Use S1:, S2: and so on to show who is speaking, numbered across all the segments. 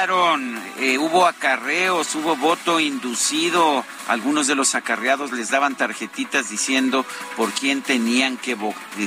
S1: Eh, hubo acarreos, hubo voto inducido. Algunos de los acarreados les daban tarjetitas diciendo por quién tenían que,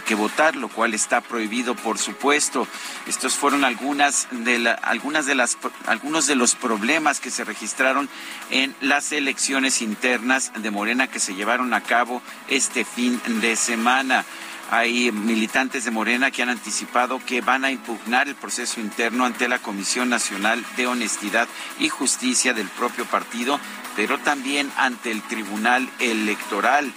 S1: que votar, lo cual está prohibido, por supuesto. Estos fueron algunas de las algunos de los problemas que se registraron en las elecciones internas de Morena que se llevaron a cabo este fin de semana. Hay militantes de Morena que han anticipado que van a impugnar el proceso interno ante la Comisión Nacional de Honestidad y Justicia del propio partido, pero también ante el Tribunal Electoral.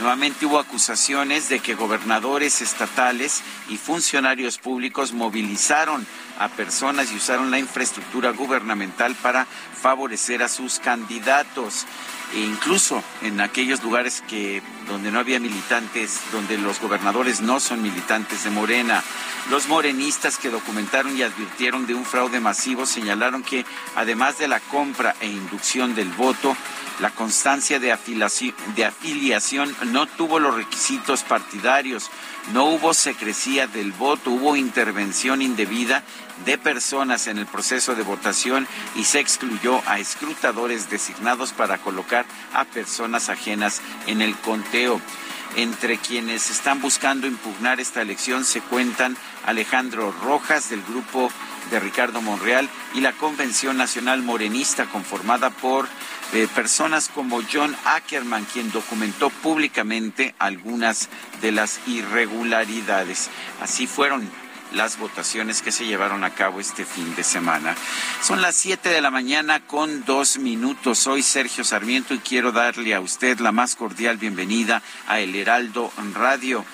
S1: Nuevamente hubo acusaciones de que gobernadores estatales y funcionarios públicos movilizaron a personas y usaron la infraestructura gubernamental para favorecer a sus candidatos e incluso en aquellos lugares que donde no había militantes, donde los gobernadores no son militantes de Morena. Los morenistas que documentaron y advirtieron de un fraude masivo señalaron que además de la compra e inducción del voto, la constancia de afiliación, de afiliación no tuvo los requisitos partidarios, no hubo secrecía del voto, hubo intervención indebida de personas en el proceso de votación y se excluyó a escrutadores designados para colocar a personas ajenas en el conteo. Entre quienes están buscando impugnar esta elección se cuentan Alejandro Rojas del grupo de Ricardo Monreal y la Convención Nacional Morenista conformada por eh, personas como John Ackerman, quien documentó públicamente algunas de las irregularidades. Así fueron las votaciones que se llevaron a cabo este fin de semana. Son las 7 de la mañana con dos minutos. Soy Sergio Sarmiento y quiero darle a usted la más cordial bienvenida a El Heraldo Radio.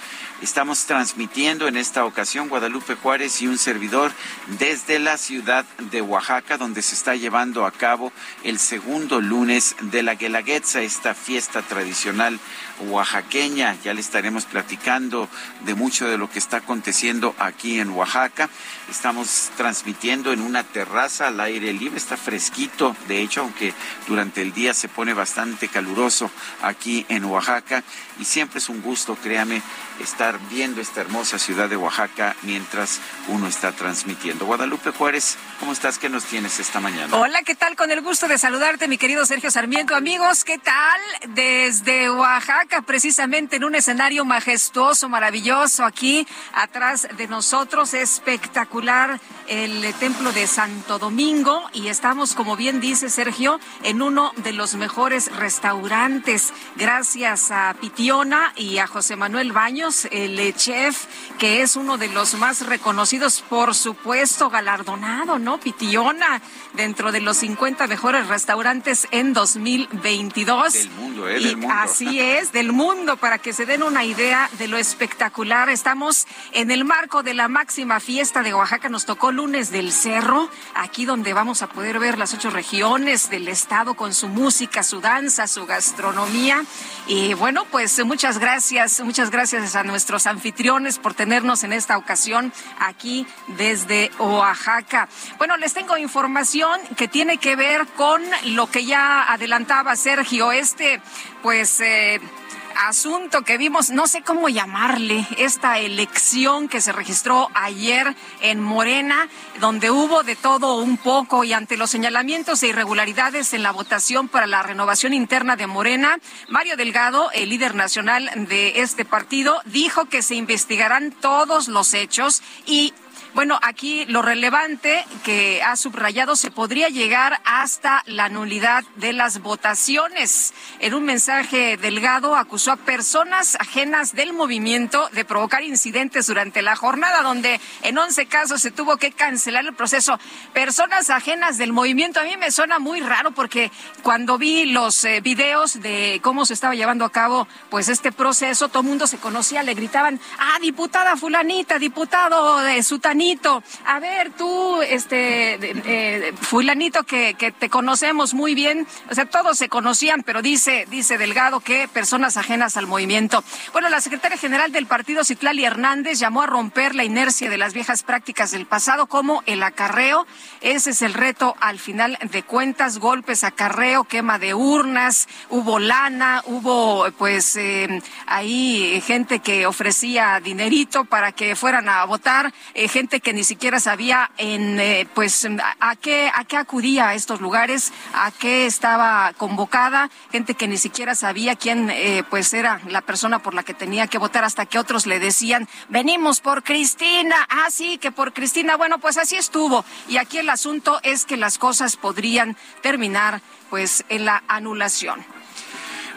S1: Estamos transmitiendo en esta ocasión Guadalupe Juárez y un servidor desde la ciudad de Oaxaca, donde se está llevando a cabo el segundo lunes de la Guelaguetza, esta fiesta tradicional oaxaqueña. Ya le estaremos platicando de mucho de lo que está aconteciendo aquí en Oaxaca. Estamos transmitiendo en una terraza al aire libre, está fresquito, de hecho, aunque durante el día se pone bastante caluroso aquí en Oaxaca. Y siempre es un gusto, créame, estar viendo esta hermosa ciudad de Oaxaca mientras uno está transmitiendo. Guadalupe Juárez, ¿cómo estás? ¿Qué nos tienes esta mañana?
S2: Hola, ¿qué tal? Con el gusto de saludarte, mi querido Sergio Sarmiento. Amigos, ¿qué tal? Desde Oaxaca precisamente en un escenario majestuoso, maravilloso, aquí atrás de nosotros, espectacular el templo de Santo Domingo y estamos, como bien dice Sergio, en uno de los mejores restaurantes, gracias a Pitiona y a José Manuel Baños, el chef, que es uno de los más reconocidos, por supuesto, galardonado, ¿no? Pitiona, dentro de los 50 mejores restaurantes en 2022.
S1: Del mundo, ¿eh? Del mundo.
S2: Así es, del mundo, para que se den una idea de lo espectacular. Estamos en el marco de la máxima fiesta de Oaxaca. Nos tocó lunes del Cerro, aquí donde vamos a poder ver las ocho regiones del estado con su música, su danza, su gastronomía. Y bueno, pues muchas gracias, muchas gracias a nuestros anfitriones por tenernos en esta ocasión aquí desde Oaxaca. Bueno, les tengo información que tiene que ver con lo que ya adelantaba Sergio, este, pues... Eh, asunto que vimos, no sé cómo llamarle, esta elección que se registró ayer en Morena, donde hubo de todo un poco y ante los señalamientos de irregularidades en la votación para la renovación interna de Morena, Mario Delgado, el líder nacional de este partido, dijo que se investigarán todos los hechos y bueno, aquí lo relevante que ha subrayado se podría llegar hasta la nulidad de las votaciones. En un mensaje delgado acusó a personas ajenas del movimiento de provocar incidentes durante la jornada, donde en 11 casos se tuvo que cancelar el proceso. Personas ajenas del movimiento, a mí me suena muy raro porque cuando vi los eh, videos de cómo se estaba llevando a cabo pues este proceso, todo el mundo se conocía, le gritaban, ah, diputada fulanita, diputado de sutanita a ver, tú, este, eh, fulanito que, que te conocemos muy bien, o sea, todos se conocían, pero dice, dice Delgado que personas ajenas al movimiento. Bueno, la secretaria general del partido, Citlali Hernández, llamó a romper la inercia de las viejas prácticas del pasado, como el acarreo. Ese es el reto al final de cuentas, golpes, acarreo, quema de urnas, hubo lana, hubo, pues, eh, ahí gente que ofrecía dinerito para que fueran a votar, eh, gente que ni siquiera sabía en eh, pues a qué a qué acudía a estos lugares, a qué estaba convocada, gente que ni siquiera sabía quién eh, pues era la persona por la que tenía que votar hasta que otros le decían, "Venimos por Cristina." Ah, sí, que por Cristina. Bueno, pues así estuvo. Y aquí el asunto es que las cosas podrían terminar pues en la anulación.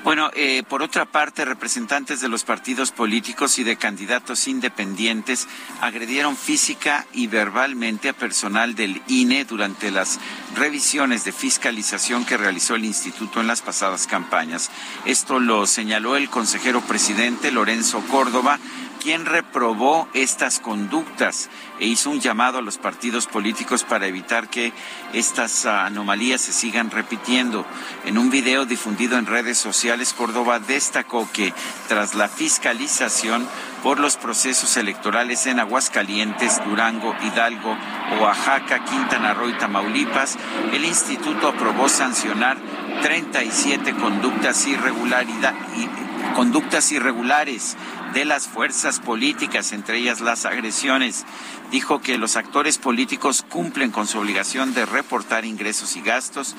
S1: Bueno, eh, por otra parte, representantes de los partidos políticos y de candidatos independientes agredieron física y verbalmente a personal del INE durante las revisiones de fiscalización que realizó el instituto en las pasadas campañas. Esto lo señaló el consejero presidente Lorenzo Córdoba quien reprobó estas conductas e hizo un llamado a los partidos políticos para evitar que estas anomalías se sigan repitiendo. En un video difundido en redes sociales, Córdoba destacó que tras la fiscalización por los procesos electorales en Aguascalientes, Durango, Hidalgo, Oaxaca, Quintana Roo y Tamaulipas, el instituto aprobó sancionar 37 conductas, irregularidad, conductas irregulares de las fuerzas políticas, entre ellas las agresiones. Dijo que los actores políticos cumplen con su obligación de reportar ingresos y gastos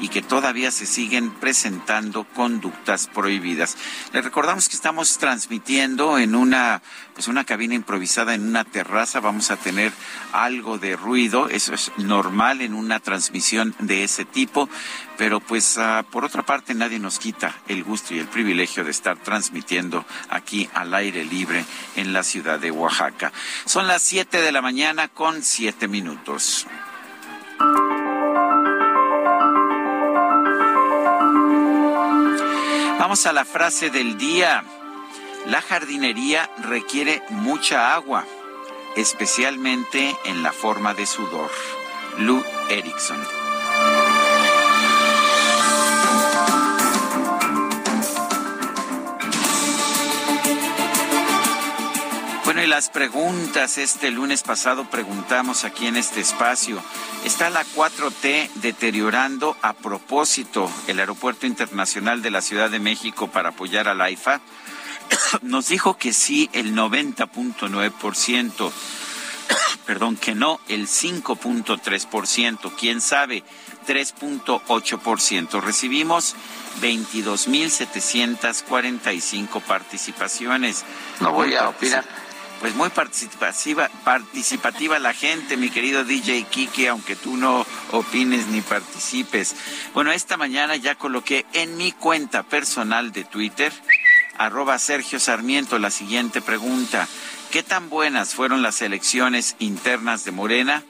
S1: y que todavía se siguen presentando conductas prohibidas. Le recordamos que estamos transmitiendo en una pues una cabina improvisada en una terraza, vamos a tener algo de ruido, eso es normal en una transmisión de ese tipo, pero pues ah, por otra parte nadie nos quita el gusto y el privilegio de estar transmitiendo aquí al aire libre en la ciudad de Oaxaca. Son las 7 de la mañana con 7 minutos. Vamos a la frase del día. La jardinería requiere mucha agua, especialmente en la forma de sudor. Lou Erickson. Las preguntas, este lunes pasado preguntamos aquí en este espacio, ¿está la 4T deteriorando a propósito el Aeropuerto Internacional de la Ciudad de México para apoyar a la IFA? Nos dijo que sí el 90.9%, perdón, que no el 5.3%, quién sabe, 3.8%. Recibimos 22.745 participaciones.
S3: No voy a opinar
S1: pues muy participativa, participativa la gente, mi querido DJ Kiki, aunque tú no opines ni participes. Bueno, esta mañana ya coloqué en mi cuenta personal de Twitter, arroba Sergio Sarmiento, la siguiente pregunta. ¿Qué tan buenas fueron las elecciones internas de Morena?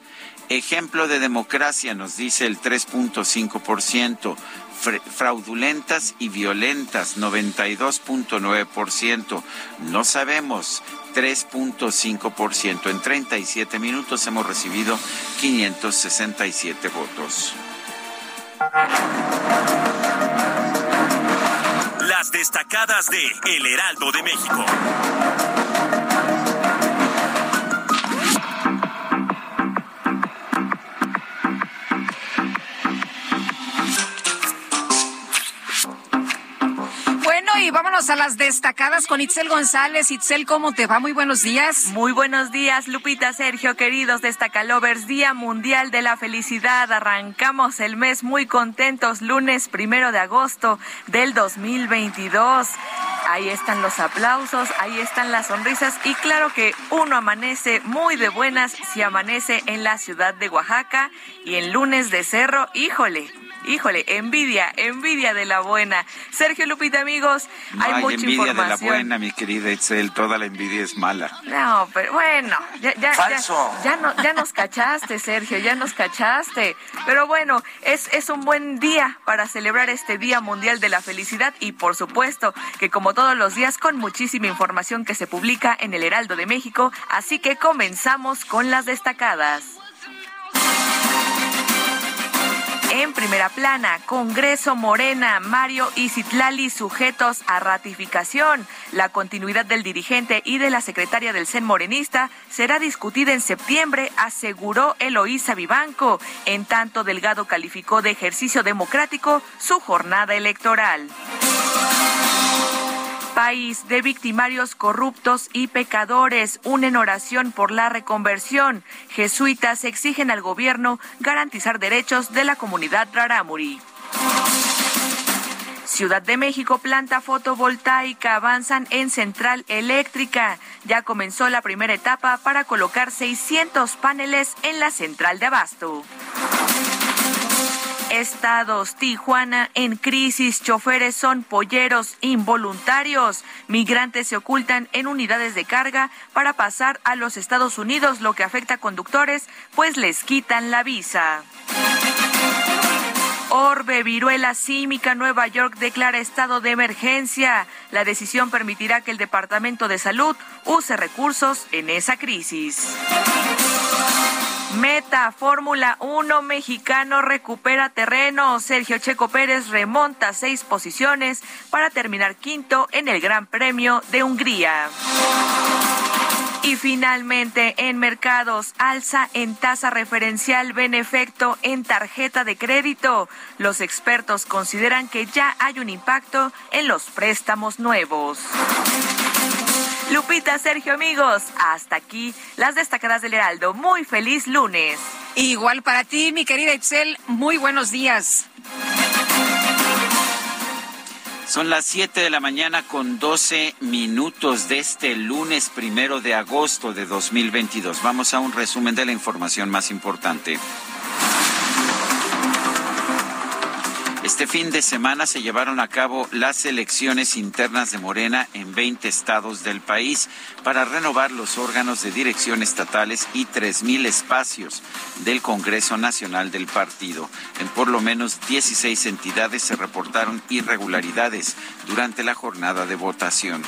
S1: Ejemplo de democracia, nos dice el 3.5% fraudulentas y violentas, 92.9%. No sabemos, 3.5%. En 37 minutos hemos recibido 567 votos.
S4: Las destacadas de El Heraldo de México.
S2: A las destacadas con Itzel González. Itzel, ¿cómo te va? Muy buenos días.
S3: Muy buenos días, Lupita, Sergio, queridos Destacalovers, Día Mundial de la Felicidad. Arrancamos el mes muy contentos, lunes primero de agosto del 2022. Ahí están los aplausos, ahí están las sonrisas y claro que uno amanece muy de buenas si amanece en la ciudad de Oaxaca y en lunes de cerro, híjole, Híjole, envidia, envidia de la buena. Sergio Lupita, amigos, hay, hay mucha
S1: envidia de la buena, mi querida Itzel, toda la envidia es mala.
S3: No, pero bueno, ya, ya,
S1: Falso.
S3: Ya, no, ya nos cachaste, Sergio, ya nos cachaste. Pero bueno, es, es un buen día para celebrar este Día Mundial de la Felicidad y por supuesto que como todos los días con muchísima información que se publica en el Heraldo de México, así que comenzamos con las destacadas. En primera plana, Congreso Morena, Mario y Citlali sujetos a ratificación. La continuidad del dirigente y de la secretaria del CEN Morenista será discutida en septiembre, aseguró Eloísa Vivanco. En tanto, Delgado calificó de ejercicio democrático su jornada electoral país de victimarios corruptos y pecadores unen oración por la reconversión. Jesuitas exigen al gobierno garantizar derechos de la comunidad rarámuri. Ciudad de México, planta fotovoltaica, avanzan en central eléctrica. Ya comenzó la primera etapa para colocar 600 paneles en la central de abasto. Estados, Tijuana en crisis, choferes son polleros involuntarios, migrantes se ocultan en unidades de carga para pasar a los Estados Unidos, lo que afecta a conductores, pues les quitan la visa. Orbe, viruela símica, Nueva York declara estado de emergencia. La decisión permitirá que el Departamento de Salud use recursos en esa crisis. Meta, Fórmula 1 mexicano recupera terreno. Sergio Checo Pérez remonta seis posiciones para terminar quinto en el Gran Premio de Hungría. Y finalmente, en mercados, alza en tasa referencial benefecto en tarjeta de crédito. Los expertos consideran que ya hay un impacto en los préstamos nuevos. Lupita, Sergio, amigos, hasta aquí las destacadas del Heraldo. Muy feliz lunes.
S2: Igual para ti, mi querida Excel, muy buenos días.
S1: Son las 7 de la mañana con 12 minutos de este lunes primero de agosto de 2022. Vamos a un resumen de la información más importante. Este fin de semana se llevaron a cabo las elecciones internas de Morena en 20 estados del país para renovar los órganos de dirección estatales y 3.000 espacios del Congreso Nacional del partido. En por lo menos 16 entidades se reportaron irregularidades durante la jornada de votación.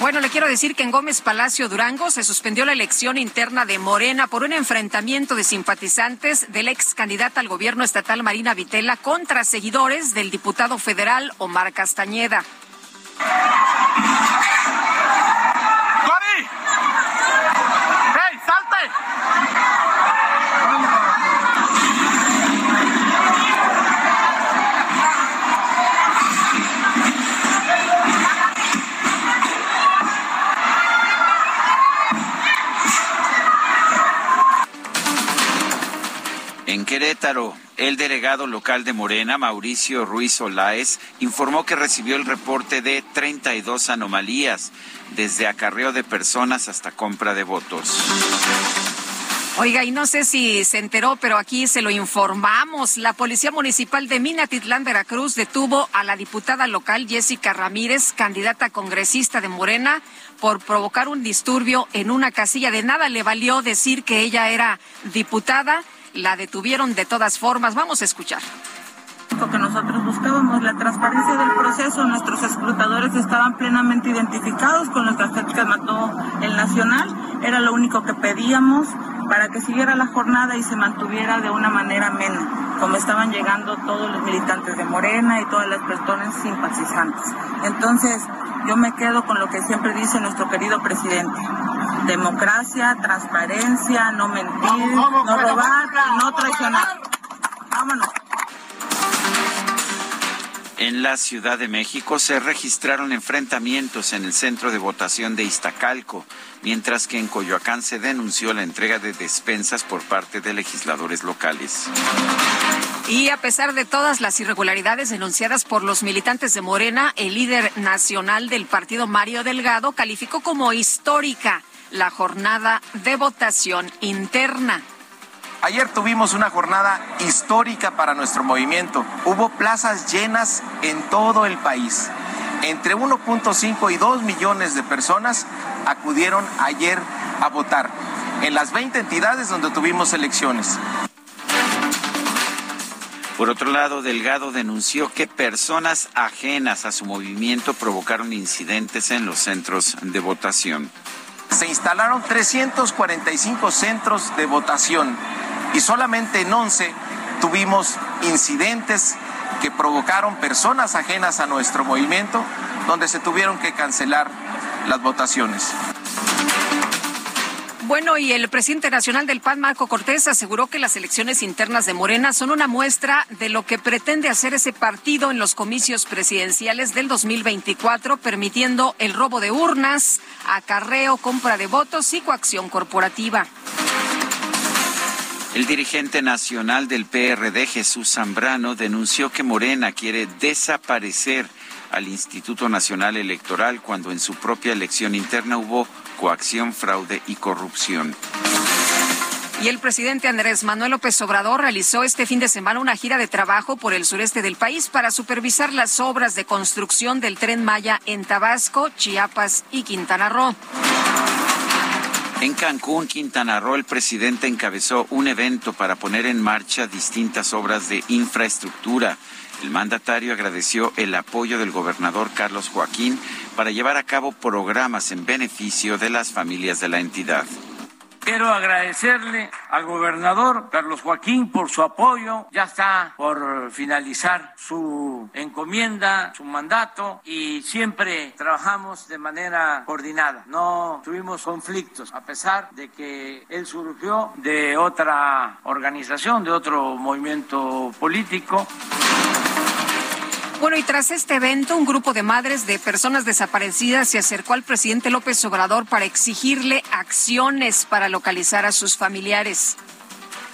S2: Bueno, le quiero decir que en Gómez Palacio Durango se suspendió la elección interna de Morena por un enfrentamiento de simpatizantes de la ex candidata al gobierno estatal Marina Vitela contra seguidores del diputado federal Omar Castañeda.
S1: Querétaro, el delegado local de Morena, Mauricio Ruiz Olaez, informó que recibió el reporte de 32 anomalías, desde acarreo de personas hasta compra de votos.
S2: Oiga, y no sé si se enteró, pero aquí se lo informamos. La Policía Municipal de Minatitlán, Veracruz, detuvo a la diputada local Jessica Ramírez, candidata congresista de Morena, por provocar un disturbio en una casilla. De nada le valió decir que ella era diputada la detuvieron de todas formas. Vamos a escuchar
S5: que nosotros buscábamos, la transparencia del proceso. Nuestros escrutadores estaban plenamente identificados con los que mató el Nacional. Era lo único que pedíamos para que siguiera la jornada y se mantuviera de una manera amena, como estaban llegando todos los militantes de Morena y todas las personas simpatizantes. Entonces, yo me quedo con lo que siempre dice nuestro querido presidente democracia, transparencia, no mentir, no robar no traicionar. Vámonos.
S1: En la Ciudad de México se registraron enfrentamientos en el centro de votación de Iztacalco, mientras que en Coyoacán se denunció la entrega de despensas por parte de legisladores locales.
S2: Y a pesar de todas las irregularidades denunciadas por los militantes de Morena, el líder nacional del partido Mario Delgado calificó como histórica la jornada de votación interna.
S6: Ayer tuvimos una jornada histórica para nuestro movimiento. Hubo plazas llenas en todo el país. Entre 1.5 y 2 millones de personas acudieron ayer a votar en las 20 entidades donde tuvimos elecciones.
S1: Por otro lado, Delgado denunció que personas ajenas a su movimiento provocaron incidentes en los centros de votación.
S6: Se instalaron 345 centros de votación y solamente en 11 tuvimos incidentes que provocaron personas ajenas a nuestro movimiento, donde se tuvieron que cancelar las votaciones.
S2: Bueno, y el presidente nacional del PAN, Marco Cortés, aseguró que las elecciones internas de Morena son una muestra de lo que pretende hacer ese partido en los comicios presidenciales del 2024, permitiendo el robo de urnas, acarreo, compra de votos y coacción corporativa.
S1: El dirigente nacional del PRD, Jesús Zambrano, denunció que Morena quiere desaparecer al Instituto Nacional Electoral cuando en su propia elección interna hubo coacción, fraude y corrupción.
S2: Y el presidente Andrés Manuel López Obrador realizó este fin de semana una gira de trabajo por el sureste del país para supervisar las obras de construcción del tren Maya en Tabasco, Chiapas y Quintana Roo.
S1: En Cancún, Quintana Roo, el presidente encabezó un evento para poner en marcha distintas obras de infraestructura. El mandatario agradeció el apoyo del gobernador Carlos Joaquín para llevar a cabo programas en beneficio de las familias de la entidad.
S7: Quiero agradecerle al gobernador Carlos Joaquín por su apoyo. Ya está por finalizar su encomienda, su mandato y siempre trabajamos de manera coordinada. No tuvimos conflictos a pesar de que él surgió de otra organización, de otro movimiento político.
S2: Bueno, y tras este evento, un grupo de madres de personas desaparecidas se acercó al presidente López Obrador para exigirle acciones para localizar a sus familiares.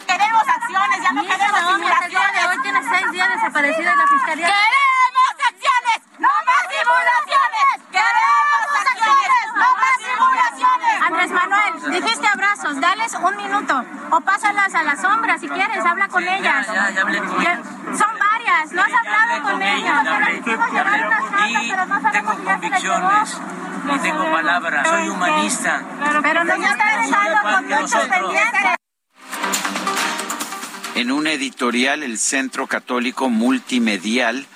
S8: Queremos acciones, ya no queremos simulaciones.
S9: Hoy tiene seis días desaparecida en la fiscalía.
S8: ¡Queremos acciones! ¡No más simulaciones! ¡Queremos acciones! ¡No más simulaciones!
S9: Andrés Manuel, dijiste abrazos, dales un minuto. O pásalas a la sombra si quieres, habla con ellas.
S7: Ya, ya hablé con ellas.
S9: Son varias, no has hablado con ellas.
S7: Y tengo convicciones y tengo palabra. Soy humanista.
S9: Pero no ya está dejando con muchos pendientes.
S1: En un editorial, el Centro Católico Multimedial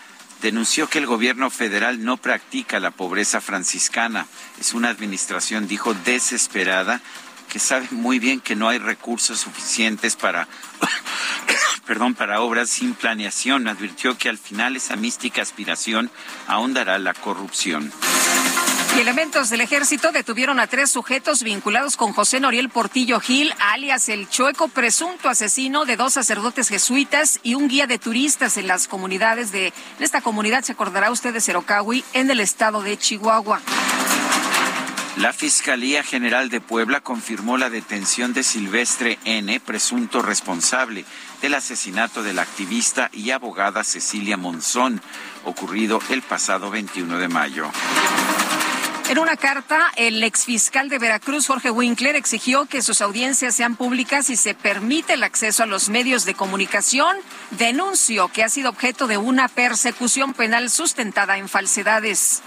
S1: denunció que el gobierno federal no practica la pobreza franciscana. Es una administración, dijo, desesperada, que sabe muy bien que no hay recursos suficientes para, perdón, para obras sin planeación. Advirtió que al final esa mística aspiración ahondará la corrupción.
S2: Y elementos del ejército detuvieron a tres sujetos vinculados con José Noriel Portillo Gil, alias el Chueco, presunto asesino de dos sacerdotes jesuitas y un guía de turistas en las comunidades de, en esta comunidad se acordará usted de Cerocahui, en el estado de Chihuahua.
S1: La Fiscalía General de Puebla confirmó la detención de Silvestre N., presunto responsable del asesinato de la activista y abogada Cecilia Monzón, ocurrido el pasado 21 de mayo.
S2: En una carta, el exfiscal de Veracruz, Jorge Winkler, exigió que sus audiencias sean públicas y se permite el acceso a los medios de comunicación. Denunció que ha sido objeto de una persecución penal sustentada en falsedades.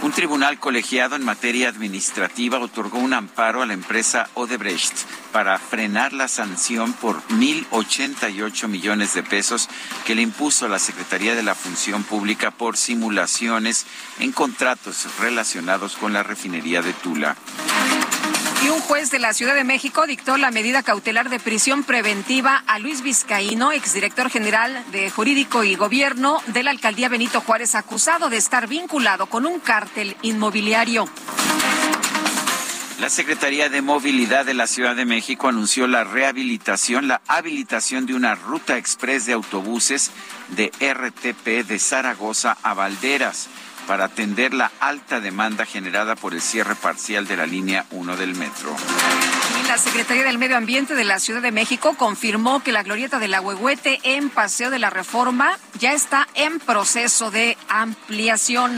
S1: Un tribunal colegiado en materia administrativa otorgó un amparo a la empresa Odebrecht para frenar la sanción por 1.088 millones de pesos que le impuso la Secretaría de la Función Pública por simulaciones en contratos relacionados con la refinería de Tula.
S2: Y un juez de la Ciudad de México dictó la medida cautelar de prisión preventiva a Luis Vizcaíno, exdirector general de Jurídico y Gobierno de la alcaldía Benito Juárez, acusado de estar vinculado con un cártel inmobiliario.
S1: La Secretaría de Movilidad de la Ciudad de México anunció la rehabilitación, la habilitación de una ruta express de autobuses de RTP de Zaragoza a Valderas para atender la alta demanda generada por el cierre parcial de la línea 1 del metro.
S2: La Secretaría del Medio Ambiente de la Ciudad de México confirmó que la glorieta de la Huehuete en Paseo de la Reforma ya está en proceso de ampliación.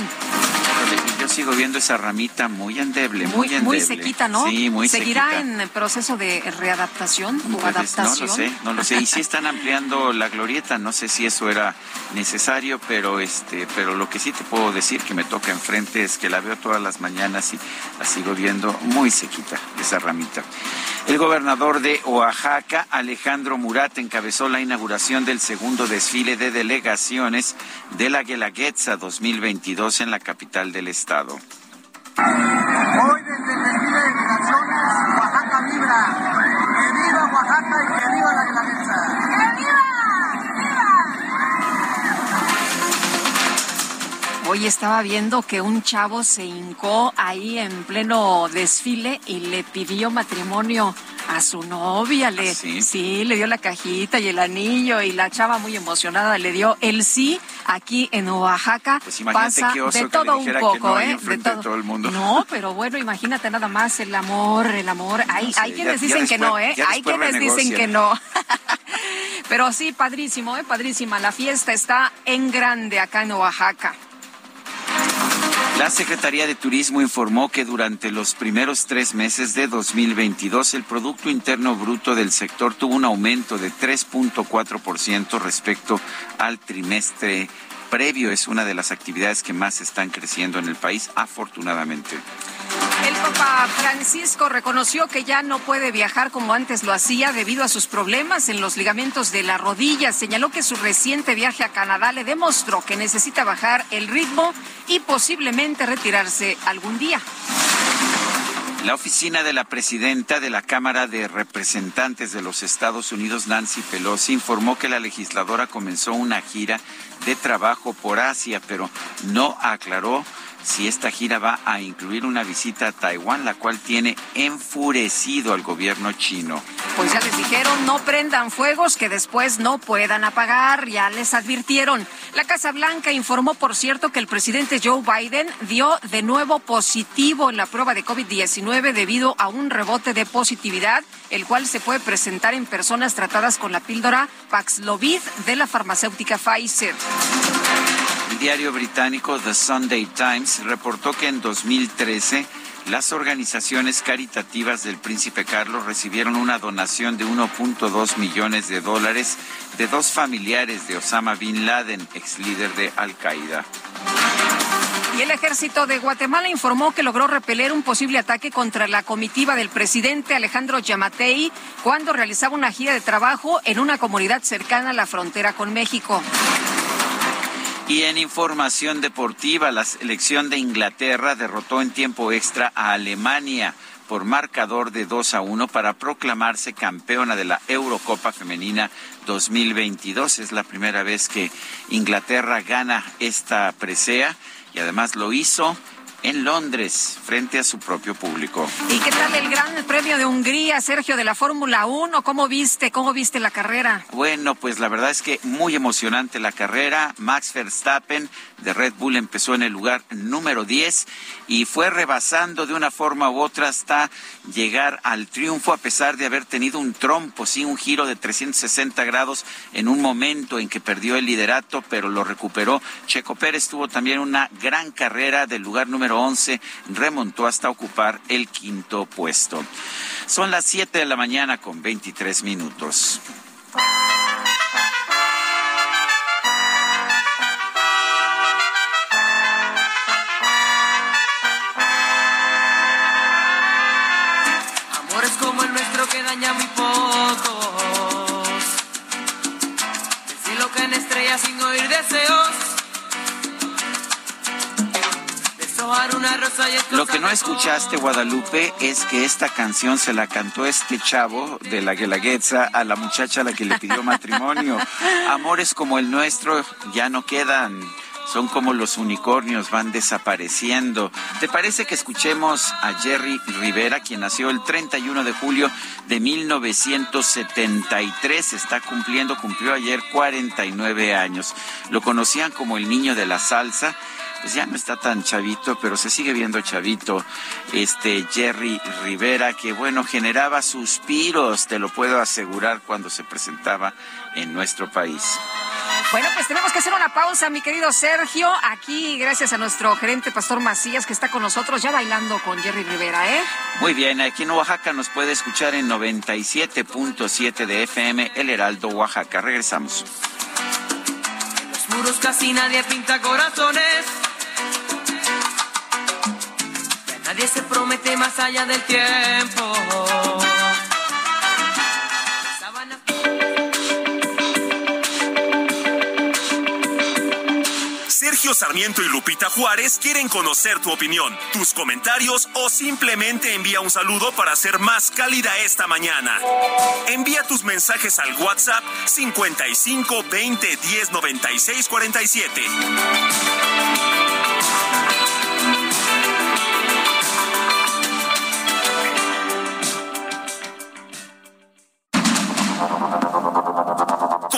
S1: Yo sigo viendo esa ramita muy endeble, muy, endeble.
S2: Muy sequita, ¿no?
S1: Sí, muy
S2: ¿Seguirá
S1: sequita.
S2: en proceso de readaptación o
S1: Pues,
S2: adaptación?
S1: No lo sé, no lo sé. Y sí están ampliando la glorieta, no sé si eso era necesario, pero este, pero lo que sí te puedo decir que me toca enfrente es que la veo todas las mañanas y la sigo viendo muy sequita, esa ramita. El gobernador de Oaxaca, Alejandro Murat, encabezó la inauguración del segundo desfile de delegaciones de la Guelaguetza 2022 en la capital del estado.
S10: Hoy desde el desfile de delegaciones, Oaxaca vibra. Que viva Oaxaca y que viva la Guelaguetza.
S2: Hoy estaba viendo que un chavo se hincó ahí en pleno desfile y le pidió matrimonio a su novia. Le, ¿Sí? le dio la cajita y el anillo y la chava muy emocionada le dio el sí aquí en Oaxaca.
S1: Pues imagínate
S2: Pasa
S1: qué oso
S2: de
S1: que
S2: todo
S1: le
S2: un poco,
S1: no
S2: ¿eh?
S1: de todo el mundo.
S2: No, pero bueno, imagínate nada más el amor, el amor. Hay,
S1: sé,
S2: hay quienes
S1: ya- ya
S2: dicen que no, ¿eh? Hay quienes dicen que no. Pero sí, padrísimo, ¿eh? Padrísima. La fiesta está en grande acá en Oaxaca.
S1: La Secretaría de Turismo informó que durante los primeros tres meses de 2022 el Producto Interno Bruto del sector tuvo un aumento de 3.4% respecto al trimestre previo. Es una de las actividades que más están creciendo en el país, afortunadamente.
S2: El Papa Francisco reconoció que ya no puede viajar como antes lo hacía debido a sus problemas en los ligamentos de la rodilla. Señaló que su reciente viaje a Canadá le demostró que necesita bajar el ritmo y posiblemente retirarse algún día.
S1: La oficina de la presidenta de la Cámara de Representantes de los Estados Unidos, Nancy Pelosi, informó que la legisladora comenzó una gira de trabajo por Asia, pero no aclaró si esta gira va a incluir una visita a Taiwán, la cual tiene enfurecido al gobierno chino.
S2: Pues ya les dijeron, no prendan fuegos que después no puedan apagar, ya les advirtieron. La Casa Blanca informó, por cierto, que el presidente Joe Biden dio de nuevo positivo en la prueba de COVID-19 debido a un rebote de positividad, el cual se puede presentar en personas tratadas con la píldora Paxlovid de la farmacéutica Pfizer.
S1: El diario británico The Sunday Times reportó que en 2013 las organizaciones caritativas del príncipe Carlos recibieron una donación de 1.2 millones de dólares de dos familiares de Osama Bin Laden, ex líder de Al Qaeda.
S2: Y el ejército de Guatemala informó que logró repeler un posible ataque contra la comitiva del presidente Alejandro Yamatei cuando realizaba una gira de trabajo en una comunidad cercana a la frontera con México.
S1: Y en información deportiva, la selección de Inglaterra derrotó en tiempo extra a Alemania por marcador de 2 a 1 para proclamarse campeona de la Eurocopa Femenina 2022. Es la primera vez que Inglaterra gana esta presea y además lo hizo en Londres frente a su propio público.
S2: ¿Y qué tal el Gran Premio de Hungría, Sergio, de la Fórmula 1? ¿Cómo viste? ¿Cómo viste la carrera?
S1: Bueno, pues la verdad es que muy emocionante la carrera. Max Verstappen de Red Bull empezó en el lugar número 10 y fue rebasando de una forma u otra hasta llegar al triunfo a pesar de haber tenido un trompo, sí, un giro de 360 grados en un momento en que perdió el liderato, pero lo recuperó. Checo Pérez tuvo también una gran carrera del lugar número 11, remontó hasta ocupar el quinto puesto. Son las 7 de la mañana con 23 minutos.
S11: Amores como el nuestro que daña muy pocos. Decir lo que en estrellas sin oír deseos.
S1: Lo que no escuchaste, Guadalupe, es que esta canción se la cantó este chavo de la Guelaguetza a la muchacha a la que le pidió matrimonio. Amores como el nuestro ya no quedan. son como los unicornios, van desapareciendo. ¿Te parece que escuchemos a Jerry Rivera, quien nació el 31 de julio de 1973? Está cumpliendo, cumplió ayer 49 años. Lo conocían como el niño de la salsa pues ya no está tan chavito, pero se sigue viendo chavito, este Jerry Rivera, que bueno, generaba suspiros, te lo puedo asegurar, cuando se presentaba en nuestro país.
S2: Bueno, pues tenemos que hacer una pausa, mi querido Sergio. Aquí, gracias a nuestro gerente Pastor Macías, que está con nosotros ya bailando con Jerry Rivera, ¿eh?
S1: Muy bien, aquí en Oaxaca nos puede escuchar en 97.7 de FM, El Heraldo, Oaxaca. Regresamos.
S11: En los muros casi nadie pinta corazones. Nadie se promete más allá del tiempo.
S4: Sergio Sarmiento y Lupita Juárez quieren conocer tu opinión, tus comentarios o simplemente envía un saludo para ser más cálida esta mañana. Envía tus mensajes al WhatsApp 55 20 10 96 47.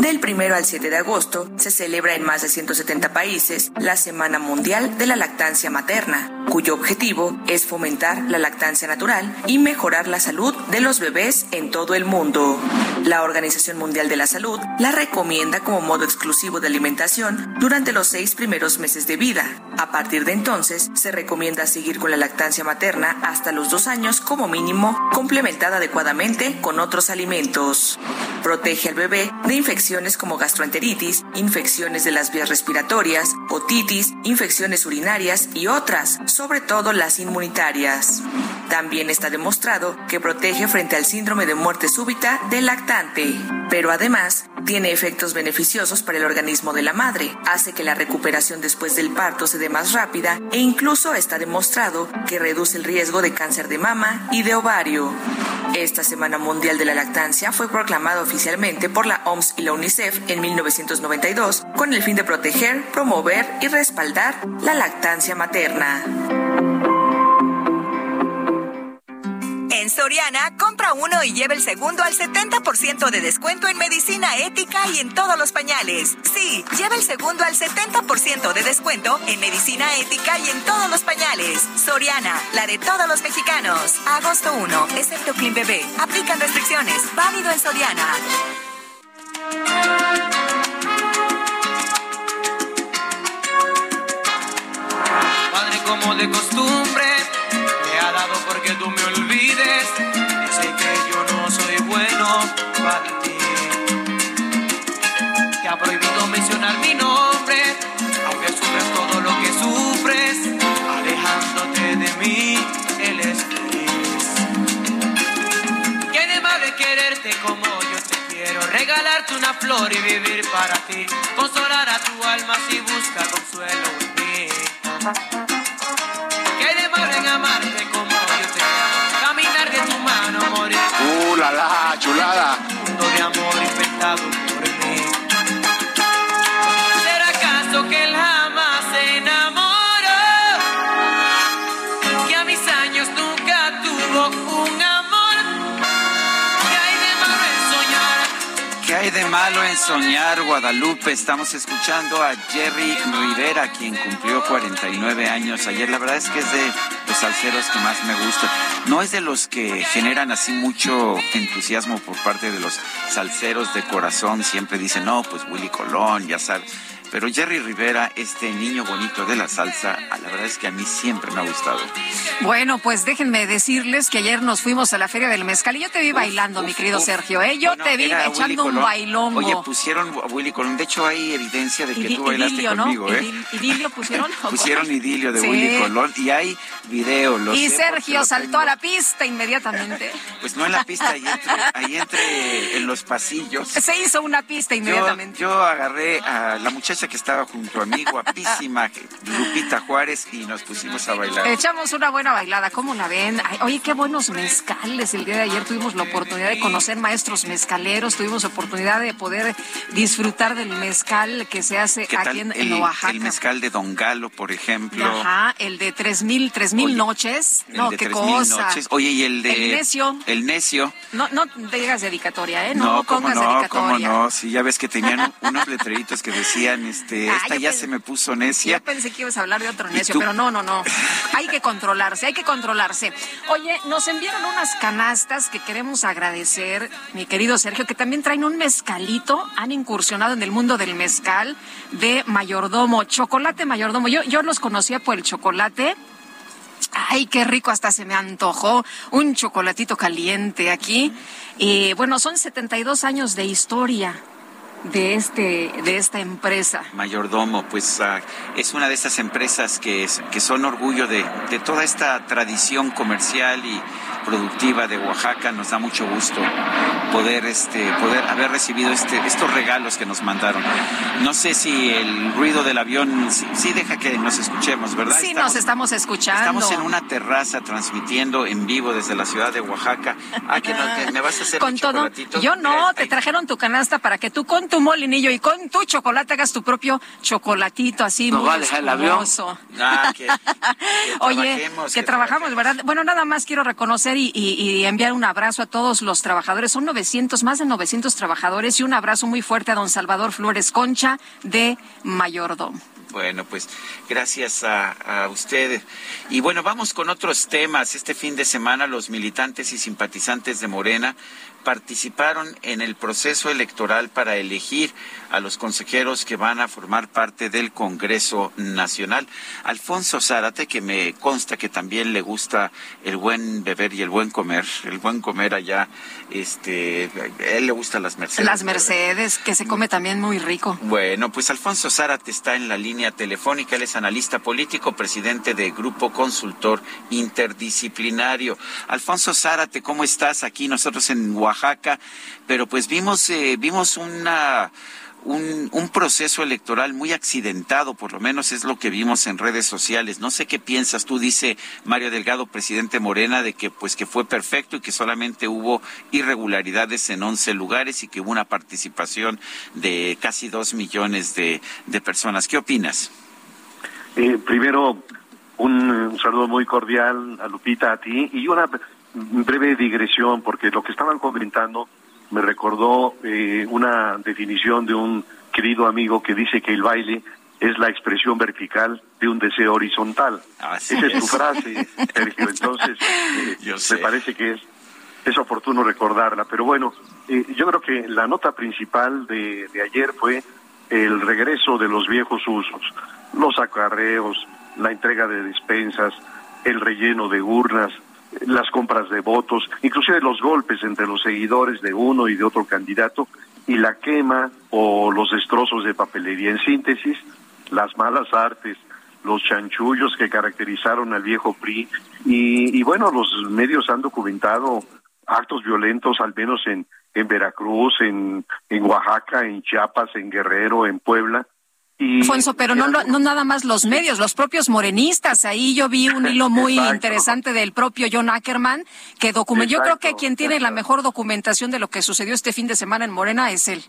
S12: Del 1 al 7 de agosto se celebra en más de 170 países la Semana Mundial de la Lactancia Materna, cuyo objetivo es fomentar la lactancia natural y mejorar la salud de los bebés en todo el mundo. La Organización Mundial de la Salud la recomienda como modo exclusivo de alimentación durante los seis primeros meses de vida. A partir de entonces, se recomienda seguir con la lactancia materna hasta los dos años como mínimo, complementada adecuadamente con otros alimentos. Protege al bebé de infecciones como gastroenteritis, infecciones de las vías respiratorias, otitis, infecciones urinarias y otras, sobre todo las inmunitarias. También está demostrado que protege frente al síndrome de muerte súbita del lactante, pero además tiene efectos beneficiosos para el organismo de la madre, hace que la recuperación después del parto se dé más rápida e incluso está demostrado que reduce el riesgo de cáncer de mama y de ovario. Esta Semana Mundial de la Lactancia fue proclamada oficialmente por la OMS y la UNICEF en 1992 con el fin de proteger, promover y respaldar la lactancia materna.
S13: En Soriana, compra uno y lleva el segundo al 70% de descuento en medicina ética y en todos los pañales. Sí, lleva el segundo al 70% de descuento en medicina ética y en todos los pañales. Soriana, la de todos los mexicanos. Agosto 1, excepto Clean Bebé. Aplican restricciones. Válido en Soriana.
S11: Padre como de costumbre, me ha dado porque tú me olvides. Sé que yo no soy bueno para ti. Te ha prohibido mencionar mi nombre, aunque sufres todo lo que sufres, alejándote de mí, él es feliz. ¿Qué de malo es quererte como yo? Regalarte una flor y vivir para ti, consolar a tu alma si busca consuelo en mí. ¿Qué de malo en amarte como yo te amo? Caminar de tu mano, morir.
S14: ¡Uh, la la, chulada!
S11: mundo de amor inventado de soñar,
S1: Guadalupe? Estamos escuchando a Jerry Rivera, quien cumplió 49 años ayer. La verdad es que es de los salseros que más me gustan. No es de los que generan así mucho entusiasmo por parte de los salseros de corazón. Siempre dicen, no, pues Willy Colón, ya sabes. Pero Jerry Rivera, este niño bonito de la salsa, la verdad es que a mí siempre me ha gustado.
S2: Bueno, pues déjenme decirles que ayer nos fuimos a la Feria del Mezcal y yo te vi bailando, mi querido Sergio. ¿eh? Yo te vi echando un bailongo.
S1: Oye, pusieron a Willy Colón. De hecho, hay evidencia de que tú bailaste conmigo, ¿eh?
S2: ¿Idilio pusieron?
S1: pusieron idilio de Willy Colón y hay video.
S2: y Sergio saltó a la pista inmediatamente.
S1: Pues no en la pista, ahí entre, ahí entre en los pasillos.
S2: Se hizo una pista inmediatamente.
S1: Yo, yo agarré a la muchacha que estaba junto a mí, guapísima, Lupita Juárez, y nos pusimos a bailar.
S2: Echamos una buena bailada, ¿cómo la ven? oye, qué buenos mezcales. El día de ayer tuvimos la oportunidad de conocer maestros mezcaleros, tuvimos oportunidad de poder disfrutar del mezcal que se hace aquí en,
S1: el,
S2: Oaxaca.
S1: El mezcal de Don Galo, por ejemplo.
S2: Ajá, el de tres mil, tres mil noches. No, qué cosa. Noches.
S1: Oye, y el de...
S2: El necio.
S1: El necio.
S2: No, no digas dedicatoria, ¿eh? No, no pongas
S1: no,
S2: dedicatoria.
S1: Cómo no, sí, ya ves que tenían unos letreritos que decían, este, ah, esta ya se me puso necia.
S2: Yo pensé que ibas a hablar de otro necio, pero no, no, no. Hay que controlarse, hay que controlarse. Oye, nos enviaron unas canastas que queremos agradecer, mi querido Sergio, que también traen un mezcalito, han incursionado en el mundo del mezcal de mayordomo, chocolate mayordomo. Yo, yo los conocía por el chocolate. Ay, qué rico, hasta se me antojó un chocolatito caliente aquí. Y bueno, son 72 años de historia de este de esta empresa?
S1: Mayordomo, pues ah, es una de estas empresas que, que son orgullo de, de, toda esta tradición comercial y productiva de Oaxaca. Nos da mucho gusto poder este poder haber recibido este estos regalos que nos mandaron. No sé si el ruido del avión sí, deja que nos escuchemos, ¿verdad?
S2: Sí, nos estamos escuchando.
S1: Estamos en una terraza transmitiendo en vivo desde la ciudad de Oaxaca. Ah, que, me vas a hacer
S2: con todo. Yo no, te trajeron tu canasta para que tú con tu molinillo y con tu chocolate hagas tu propio chocolatito así
S1: muy
S2: va
S1: el avión.
S2: Ah, que, Oye, que, trabajamos, ¿verdad? Bueno, nada más quiero reconocer y, enviar un abrazo a todos los trabajadores. Son 900, más de 900 trabajadores y un abrazo muy fuerte a don Salvador Flores Concha de Mayordom.
S1: Bueno, pues gracias a, a usted. Y bueno, vamos con otros temas. Este fin de semana los militantes y simpatizantes de Morena participaron en el proceso electoral para elegir a los consejeros que van a formar parte del Congreso Nacional. Alfonso Zárate, que me consta que también le gusta el buen beber y el buen comer, el buen comer allá, este, a él le gustan las Mercedes.
S2: Las Mercedes, que se come también muy rico.
S1: Bueno, pues Alfonso Zárate está en la línea telefónica, él es analista político, presidente de Grupo Consultor Interdisciplinario. Alfonso Zárate, ¿cómo estás aquí nosotros en Oaxaca? Pero pues vimos, eh, vimos una un, un, proceso electoral muy accidentado, por lo menos es lo que vimos en redes sociales. No sé qué piensas tú, dice Mario Delgado, presidente Morena, de que pues que fue perfecto y que solamente hubo irregularidades en 11 lugares y que hubo una participación de casi dos millones de, de personas. ¿Qué opinas?
S15: Eh, primero, un, saludo muy cordial a Lupita, a ti, y una breve digresión, porque lo que estaban comentando me recordó eh, una definición de un querido amigo que dice que el baile es la expresión vertical de un deseo horizontal. Esa es tu frase, Sergio. Entonces, eh, me parece que es, es oportuno recordarla. Pero bueno, eh, yo creo que la nota principal de, de ayer fue el regreso de los viejos usos, los acarreos, la entrega de despensas, el relleno de urnas, las compras de votos, inclusive los golpes entre los seguidores de uno y de otro candidato y la quema o los destrozos de papelería. En síntesis, las malas artes, los chanchullos que caracterizaron al viejo PRI y, bueno, los medios han documentado actos violentos al menos en, en Veracruz, en, en Oaxaca, en Chiapas, en Guerrero, en Puebla,
S2: Alfonso, pero no, no nada más los medios, los propios morenistas. Ahí yo vi un hilo muy interesante del propio John Ackerman, que documentó. Yo creo que quien tiene la mejor documentación de lo que sucedió este fin de semana en Morena es él.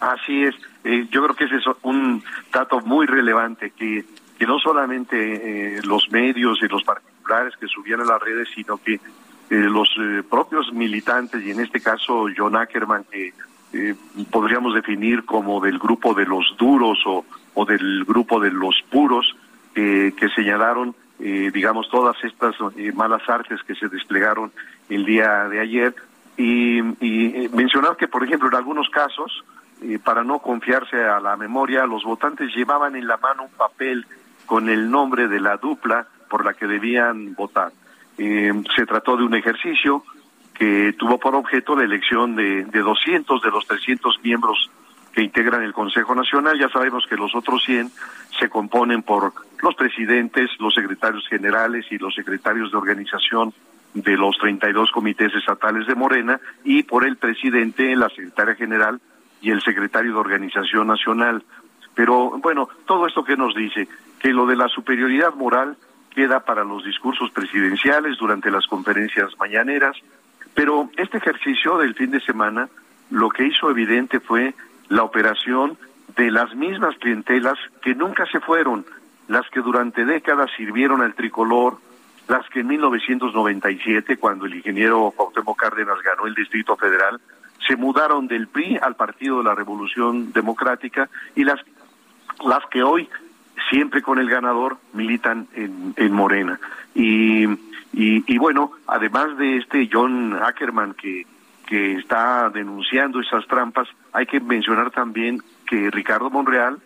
S15: Así es. Eh, yo creo que ese es un dato muy relevante, que, que no solamente eh, los medios y los particulares que subían a las redes, sino que eh, los propios militantes, y en este caso John Ackerman, que eh, podríamos definir como del grupo de los duros o, o del grupo de los puros, eh, que señalaron, eh, digamos, todas estas malas artes que se desplegaron el día de ayer. Y, y mencionar que, por ejemplo, en algunos casos, eh, para no confiarse a la memoria, los votantes llevaban en la mano un papel con el nombre de la dupla por la que debían votar. Eh, se trató de un ejercicio que tuvo por objeto la elección de, de 200 de los 300 miembros que integran el Consejo Nacional. Ya sabemos que los otros 100 se componen por los presidentes, los secretarios generales y los secretarios de organización de los 32 comités estatales de Morena y por el presidente, la secretaria general y el secretario de Organización Nacional. Pero bueno, todo esto que nos dice, que lo de la superioridad moral queda para los discursos presidenciales durante las conferencias mañaneras, pero este ejercicio del fin de semana lo que hizo evidente fue la operación de las mismas clientelas que nunca se fueron, las que durante décadas sirvieron al tricolor, las que en 1997, cuando el ingeniero Cuauhtémoc Cárdenas ganó el Distrito Federal, se mudaron del PRI al Partido de la Revolución Democrática y las, las que hoy, siempre con el ganador, militan en, en Morena. Y, y, y bueno, además de este John Ackerman que, que está denunciando esas trampas, hay que mencionar también que Ricardo Monreal,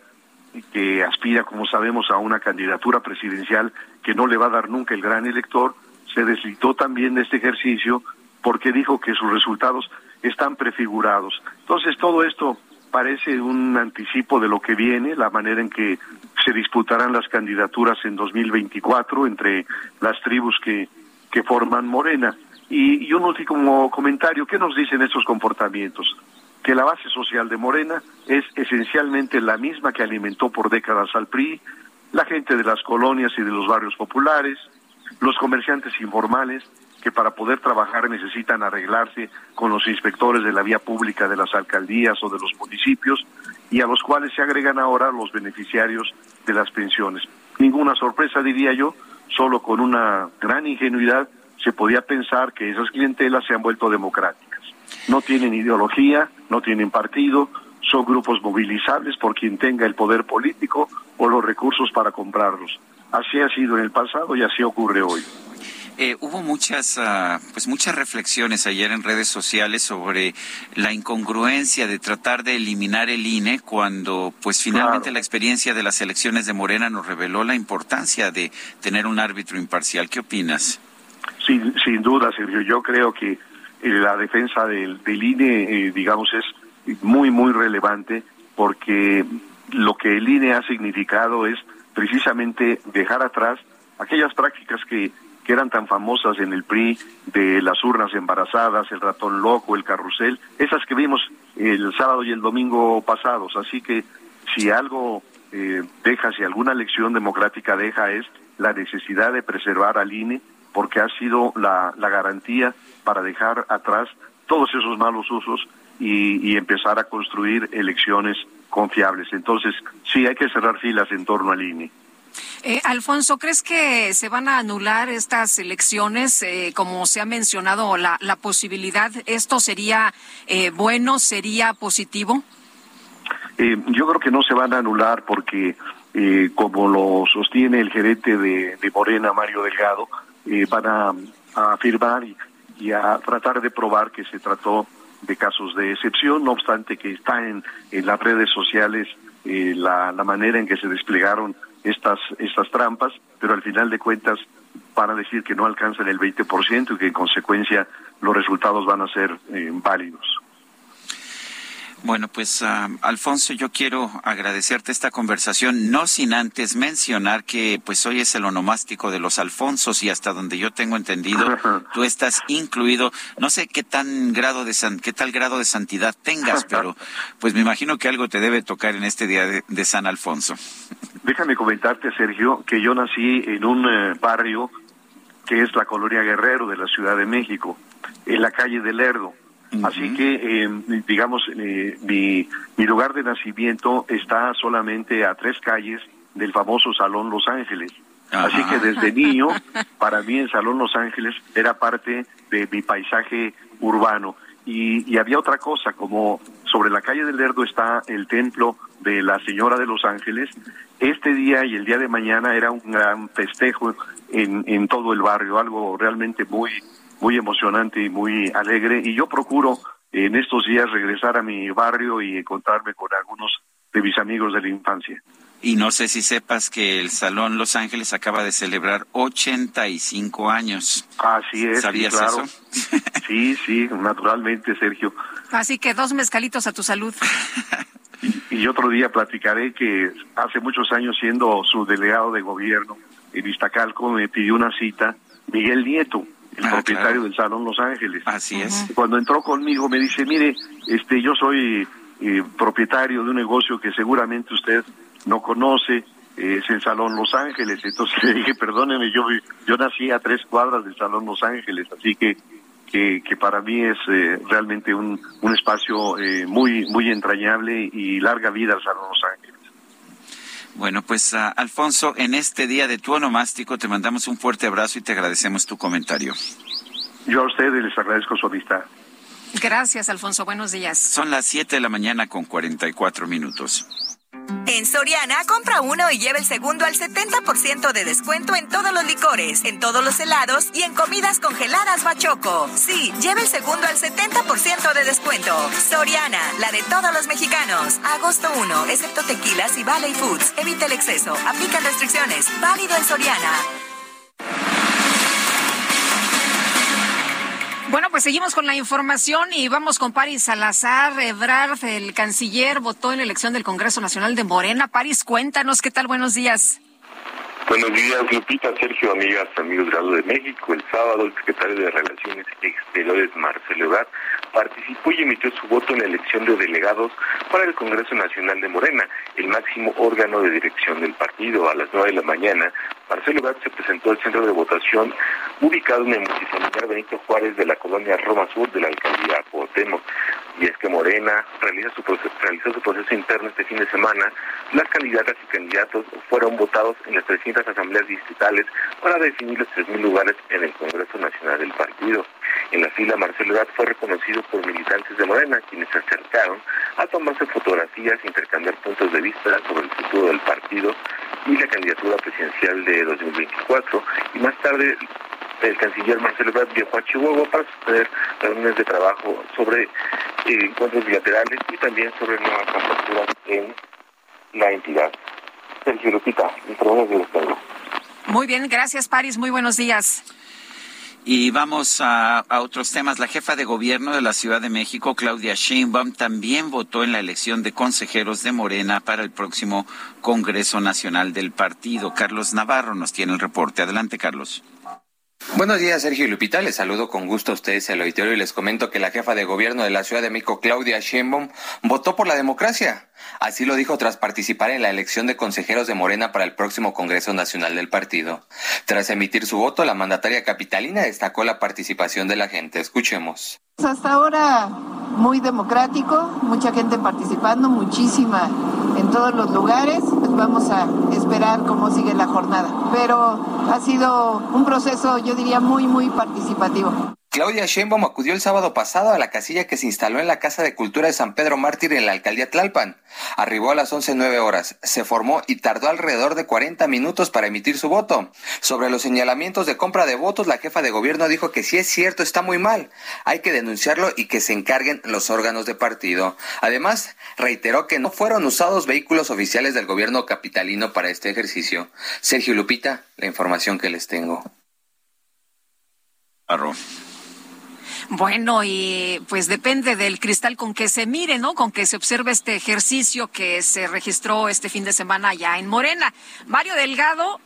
S15: que aspira, como sabemos, a una candidatura presidencial que no le va a dar nunca el gran elector, se deslitó también de este ejercicio porque dijo que sus resultados están prefigurados. Entonces, todo esto parece un anticipo de lo que viene, la manera en que se disputarán las candidaturas en 2024 entre las tribus que, que forman Morena. Y, y un último comentario, ¿qué nos dicen estos comportamientos? que la base social de Morena es esencialmente la misma que alimentó por décadas al PRI, la gente de las colonias y de los barrios populares, los comerciantes informales que para poder trabajar necesitan arreglarse con los inspectores de la vía pública de las alcaldías o de los municipios y a los cuales se agregan ahora los beneficiarios de las pensiones. Ninguna sorpresa, diría yo, solo con una gran ingenuidad se podía pensar que esas clientelas se han vuelto democráticas no tienen ideología, no tienen partido, son grupos movilizables por quien tenga el poder político o los recursos para comprarlos. Así ha sido en el pasado y así ocurre hoy.
S1: Eh, hubo muchas, uh, pues muchas reflexiones ayer en redes sociales sobre la incongruencia de tratar de eliminar el INE cuando, pues finalmente claro. la experiencia de las elecciones de Morena nos reveló la importancia de tener un árbitro imparcial. ¿Qué opinas?
S15: Sin, sin duda, Sergio. Yo creo que la defensa del, del INE, eh, digamos, es muy, muy relevante porque lo que el INE ha significado es precisamente dejar atrás aquellas prácticas que, que eran tan famosas en el PRI de las urnas embarazadas, el ratón loco, el carrusel, esas que vimos el sábado y el domingo pasados. Así que si algo eh, deja, si alguna lección democrática deja es la necesidad de preservar al INE porque ha sido la, la garantía para dejar atrás todos esos malos usos y, y, empezar a construir elecciones confiables. Entonces, sí, hay que cerrar filas en torno al INE.
S2: Eh, Alfonso, ¿crees que se van a anular estas elecciones? Eh, como se ha mencionado, la, posibilidad, ¿esto sería eh, bueno, sería positivo?
S15: yo creo que no se van a anular porque, como lo sostiene el gerente de, Morena, Mario Delgado, van a, afirmar y, a tratar de probar que se trató de casos de excepción, no obstante que está en, las redes sociales eh, la, manera en que se desplegaron estas, estas trampas, pero al final de cuentas van a decir que no alcanzan el 20% y que en consecuencia los resultados van a ser eh, válidos.
S1: Bueno, pues uh, Alfonso, yo quiero agradecerte esta conversación, no sin antes mencionar que pues hoy es el onomástico de los Alfonsos y hasta donde yo tengo entendido, tú estás incluido. No sé qué tan grado de san, qué tal grado de santidad tengas, pero pues me imagino que algo te debe tocar en este día de, de San Alfonso.
S15: Déjame comentarte, Sergio, que yo nací en un eh, barrio que es la colonia Guerrero de la Ciudad de México, en la calle del Lerdo Así que, eh, digamos, eh, mi, mi lugar de nacimiento está solamente a tres calles del famoso Salón Los Ángeles. Ajá. Así que desde niño, para mí el Salón Los Ángeles era parte de mi paisaje urbano. Y, y había otra cosa, como sobre la calle del Lerdo está el templo de la Señora de los Ángeles, este día y el día de mañana era un gran festejo en, en todo el barrio, algo realmente muy muy emocionante y muy alegre y yo procuro en estos días regresar a mi barrio y encontrarme con algunos de mis amigos de la infancia.
S1: Y no sé si sepas que el Salón Los Ángeles acaba de celebrar 85 años.
S15: Así es,
S1: ¿Sabías
S15: sí, claro.
S1: eso?
S15: Sí, sí, naturalmente, Sergio.
S2: Así que dos mezcalitos a tu salud.
S15: Y otro día platicaré que hace muchos años siendo su delegado de gobierno en Iztacalco me pidió una cita Miguel Nieto, el
S1: Ah,
S15: propietario
S1: claro.
S15: del Salón Los Ángeles.
S1: Así es.
S15: Cuando entró conmigo me dice, mire, este, yo soy eh, propietario de un negocio que seguramente usted no conoce, eh, es el Salón Los Ángeles. Entonces le dije, perdóneme, yo, yo nací a tres cuadras del Salón Los Ángeles, así que que, que para mí es eh, realmente un, un espacio eh, muy muy entrañable y larga vida al Salón Los Ángeles.
S1: Bueno, pues ah, Alfonso, en este día de tu onomástico te mandamos un fuerte abrazo y te agradecemos tu comentario.
S15: Yo a ustedes les agradezco su amistad.
S2: Gracias, Alfonso. Buenos días.
S1: Son las 7 de la mañana con 44 minutos.
S13: En Soriana, compra uno y lleva el segundo al 70% de descuento en todos los licores, en todos los helados y en comidas congeladas Bachoco. Sí, lleva el segundo al 70% de descuento. Soriana, la de todos los mexicanos. Agosto 1, excepto tequilas y Valley Foods. Evita el exceso. Aplican restricciones. Válido en Soriana.
S2: Bueno, pues seguimos con la información y vamos con Paris Salazar. Ebrard, el canciller, votó en la elección del Congreso Nacional de Morena. Paris, cuéntanos, ¿qué tal? Buenos días.
S16: Buenos días, Lupita, Sergio, amigas, amigos de Lado de México. El sábado, el secretario de Relaciones Exteriores, Marcelo Ebrard, participó y emitió su voto en la elección de delegados para el Congreso Nacional de Morena, el máximo órgano de dirección del partido. A las nueve de la mañana, Marcelo Ebrard se presentó al centro de votación ubicado en el multifamiliar Benito Juárez de la colonia Roma Sur de la alcaldía Cuauhtémoc. Y es que Morena realiza su proceso, realizó su proceso interno este fin de semana. Las candidatas y candidatos fueron votados en las 300 asambleas distritales para definir los 3.000 lugares en el Congreso Nacional del partido. En la fila, Marcelo Ebrard fue reconocido por militantes de Morena, quienes se acercaron a tomarse fotografías intercambiar puntos de vista sobre el futuro del partido y la candidatura presidencial de 2024. Y más tarde, el canciller Marcelo Ebrard viajó a Chihuahua para sostener reuniones de trabajo sobre eh, encuentros bilaterales y también sobre nuevas candidaturas en la entidad. Sergio Lupita, de los.
S2: Muy bien, gracias, Paris. Muy buenos días.
S1: Y vamos a, a otros temas. La jefa de gobierno de la Ciudad de México, Claudia Sheinbaum, también votó en la elección de consejeros de Morena para el próximo Congreso Nacional del Partido. Carlos Navarro nos tiene el reporte. Adelante, Carlos.
S17: Buenos días, Sergio y Lupita. Les saludo con gusto a ustedes el auditorio y les comento que la jefa de gobierno de la Ciudad de México, Claudia Sheinbaum, votó por la democracia. Así lo dijo tras participar en la elección de consejeros de Morena para el próximo Congreso Nacional del partido. Tras emitir su voto, la mandataria capitalina destacó la participación de la gente. Escuchemos.
S18: Hasta ahora muy democrático, mucha gente participando, muchísima en todos los lugares. Pues vamos a esperar cómo sigue la jornada. Pero ha sido un proceso, yo diría, muy, muy participativo.
S17: Claudia Sheinbaum acudió el sábado pasado a la casilla que se instaló en la Casa de Cultura de San Pedro Mártir en la alcaldía Tlalpan. Arribó a las 11.09 horas, se formó y tardó alrededor de 40 minutos para emitir su voto. Sobre los señalamientos de compra de votos, la jefa de gobierno dijo que si es cierto está muy mal, hay que denunciarlo y que se encarguen los órganos de partido. Además, reiteró que no fueron usados vehículos oficiales del gobierno capitalino para este ejercicio. Sergio Lupita, la información que les tengo.
S2: Bueno, y pues depende del cristal con que se mire, ¿no? Con que se observe este ejercicio que se registró este fin de semana allá en Morena. Mario Delgado,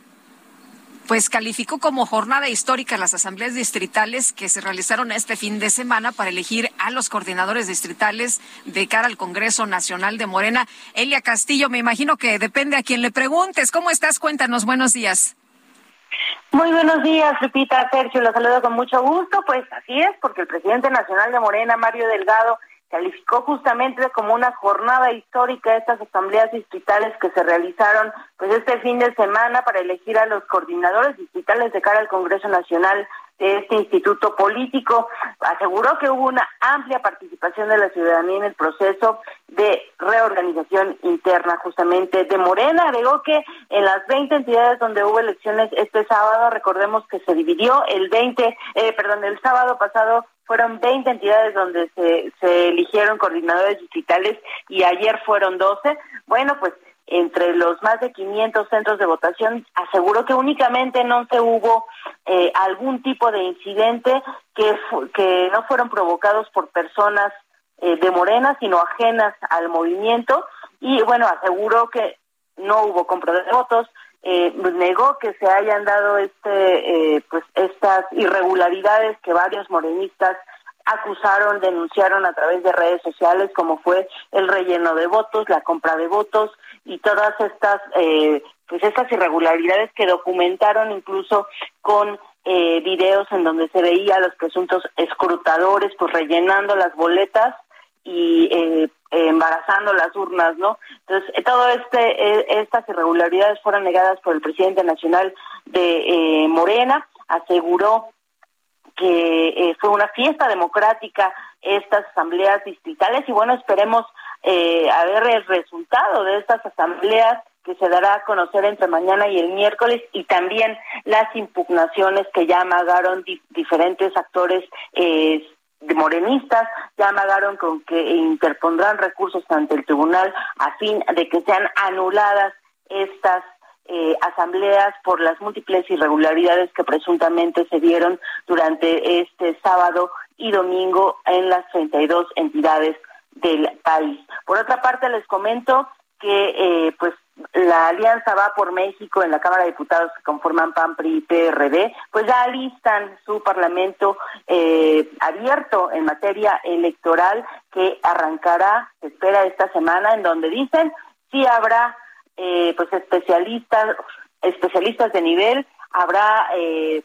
S2: pues calificó como jornada histórica las asambleas distritales que se realizaron este fin de semana para elegir a los coordinadores distritales de cara al Congreso Nacional de Morena. Elia Castillo, me imagino que depende a quien le preguntes. ¿Cómo estás? Cuéntanos, buenos días.
S19: Muy buenos días, Lupita, Sergio, los saludo con mucho gusto. Pues así es, porque el presidente nacional de Morena, Mario Delgado, calificó justamente como una jornada histórica estas asambleas distritales que se realizaron pues este fin de semana para elegir a los coordinadores distritales de cara al Congreso Nacional de este instituto político. Aseguró que hubo una amplia participación de la ciudadanía en el proceso de reorganización interna justamente de Morena. Agregó que en las 20 entidades donde hubo elecciones este sábado, recordemos que se dividió el 20, eh, perdón, el sábado pasado fueron 20 entidades donde se, se eligieron coordinadores digitales y ayer fueron 12. Bueno, pues entre los más de 500 centros de votación, aseguró que únicamente no se hubo eh, algún tipo de incidente que, que no fueron provocados por personas eh, de Morena, sino ajenas al movimiento. Y bueno, aseguró que no hubo compra de votos, eh, negó que se hayan dado este, pues estas irregularidades que varios morenistas acusaron, denunciaron a través de redes sociales, como fue el relleno de votos, la compra de votos y todas estas, eh, pues estas irregularidades que documentaron incluso con eh, videos en donde se veía a los presuntos escrutadores, pues rellenando las boletas y eh, embarazando las urnas, ¿no? Entonces, todo este, estas irregularidades fueron negadas por el presidente nacional de Morena, aseguró que eh, fue una fiesta democrática estas asambleas distritales y bueno, esperemos eh, a ver el resultado de estas asambleas que se dará a conocer entre mañana y el miércoles y también las impugnaciones que ya amagaron diferentes actores eh, morenistas, ya amagaron con que interpondrán recursos ante el tribunal a fin de que sean anuladas estas eh, asambleas por las múltiples irregularidades que presuntamente se dieron durante este sábado y domingo en las 32 entidades del país. Por otra parte, les comento que eh, pues la Alianza Va por México en la Cámara de Diputados que conforman PAN, PRI y PRD, pues ya alistan su parlamento eh, abierto en materia electoral que arrancará, se espera esta semana, en donde dicen si habrá eh, pues especialistas, especialistas de nivel, habrá eh,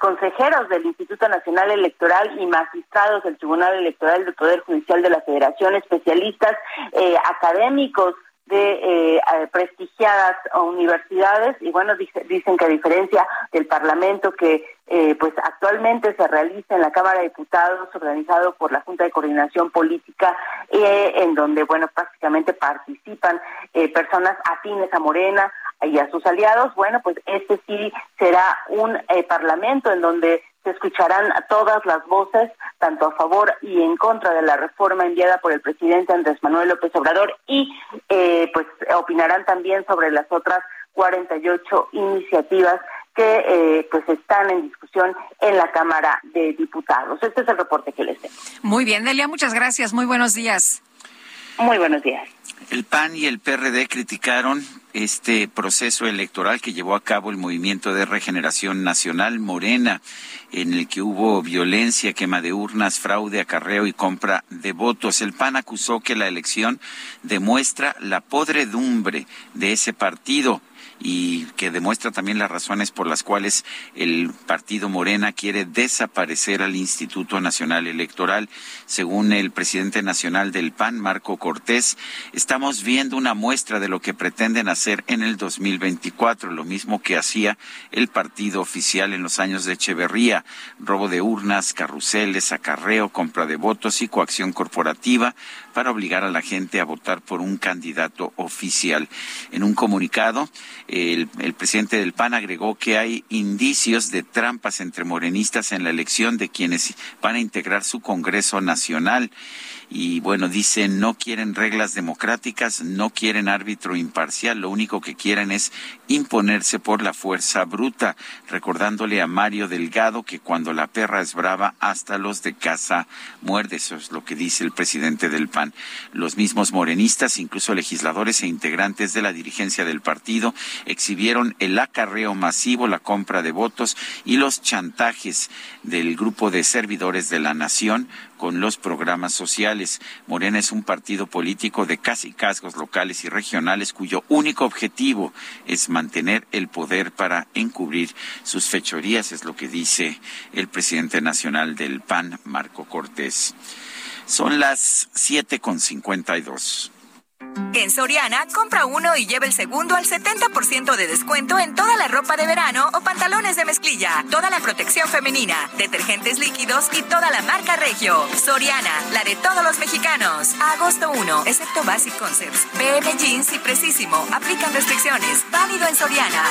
S19: consejeros del Instituto Nacional Electoral y magistrados del Tribunal Electoral del Poder Judicial de la Federación, especialistas eh, académicos de eh, prestigiadas universidades y bueno dicen que a diferencia del Parlamento que eh, pues actualmente se realiza en la Cámara de Diputados organizado por la Junta de Coordinación Política eh, en donde bueno prácticamente participan eh, personas afines a Morena y a sus aliados bueno pues este sí será un eh, parlamento en donde se escucharán todas las voces, tanto a favor y en contra de la reforma enviada por el presidente Andrés Manuel López Obrador y eh, pues opinarán también sobre las otras 48 iniciativas que eh, pues están en discusión en la Cámara de Diputados. Este es el reporte que les tengo.
S2: Muy bien, Delia, muchas gracias. Muy buenos días.
S19: Muy buenos días.
S1: El PAN y el PRD criticaron este proceso electoral que llevó a cabo el Movimiento de Regeneración Nacional Morena, en el que hubo violencia, quema de urnas, fraude, acarreo y compra de votos. El PAN acusó que la elección demuestra la podredumbre de ese partido y que demuestra también las razones por las cuales el partido Morena quiere desaparecer al Instituto Nacional Electoral. Según el presidente nacional del PAN, Marco Cortés, estamos viendo una muestra de lo que pretenden hacer en el 2024, lo mismo que hacía el partido oficial en los años de Echeverría, robo de urnas, carruseles, acarreo, compra de votos y coacción corporativa para obligar a la gente a votar por un candidato oficial. En un comunicado, el, presidente del PAN agregó que hay indicios de trampas entre morenistas en la elección de quienes van a integrar su Congreso Nacional y bueno, dicen no quieren reglas democráticas, no quieren árbitro imparcial, lo único que quieren es imponerse por la fuerza bruta, recordándole a Mario Delgado que cuando la perra es brava, hasta los de casa muerde. Eso es lo que dice el presidente del PAN. Los mismos morenistas, incluso legisladores e integrantes de la dirigencia del partido, exhibieron el acarreo masivo, la compra de votos y los chantajes del grupo de servidores de la nación con los programas sociales. Morena es un partido político de casi cascos locales y regionales cuyo único objetivo es mantener el poder para encubrir sus fechorías, es lo que dice el presidente nacional del PAN, Marco Cortés. Son las siete con cincuenta y dos.
S13: En Soriana, compra uno y lleva el segundo al 70% de descuento en toda la ropa de verano o pantalones de mezclilla, toda la protección femenina, detergentes líquidos y toda la marca Regio. Soriana, la de todos los mexicanos. agosto 1, excepto Basic Concepts, BM Jeans y Precisísimo. Aplican restricciones. Válido en Soriana.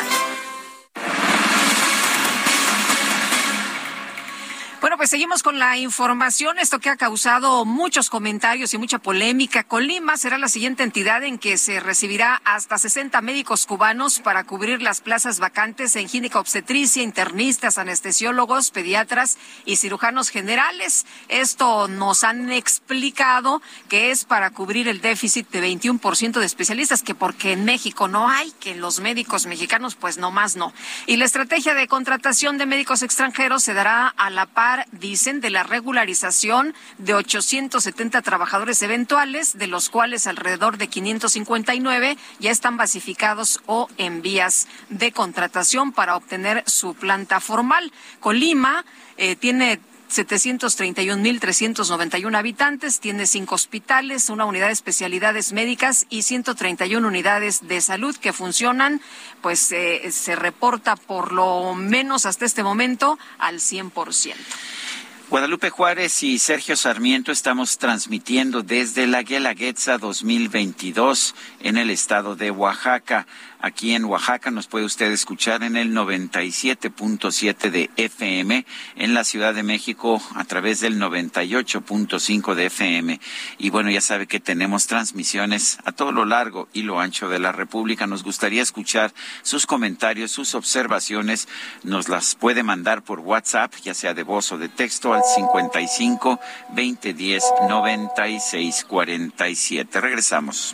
S2: Bueno, pues seguimos con la información, esto que ha causado muchos comentarios y mucha polémica. Colima será la siguiente entidad en que se recibirá hasta 60 médicos cubanos para cubrir las plazas vacantes en gínica obstetricia, internistas, anestesiólogos, pediatras y cirujanos generales. Esto nos han explicado que es para cubrir el déficit de 21% de especialistas, que porque en México no hay, que los médicos mexicanos pues no más no. Y la estrategia de contratación de médicos extranjeros se dará a la par, dicen, de la regularización de 870 trabajadores eventuales, de los cuales alrededor de 559 ya están basificados o en vías de contratación para obtener su planta formal. Colima eh, tiene 731.391 habitantes, tiene cinco hospitales, una unidad de especialidades médicas y 131 unidades de salud que funcionan, pues eh, se reporta por lo menos hasta este momento al 100%.
S1: Guadalupe Juárez y Sergio Sarmiento estamos transmitiendo desde la Guelaguetza 2022 en el estado de Oaxaca. Aquí en Oaxaca nos puede usted escuchar en el 97.7 de FM, en la Ciudad de México a través del 98.5 de FM. Y bueno, ya sabe que tenemos transmisiones a todo lo largo y lo ancho de la República. Nos gustaría escuchar sus comentarios, sus observaciones. Nos las puede mandar por WhatsApp, ya sea de voz o de texto, al 55 2010 96 47. Regresamos.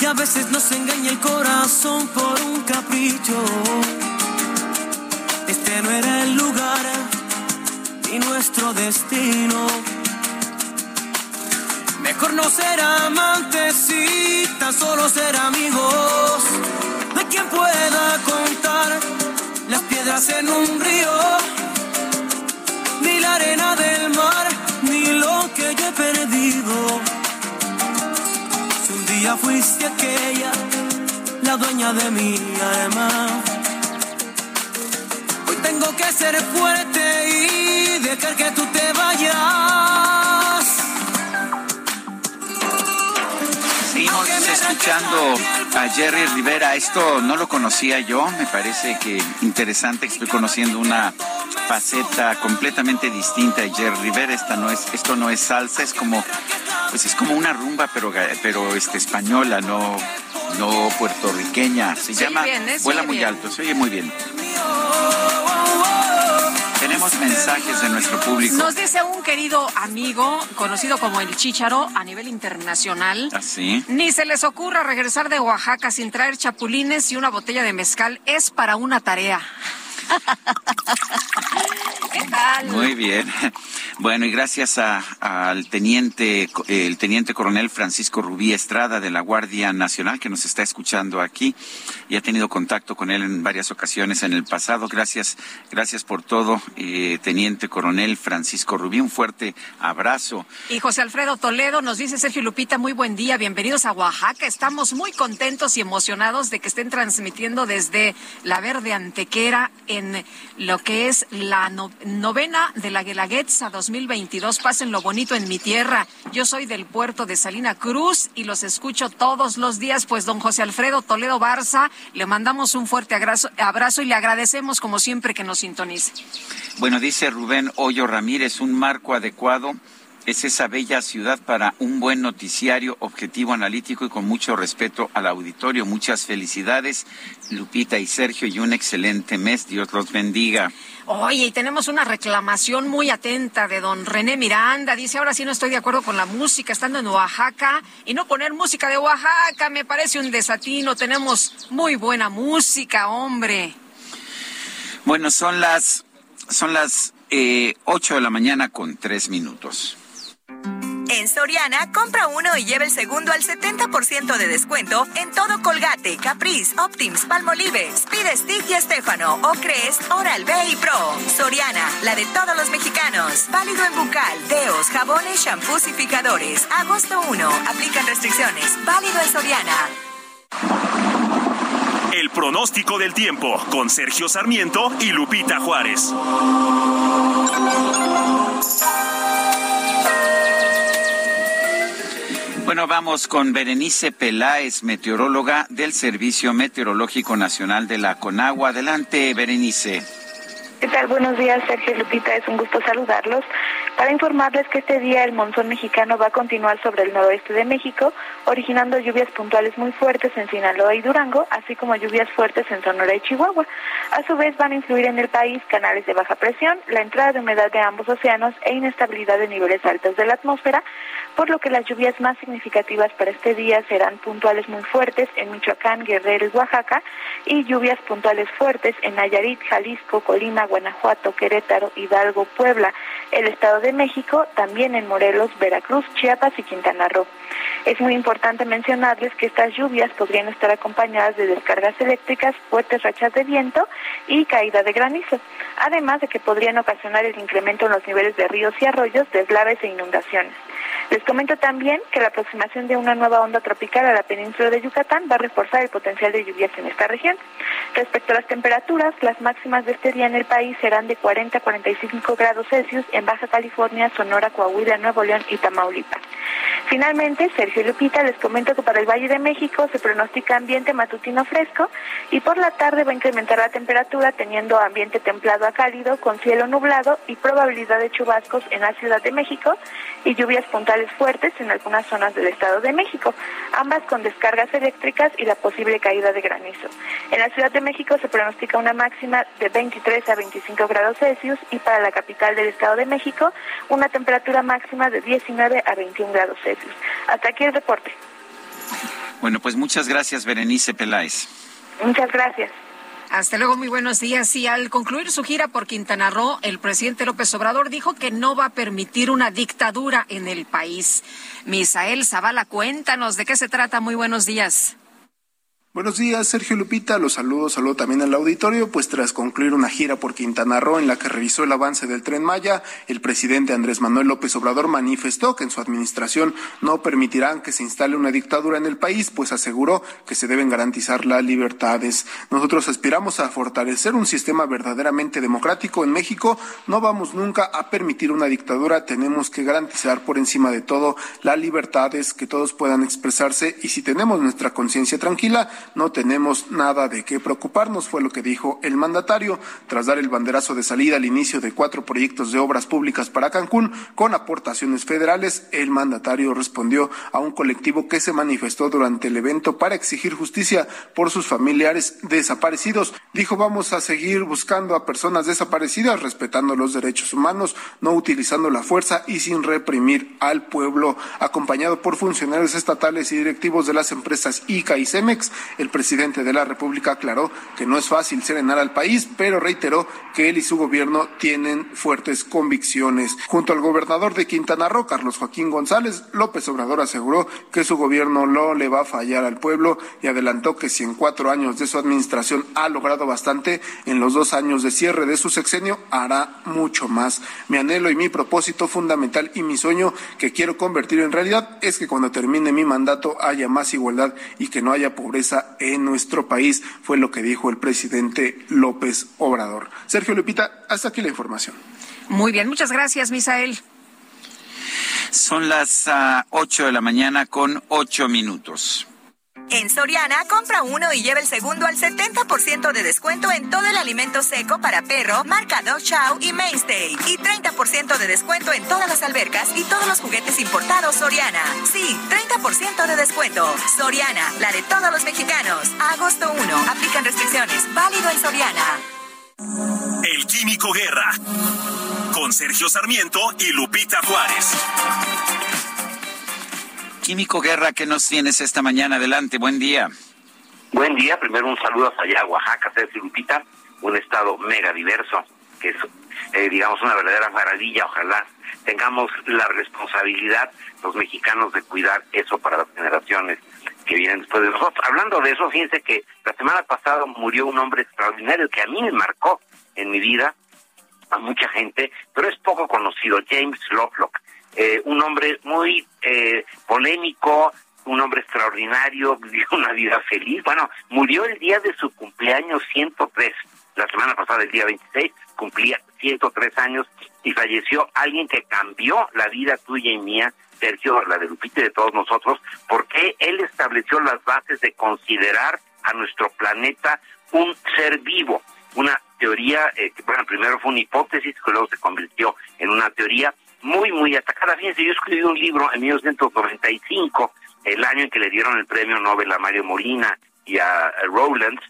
S11: y a veces nos engaña el corazón por un capricho. Este no era el lugar ni nuestro destino. Mejor no ser amantes y tan solo ser amigos. De quien pueda contar las piedras en un río, fuiste aquella, la dueña de mi alma. Hoy tengo que ser fuerte y dejar que tú te vayas.
S1: Seguimos escuchando a Jerry Rivera. Esto no lo conocía yo, me parece que interesante. Estoy conociendo una faceta completamente distinta de Jerry Rivera. Esta no es, esto no es salsa, es como pues es como una rumba, pero, pero este, española, no, no puertorriqueña. Se llama ¿eh? Vuela muy alto, se oye muy bien. Tenemos mensajes de nuestro público.
S2: Nos dice un querido amigo, conocido como el Chícharo a nivel internacional.
S1: Así.
S2: ¿Ah, Ni se les ocurra regresar de Oaxaca sin traer chapulines y una botella de mezcal. Es para una tarea. ¿Qué tal?
S1: Muy bien. Bueno, y gracias al teniente, el teniente coronel Francisco Rubí Estrada de la Guardia Nacional que nos está escuchando aquí y ha tenido contacto con él en varias ocasiones en el pasado. Gracias, gracias por todo, eh, teniente coronel Francisco Rubí. Un fuerte abrazo.
S2: Y José Alfredo Toledo nos dice Sergio Lupita, muy buen día, bienvenidos a Oaxaca. Estamos muy contentos y emocionados de que estén transmitiendo desde la Verde Antequera en lo que es la novena de la Guelaguetza 2022. Pásenlo bonito en mi tierra. Yo soy del puerto de Salina Cruz y los escucho todos los días. Pues don José Alfredo Toledo Barza, le mandamos un fuerte abrazo, y le agradecemos como siempre que nos sintonice.
S1: Bueno, dice Rubén Hoyo Ramírez, un marco adecuado es esa bella ciudad para un buen noticiario objetivo, analítico y con mucho respeto al auditorio. Muchas felicidades, Lupita y Sergio, y un excelente mes. Dios los bendiga.
S2: Oye, y tenemos una reclamación muy atenta de don René Miranda. Dice, ahora sí no estoy de acuerdo con la música, estando en Oaxaca, y no poner música de Oaxaca me parece un desatino. Tenemos muy buena música, hombre.
S1: Bueno, son las, son las eh, 8 de la mañana con tres minutos.
S13: En Soriana, compra uno y lleve el segundo al 70% de descuento en todo Colgate, Caprice, Optims, Palmolive, Speed Stick y Estefano, o Crest, Oral B y Pro. Soriana, la de todos los mexicanos. Válido en bucal, deos, jabones, shampoos y fijadores. Agosto 1. Aplican restricciones. Válido en Soriana.
S4: El pronóstico del tiempo con Sergio Sarmiento y Lupita Juárez.
S1: Bueno, vamos con Berenice Peláez, meteoróloga del Servicio Meteorológico Nacional de la Conagua. Adelante, Berenice.
S20: ¿Qué tal? Buenos días, Sergio Lupita. Es un gusto saludarlos para informarles que este día el monzón mexicano va a continuar sobre el noroeste de México, originando lluvias puntuales muy fuertes en Sinaloa y Durango, así como lluvias fuertes en Sonora y Chihuahua. A su vez van a influir en el país canales de baja presión, la entrada de humedad de ambos océanos e inestabilidad de niveles altos de la atmósfera, por lo que las lluvias más significativas para este día serán puntuales muy fuertes en Michoacán, Guerrero y Oaxaca y lluvias puntuales fuertes en Nayarit, Jalisco, Colima, Guanajuato, Querétaro, Hidalgo, Puebla, el Estado de México, también en Morelos, Veracruz, Chiapas y Quintana Roo. Es muy importante mencionarles que estas lluvias podrían estar acompañadas de descargas eléctricas, fuertes rachas de viento y caída de granizo, además de que podrían ocasionar el incremento en los niveles de ríos y arroyos, deslaves e inundaciones. Les comento también que la aproximación de una nueva onda tropical a la península de Yucatán va a reforzar el potencial de lluvias en esta región. Respecto a las temperaturas, las máximas de este día en el país serán de 40 a 45 grados Celsius en Baja California, Sonora, Coahuila, Nuevo León y Tamaulipas. Finalmente, Sergio Lupita, les comento que para el Valle de México se pronostica ambiente matutino fresco y por la tarde va a incrementar la temperatura teniendo ambiente templado a cálido con cielo nublado y probabilidad de chubascos en la Ciudad de México y lluvias fuertes en algunas zonas del Estado de México, ambas con descargas eléctricas y la posible caída de granizo. En la Ciudad de México se pronostica una máxima de 23 a 25 grados Celsius y para la capital del Estado de México una temperatura máxima de 19 a 21 grados Celsius. Hasta aquí el reporte.
S1: Bueno, pues muchas gracias, Berenice Peláez.
S20: Muchas gracias.
S2: Hasta luego, muy buenos días. Y al concluir su gira por Quintana Roo, el presidente López Obrador dijo que no va a permitir una dictadura en el país. Misael Zavala, cuéntanos de qué se trata. Muy buenos días.
S21: Buenos días, Sergio Lupita. Los saludo, saludo también al auditorio, pues tras concluir una gira por Quintana Roo en la que revisó el avance del tren Maya, el presidente Andrés Manuel López Obrador manifestó que en su administración no permitirán que se instale una dictadura en el país, pues aseguró que se deben garantizar las libertades. Nosotros aspiramos a fortalecer un sistema verdaderamente democrático en México. No vamos nunca a permitir una dictadura. Tenemos que garantizar por encima de todo las libertades, que todos puedan expresarse y si tenemos nuestra conciencia tranquila, no tenemos nada de qué preocuparnos, fue lo que dijo el mandatario tras dar el banderazo de salida al inicio de cuatro proyectos de obras públicas para Cancún con aportaciones federales. El mandatario respondió a un colectivo que se manifestó durante el evento para exigir justicia por sus familiares desaparecidos. Dijo, vamos a seguir buscando a personas desaparecidas, respetando los derechos humanos, no utilizando la fuerza y sin reprimir al pueblo. Acompañado por funcionarios estatales y directivos de las empresas ICA y CEMEX, el presidente de la República aclaró que no es fácil serenar al país, pero reiteró que él y su gobierno tienen fuertes convicciones. Junto al gobernador de Quintana Roo, Carlos Joaquín González, López Obrador aseguró que su gobierno no le va a fallar al pueblo y adelantó que si en cuatro años de su administración ha logrado bastante, en los dos años de cierre de su sexenio hará mucho más. Mi anhelo y mi propósito fundamental y mi sueño que quiero convertir en realidad es que cuando termine mi mandato haya más igualdad y que no haya pobreza pobreza en nuestro país, fue lo que dijo el presidente López Obrador. Sergio Lupita, hasta aquí la información.
S2: Muy bien, muchas gracias, Misael.
S1: Son las uh, 8 de la mañana con 8 minutos.
S13: En Soriana, compra uno y lleva el segundo al 70% de descuento en todo el alimento seco para perro, marca Dog Chow y Mainstay. Y 30% de descuento en todas las albercas y todos los juguetes importados Soriana. Sí, 30% de descuento. Soriana, la de todos los mexicanos. agosto 1. Aplican restricciones. Válido en Soriana.
S4: El Químico Guerra. Con Sergio Sarmiento y Lupita Juárez.
S1: Químico Guerra, ¿qué nos tienes esta mañana? Adelante, buen día.
S22: Buen día, primero un saludo allá a Oaxaca, Lupita, un estado mega diverso, que es, eh, digamos, una verdadera maravilla. Ojalá tengamos la responsabilidad, los mexicanos, de cuidar eso para las generaciones que vienen después de nosotros. Hablando de eso, fíjense que la semana pasada murió un hombre extraordinario que a mí me marcó en mi vida, a mucha gente, pero es poco conocido, James Lovelock. Eh, un hombre muy eh, polémico, un hombre extraordinario, vivió una vida feliz. Bueno, murió el día de su cumpleaños 103. La semana pasada, el día 26, cumplía 103 años y falleció alguien que cambió la vida tuya y mía, Sergio, la de Lupita y de todos nosotros, porque él estableció las bases de considerar a nuestro planeta un ser vivo. Una teoría eh, que, bueno, primero fue una hipótesis, que luego se convirtió en una teoría muy, muy atacada. Fíjense, yo escribí un libro en 1995, el año en que le dieron el premio Nobel a Mario Molina y a, Rowlands,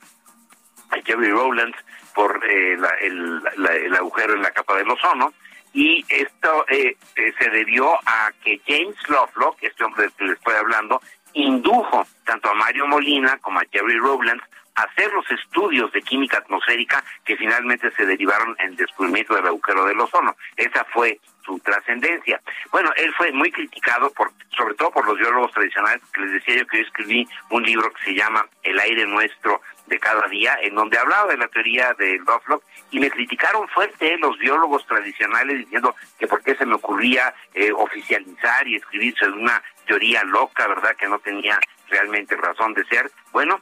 S22: a Jerry Rowlands, por eh, el, el, agujero en la capa del ozono. Y esto eh, eh, se debió a que James Lovelock, este hombre del que les estoy hablando, indujo tanto a Mario Molina como a Jerry Rowlands a hacer los estudios de química atmosférica que finalmente se derivaron en el descubrimiento del agujero del ozono. Esa fue su trascendencia. Bueno, él fue muy criticado por, sobre todo por los biólogos tradicionales, que les decía yo que yo escribí un libro que se llama El aire nuestro de cada día, en donde hablaba de la teoría de Lovelock y me criticaron fuerte los biólogos tradicionales diciendo que por qué se me ocurría eh, oficializar y escribir sobre una teoría loca, ¿verdad? Que no tenía realmente razón de ser. Bueno,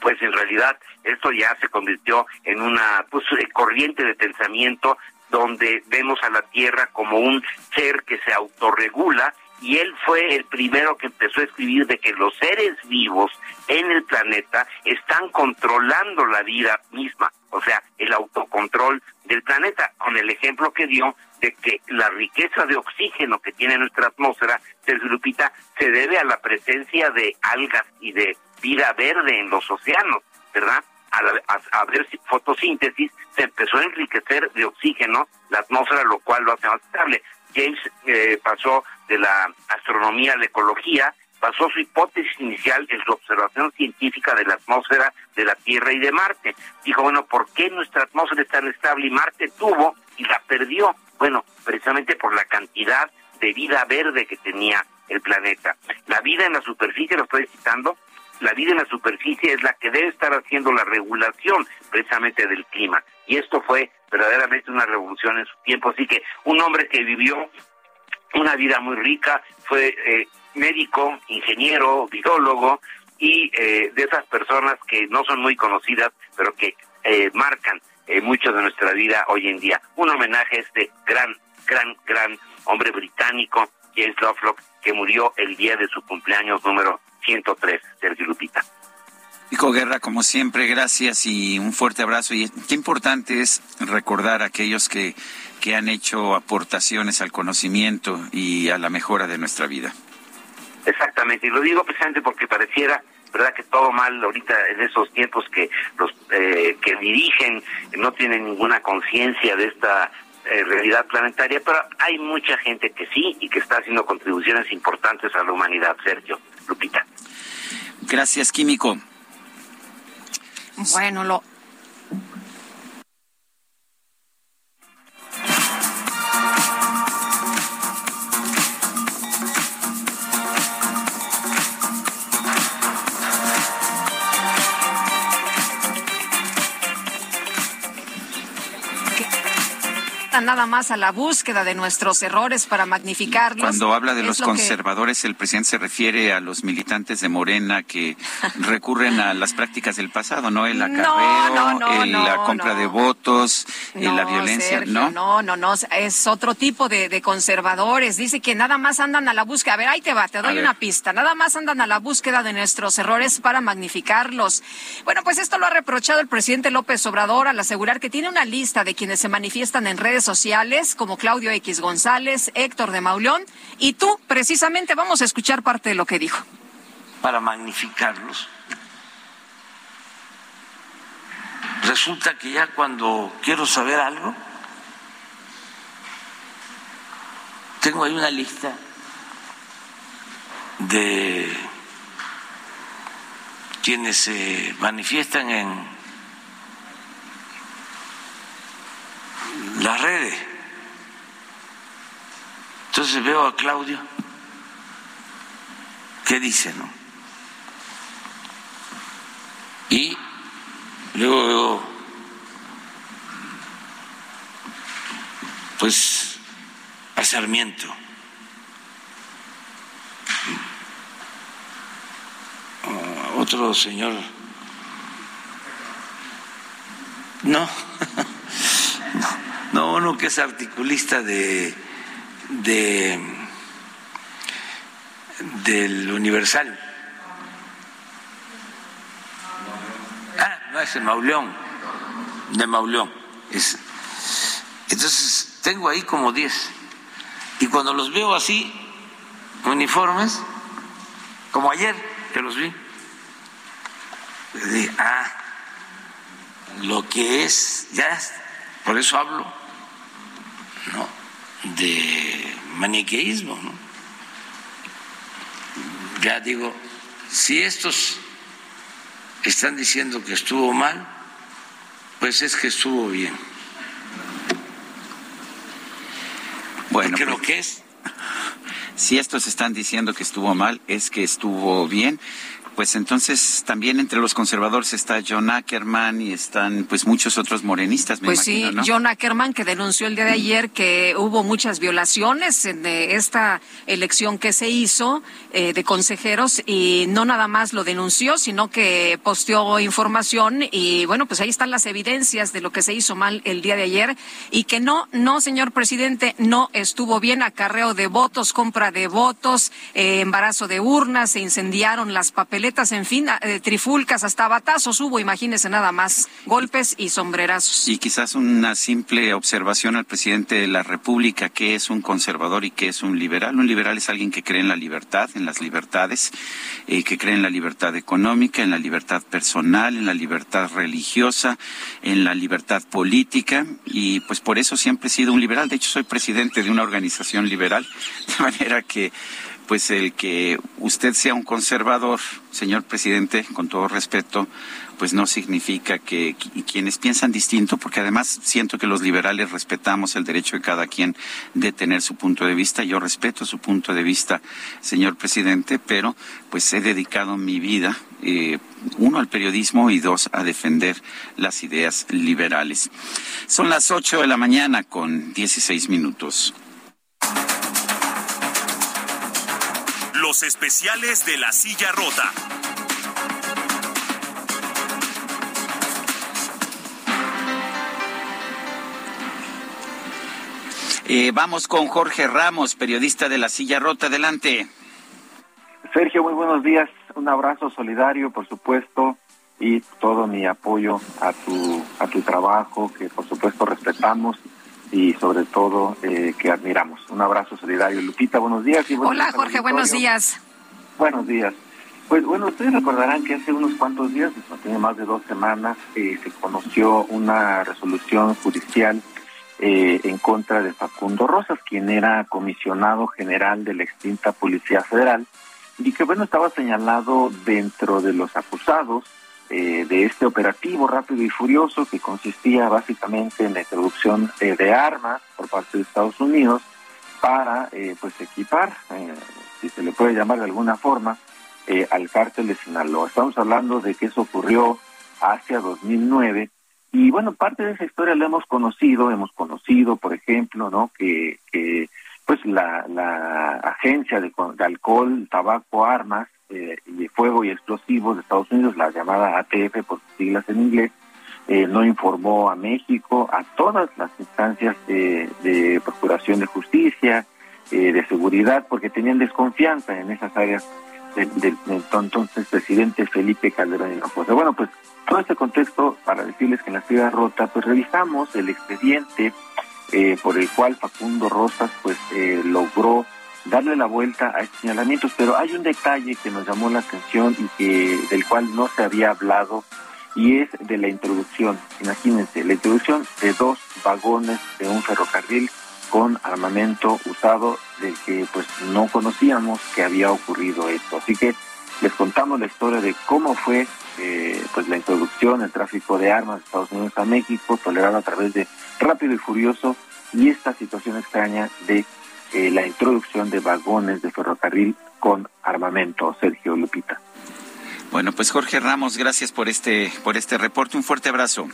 S22: pues en realidad esto ya se convirtió en una pues, corriente de pensamiento donde vemos a la Tierra como un ser que se autorregula y él fue el primero que empezó a escribir de que los seres vivos en el planeta están controlando la vida misma, o sea, el autocontrol del planeta, con el ejemplo que dio de que la riqueza de oxígeno que tiene nuestra atmósfera, Lupita, se debe a la presencia de algas y de vida verde en los océanos, ¿verdad? A, ver si fotosíntesis se empezó a enriquecer de oxígeno la atmósfera, lo cual lo hace más estable. James eh, pasó de la astronomía a la ecología, basó su hipótesis inicial en su observación científica de la atmósfera de la Tierra y de Marte. Dijo, bueno, ¿por qué nuestra atmósfera es tan estable y Marte tuvo y la perdió? Bueno, precisamente por la cantidad de vida verde que tenía el planeta. La vida en la superficie, lo estoy citando, la vida en la superficie es la que debe estar haciendo la regulación precisamente del clima. Y esto fue verdaderamente una revolución en su tiempo. Así que un hombre que vivió una vida muy rica, fue eh, médico, ingeniero, biólogo y eh, de esas personas que no son muy conocidas, pero que eh, marcan mucho de nuestra vida hoy en día. Un homenaje a este gran, gran, gran hombre británico, James Lovelock, que murió el día de su cumpleaños número 103, Sergio Lupita.
S1: Pico Guerra, como siempre, gracias y un fuerte abrazo. Y qué importante es recordar a aquellos que, que han hecho aportaciones al conocimiento y a la mejora de nuestra vida.
S22: Exactamente, y lo digo precisamente porque pareciera verdad que todo mal ahorita en esos tiempos que los eh, que dirigen no tienen ninguna conciencia de esta eh, realidad planetaria, pero hay mucha gente que sí y que está haciendo contribuciones importantes a la humanidad, Sergio, Lupita.
S1: Gracias, Químico.
S2: Bueno, lo, nada más a la búsqueda de nuestros errores para magnificarlos.
S1: Cuando habla de los
S2: lo que-
S1: conservadores, el presidente se refiere a los militantes de Morena que recurren a las prácticas del pasado, ¿no? El acarreo,
S2: no, no,
S1: el- la compra de votos, eh, la violencia,
S2: Sergio,
S1: ¿no?
S2: No, no, no, es otro tipo de, de conservadores. Dice que nada más andan a la búsqueda. A ver, ahí te va, te
S1: A
S2: doy
S1: ver.
S2: una pista. Nada más andan a la búsqueda de nuestros errores para magnificarlos. Bueno, pues esto lo ha reprochado el presidente López Obrador al asegurar que tiene una lista de quienes se manifiestan en redes sociales, como Claudio X González, Héctor de Mauleón, y tú, precisamente, vamos a escuchar parte de lo que dijo.
S23: para magnificarlos. Resulta que ya cuando quiero saber algo, tengo ahí una lista de quienes se manifiestan en las redes. Entonces veo a Claudio, ¿qué dice, no? Y luego veo, pues, a Sarmiento. A Otro señor. No, uno que es articulista de, de del Universal. Ah, no es de Mauleón, de Mauleón. Es, entonces, tengo ahí como 10. Y cuando los veo así, uniformes, como ayer que los vi, digo, ah, lo que es, ya, por eso hablo, ¿no? De maniqueísmo, ¿no? Ya digo, si estos están diciendo que estuvo mal, pues es que estuvo bien.
S1: Bueno,
S23: Porque
S1: pues,
S23: que es
S1: si estos están diciendo que estuvo mal, es que estuvo bien. Pues entonces también entre los conservadores está John Ackerman y están pues muchos otros morenistas, me
S2: Pues
S1: imagino,
S2: sí,
S1: ¿no?
S2: John Ackerman, que denunció el día de ayer que hubo muchas violaciones en eh, esta elección que se hizo eh, de consejeros y no nada más lo denunció, sino que posteó información y bueno, pues ahí están las evidencias de lo que se hizo mal el día de ayer y que no, no, señor presidente, no estuvo bien acarreo de votos, compra de votos, eh, embarazo de urnas, se incendiaron las papeletas, en fin, eh, trifulcas, hasta batazos hubo, imagínese nada más, golpes y sombrerazos.
S1: Y quizás una simple observación al presidente de la República, que es un conservador y que es un liberal. Un liberal es alguien que cree en la libertad, en las libertades, eh, que cree en la libertad económica, en la libertad personal, en la libertad religiosa, en la libertad política. Y pues por eso siempre he sido un liberal. De hecho, soy presidente de una organización liberal. De manera que pues el que usted sea un conservador, señor presidente, con todo respeto, pues no significa que qui- quienes piensan distinto, porque además siento que los liberales respetamos el derecho de cada quien de tener su punto de vista. Yo respeto su punto de vista, señor presidente, pero pues he dedicado mi vida, eh, uno al periodismo y dos a defender las ideas liberales. Son las ocho de la mañana con 16 minutos.
S4: Los especiales de la silla rota.
S1: Eh, vamos con Jorge Ramos, periodista de La Silla Rota. Adelante.
S24: Sergio, muy buenos días. Un abrazo solidario, por supuesto, y todo mi apoyo a tu a tu trabajo, que por supuesto respetamos y sobre todo eh, que admiramos. Un abrazo solidario, Lupita. Buenos días. Y buenos
S2: Hola
S24: días
S2: Jorge, buenos días.
S24: Buenos días. Pues bueno, ustedes recordarán que hace unos cuantos días, no tiene más de dos semanas, eh, se conoció una resolución judicial eh, en contra de Facundo Rosas, quien era comisionado general de la extinta Policía Federal, y que bueno, estaba señalado dentro de los acusados eh, de este operativo rápido y furioso que consistía básicamente en la introducción eh, de armas por parte de Estados Unidos para eh, pues equipar, eh, si se le puede llamar de alguna forma, eh, al cártel de Sinaloa. Estamos hablando de que eso ocurrió hacia 2009 Y bueno, parte de esa historia la hemos conocido, hemos conocido, por ejemplo, ¿no? Que, pues la, la agencia de, de alcohol, tabaco, armas eh, y fuego y explosivos de Estados Unidos, la llamada ATF por sus siglas en inglés, eh, no informó a México, a todas las instancias de, de procuración de justicia, eh, de seguridad, porque tenían desconfianza en esas áreas del, del, del entonces presidente Felipe Calderón Hinojosa. Bueno, pues todo este contexto para decirles que en la ciudad rota, pues revisamos el expediente eh, por el cual Facundo Rosas pues eh, logró darle la vuelta a estos señalamientos, pero hay un detalle que nos llamó la atención y que del cual no se había hablado y es de la introducción. Imagínense, la introducción de dos vagones de un ferrocarril con armamento usado del que pues no conocíamos que había ocurrido esto. Así que les contamos la historia de cómo fue eh, pues la introducción, el tráfico de armas de Estados Unidos a México, tolerado a través de Rápido y Furioso, y esta situación extraña de eh, la introducción de vagones de ferrocarril con armamento, Sergio Lupita.
S1: Bueno, pues Jorge Ramos, gracias por este, por este reporte, un fuerte abrazo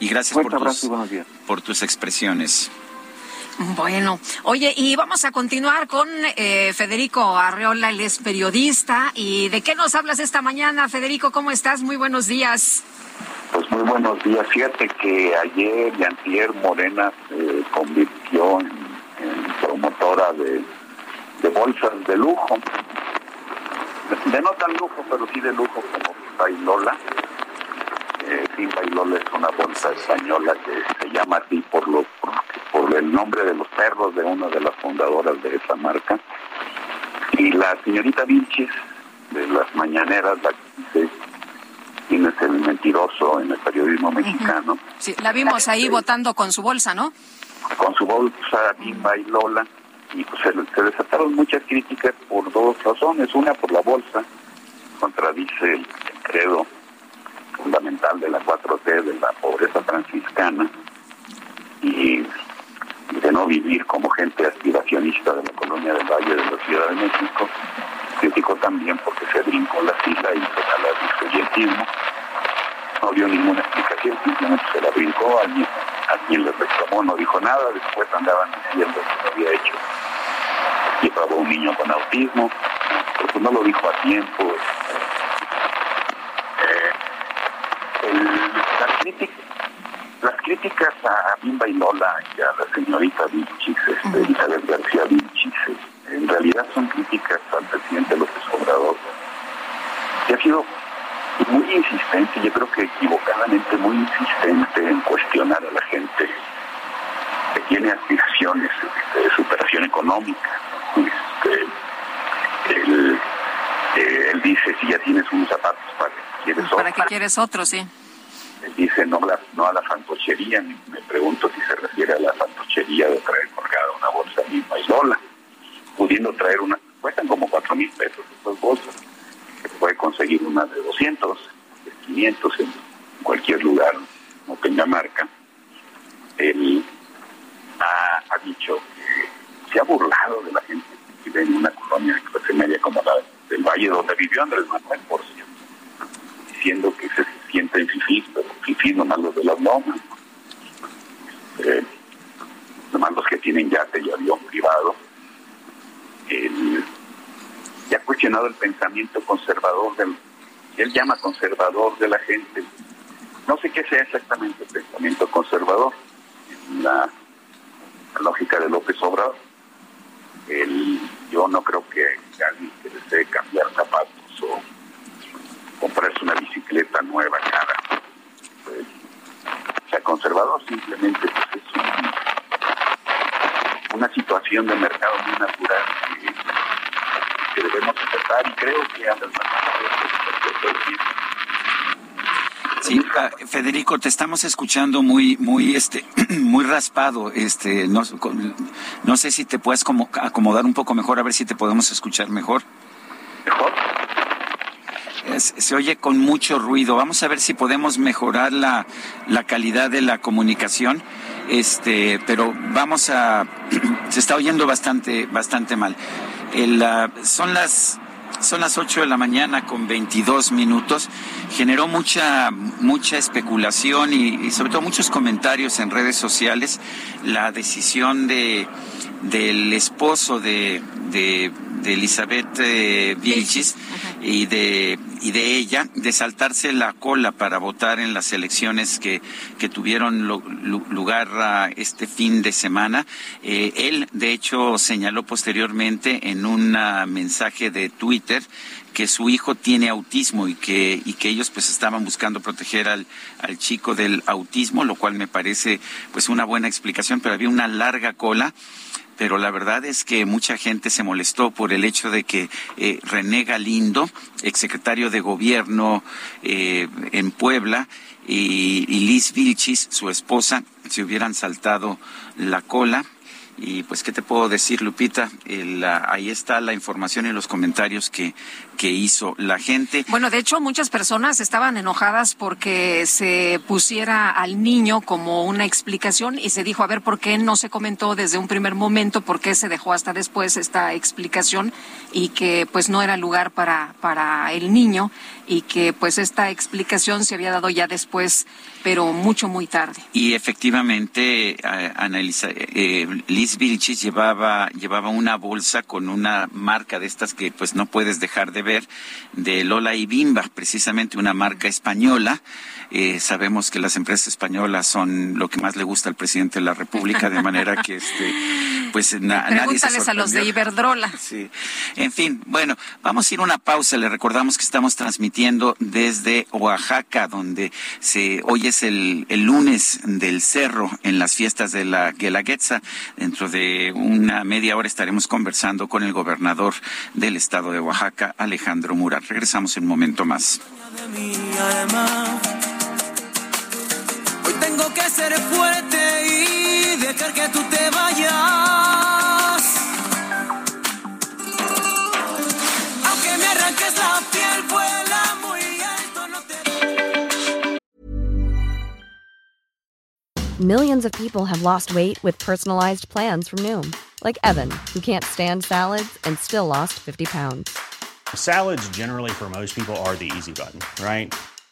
S1: y gracias
S24: fuerte
S1: por,
S24: abrazo
S1: tus,
S24: y buenos días.
S1: por tus expresiones.
S2: Bueno, oye, y vamos a continuar con eh, Federico Arreola, él es periodista. ¿Y de qué nos hablas esta mañana, Federico? ¿Cómo estás? Muy buenos días.
S25: Pues muy buenos días. Fíjate que ayer y antier Morena se convirtió en, en promotora de, de bolsas de lujo. De no tan lujo, pero sí de lujo como Bailola. Eh, sí, Bailola es una bolsa española que se llama así por, lo, por, el nombre de los perros de una de las fundadoras de esa marca. Y la señorita Vilches, de las mañaneras, la que quién es el mentiroso en el periodismo mexicano,
S2: Sí, la vimos ahí votando con su bolsa, ¿no?
S25: Con su bolsa Bimba y Lola, y pues se, se desataron muchas críticas por dos razones. Una, por la bolsa, contradice el, credo fundamental de la 4T, de la pobreza franciscana, y de no vivir como gente aspiracionista de la colonia del Valle de la Ciudad de México. Criticó también porque se brincó la fila y se la. No dio ninguna explicación, simplemente se la brincó, alguien, alguien le reclamó, no dijo nada, después andaban diciendo que lo había hecho. Llevaba un niño con autismo, pero pues no lo dijo a tiempo. Eh, el- las, críticas, las críticas a Bimba y Lola y a la señorita Vilchis, este, Elizabeth García Vilchis, en realidad son críticas al presidente López Obrador, que ha sido muy insistente, yo creo que equivocadamente muy insistente en cuestionar a la gente que tiene aspiraciones este, de superación económica. Este, él, eh, él dice, si ya tienes unos zapatos, ¿para qué quieres
S2: ¿Para
S25: otros?
S2: qué quieres otro, sí?
S25: Él dice, no, la- no a la fantochería, me, me pregunto si se refiere a la fantochería de traer colgada una bolsa misma y sola, pudiendo traer una, cuestan como cuatro mil pesos estas bolsas, se puede conseguir una de 200, de 500 en cualquier lugar, no tenga marca. Él ha, ha dicho que se ha burlado de la gente que vive en una colonia de clase media como la del Valle, donde vivió Andrés Manuel, por cierto diciendo que se sienten fifís, pero fifís nomás los de las lomas. Eh, nomás los que tienen yate y avión privado. Él, y ha cuestionado el pensamiento conservador del, que él llama conservador de la gente. No sé qué sea exactamente el pensamiento conservador, en la, la lógica de López Obrador. Él, yo no creo que alguien que desee cambiar zapatos o comprarse una bicicleta nueva cara. Pues, o sea, conservador simplemente pues, es un- una situación de mercado muy natural que, que debemos aceptar y creo que Andrés Manuel
S1: Sí, ah, Federico, te estamos escuchando muy, muy, este, muy raspado. Este, no, no sé si te puedes como acomodar un poco mejor, a ver si te podemos escuchar mejor. Es- se oye con mucho ruido. Vamos a ver si podemos mejorar la, la calidad de la comunicación. Este, pero vamos a, se está oyendo bastante, bastante mal. El, ah, son las Son las 8 de la mañana con 22 minutos. Generó mucha, mucha especulación y, sobre todo muchos comentarios en redes sociales. La decisión de, del esposo de, de, Elizabeth eh, Vilchis y de, y de ella de saltarse la cola para votar en las elecciones que, que tuvieron lugar ah, este fin de semana. Eh, él, de hecho, señaló posteriormente en un mensaje de Twitter que su hijo tiene autismo y que, y que ellos pues estaban buscando proteger al, al chico del autismo, lo cual me parece pues una buena explicación, pero había una larga cola pero la verdad es que mucha gente se molestó por el hecho de que eh, René Galindo, exsecretario de Gobierno eh, en Puebla, y, y Liz Vilchis, su esposa, se hubieran saltado la cola y pues, ¿qué te puedo decir, Lupita? ahí está la información y los comentarios que, que hizo la gente.
S2: Bueno, de hecho, muchas personas estaban enojadas porque se pusiera al niño como una explicación y se dijo, a ver, ¿por qué no se comentó desde un primer momento? ¿Por qué se dejó hasta después esta explicación? Y que pues no era lugar para, para el niño y que pues esta explicación se había dado ya después, pero mucho, muy tarde.
S1: Y efectivamente, Annalisa, eh, Liz Vilchis llevaba, llevaba una bolsa con una marca de estas que pues no puedes dejar de ver, de Lola y Bimba, precisamente una marca española. Eh, sabemos que las empresas españolas son lo que más le gusta al presidente de la República, de manera que este, pues nadie se
S2: a los de Iberdrola.
S1: Sí. En fin, bueno, vamos a ir a una pausa. Le recordamos que estamos transmitiendo desde Oaxaca, donde se hoy es el, el lunes del cerro en las fiestas de la Guelaguetza. Dentro de una media hora estaremos conversando con el gobernador del estado de Oaxaca, Alejandro Murat. Regresamos en un momento más.
S11: Tengo que ser fuerte y dejar que tú te vayas. Aunque me arranques la piel, vuela muy alto, no te...
S26: Millions of people have lost weight with personalized plans from Noom, like Evan, who can't stand salads and still lost 50 pounds.
S27: Salads, generally, for most people, are the easy button, right?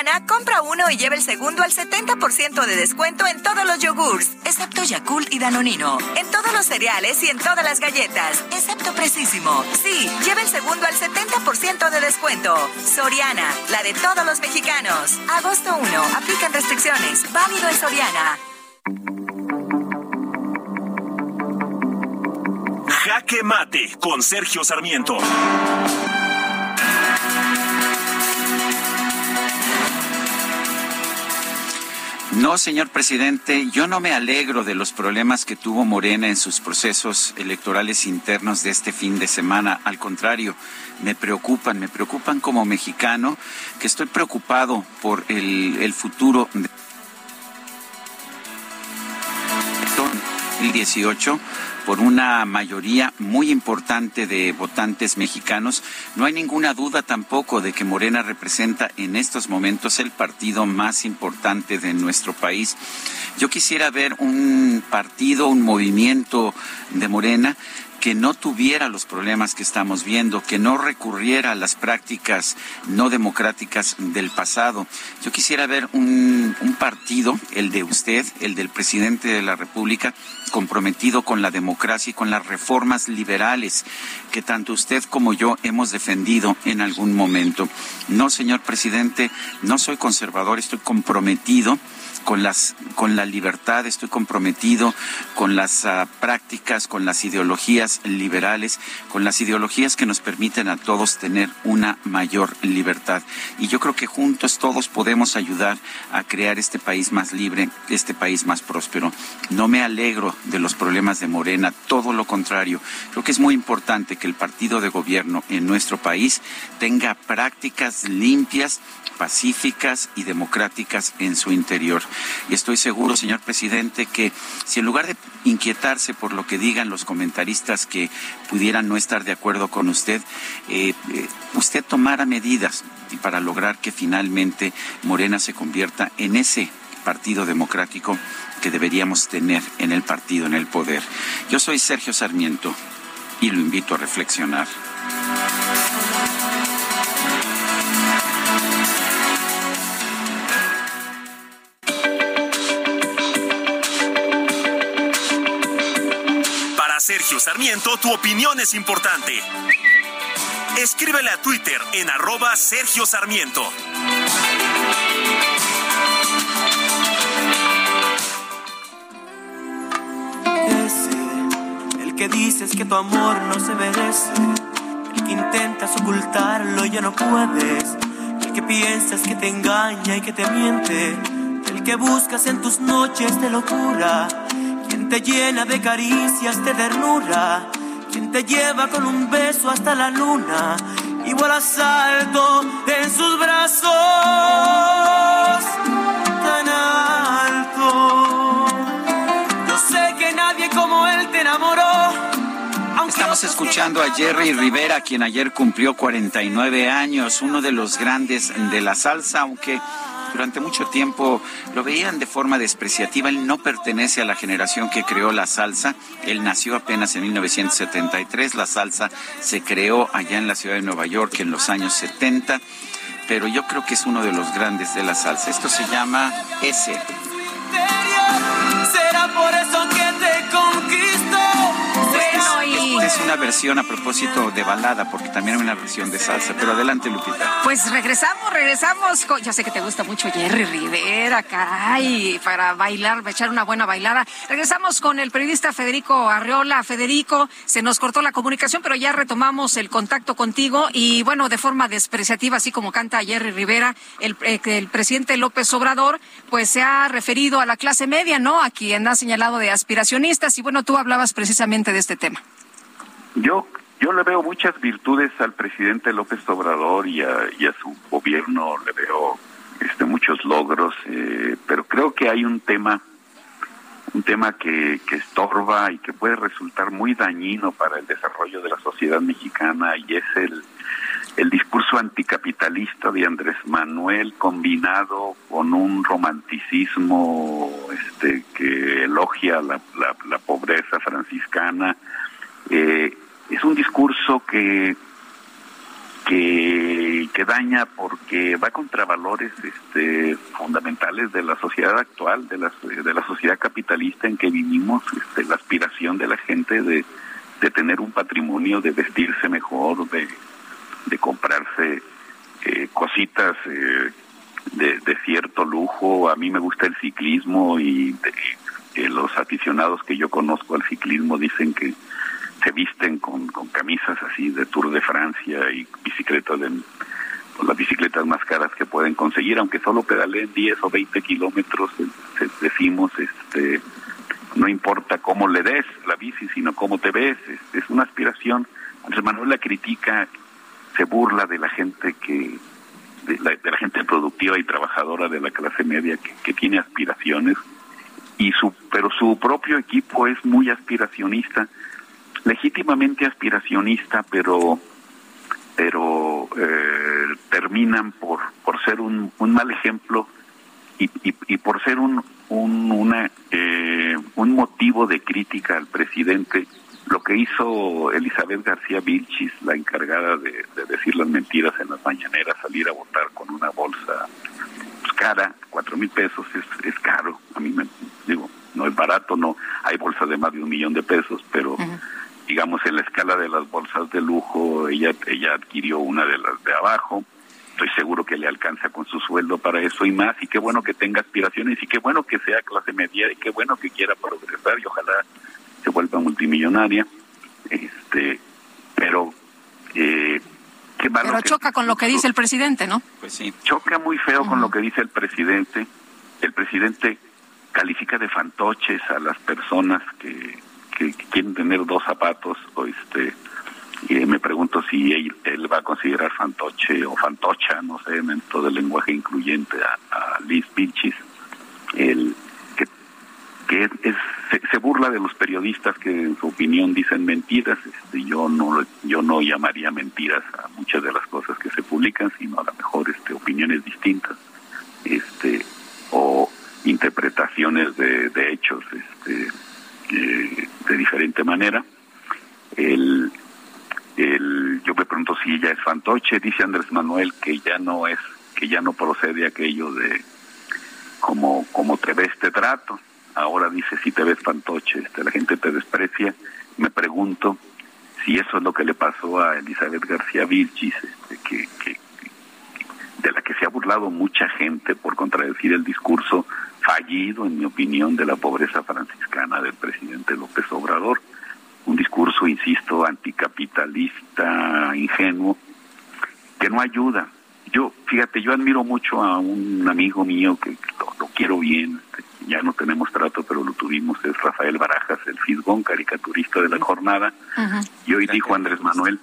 S13: Soriana, compra uno y lleva el segundo al 70% de descuento en todos los yogurts, excepto Yakult y Danonino. En todos los cereales y en todas las galletas, excepto Precisimo. Sí, lleva el segundo al 70% de descuento. Soriana, la de todos los mexicanos. Agosto 1, aplican restricciones. Válido en Soriana.
S4: Jaque Mate con Sergio Sarmiento.
S1: No, señor presidente, yo no me alegro de los problemas que tuvo Morena en sus procesos electorales internos de este fin de semana. Al contrario, me preocupan, me preocupan como mexicano, que estoy preocupado por el, futuro de 2018 por una mayoría muy importante de votantes mexicanos. No hay ninguna duda tampoco de que Morena representa en estos momentos el partido más importante de nuestro país. Yo quisiera ver un partido, un movimiento de Morena que no tuviera los problemas que estamos viendo, que no recurriera a las prácticas no democráticas del pasado. Yo quisiera ver un, un, partido, el de usted, el del presidente de la República, comprometido con la democracia y con las reformas liberales que tanto usted como yo hemos defendido en algún momento. No, señor presidente, no soy conservador, estoy comprometido con las con la libertad, estoy comprometido con las uh, prácticas, con las ideologías liberales, con las ideologías que nos permiten a todos tener una mayor libertad. Y yo creo que juntos todos podemos ayudar a crear este país más libre, este país más próspero. No me alegro de los problemas de Morena, todo lo contrario. Creo que es muy importante que el partido de gobierno en nuestro país tenga prácticas limpias, pacíficas y democráticas en su interior. Y estoy seguro, señor presidente, que si en lugar de inquietarse por lo que digan los comentaristas que pudieran no estar de acuerdo con usted, eh, eh, usted tomara medidas para lograr que finalmente Morena se convierta en ese partido democrático que deberíamos tener en el partido, en el poder. Yo soy Sergio Sarmiento y lo invito a reflexionar.
S4: Sergio Sarmiento, tu opinión es importante. Escríbele a Twitter en arroba Sergio Sarmiento.
S11: Ese, el que dices que tu amor no se merece, el que intentas ocultarlo ya no puedes, el que piensas que te engaña y que te miente, el que buscas en tus noches de locura te llena de caricias, de ternura, quien te lleva con un beso hasta la luna y vuelas alto en sus brazos tan alto. Yo sé que nadie como él te enamoró.
S1: Estamos escuchando a Jerry Rivera, quien ayer cumplió 49 años, uno de los grandes de la salsa, aunque durante mucho tiempo lo veían de forma despreciativa. Él no pertenece a la generación que creó la salsa. Él nació apenas en 1973. La salsa se creó allá en la ciudad de Nueva York en los años 70. Pero yo creo que es uno de los grandes de la salsa. Esto se llama S. Es una versión a propósito de balada, porque también hay una versión de salsa. Pero adelante, Lupita.
S2: Pues regresamos, regresamos. Con, ya sé que te gusta mucho Jerry Rivera, caray, para bailar, echar una buena bailada. Regresamos con el periodista Federico Arreola. Federico, se nos cortó la comunicación, pero ya retomamos el contacto contigo. Y bueno, de forma despreciativa, así como canta Jerry Rivera, el, eh, el presidente López Obrador, pues se ha referido a la clase media, ¿no? A quien ha señalado de aspiracionistas. Y bueno, tú hablabas precisamente de este tema.
S25: Yo yo le veo muchas virtudes al presidente López Obrador y a, su gobierno, le veo este muchos logros, eh, pero creo que hay un tema un tema que, que estorba y que puede resultar muy dañino para el desarrollo de la sociedad mexicana y es el, el discurso anticapitalista de Andrés Manuel combinado con un romanticismo este que elogia la, la pobreza franciscana eh, es un discurso que, que, que daña porque va contra valores este, fundamentales de la sociedad actual, de la, de la sociedad capitalista en que vivimos, este, la aspiración de la gente de, de tener un patrimonio, de vestirse mejor, de, de comprarse eh, cositas eh, de, de, cierto lujo. A mí me gusta el ciclismo y de, los aficionados que yo conozco al ciclismo dicen que se visten con, camisas así de Tour de Francia y bicicletas de las bicicletas más caras que pueden conseguir, aunque solo pedaleen 10 o 20 kilómetros, decimos, este, no importa cómo le des la bici, sino cómo te ves, es, es una aspiración. Andrés Manuel la critica, se burla de la gente que, de la, de la gente productiva y trabajadora de la clase media que, que tiene aspiraciones, y su, pero su propio equipo es muy aspiracionista legítimamente aspiracionista, pero pero eh, terminan por por ser un, un mal ejemplo y, y, y, por ser un un, una, eh, un motivo de crítica al presidente lo que hizo Elizabeth García Vilchis, la encargada de, decir las mentiras en las mañaneras, salir a votar con una bolsa pues, cara, cuatro mil pesos es, es caro. A mí me digo, no es barato, no. Hay bolsas de más de un millón de pesos, pero digamos en la escala de las bolsas de lujo, ella ella adquirió una de las de abajo. Estoy seguro que le alcanza con su sueldo para eso y más. Y qué bueno que tenga aspiraciones y qué bueno que sea clase media y qué bueno que quiera progresar y ojalá se vuelva multimillonaria, este, pero eh,
S2: qué Pero choca con lo que dice el presidente, ¿no?
S25: Pues sí. Choca muy feo con lo que dice el presidente. El presidente califica de fantoches a las personas que, que, quieren tener dos zapatos o este y me pregunto si él, va a considerar fantoche o fantocha, no sé, en todo el lenguaje incluyente a, Liz Pinchis, el que es, se, burla de los periodistas que en su opinión dicen mentiras. Este, yo no yo no llamaría mentiras a muchas de las cosas que se publican, sino a lo mejor este, opiniones distintas, este o interpretaciones de, de hechos este, eh, de diferente manera. El, el, yo me pregunto si ella es fantoche, dice Andrés Manuel que ya no es, que ya no procede aquello de como, como te ve este trato ahora dice si te ves fantoche, este, la gente te desprecia. Me pregunto si eso es lo que le pasó a Elizabeth García Vilchis, este, que, de la que se ha burlado mucha gente por contradecir el discurso fallido, en mi opinión, de la pobreza franciscana del presidente López Obrador. Un discurso, insisto, anticapitalista, ingenuo, que no ayuda. Yo, fíjate, yo admiro mucho a un amigo mío que lo, quiero bien, este, ya no tenemos trato, pero lo tuvimos, es Rafael Barajas, el Fisgón, caricaturista de la jornada. Y hoy dijo Andrés Manuel,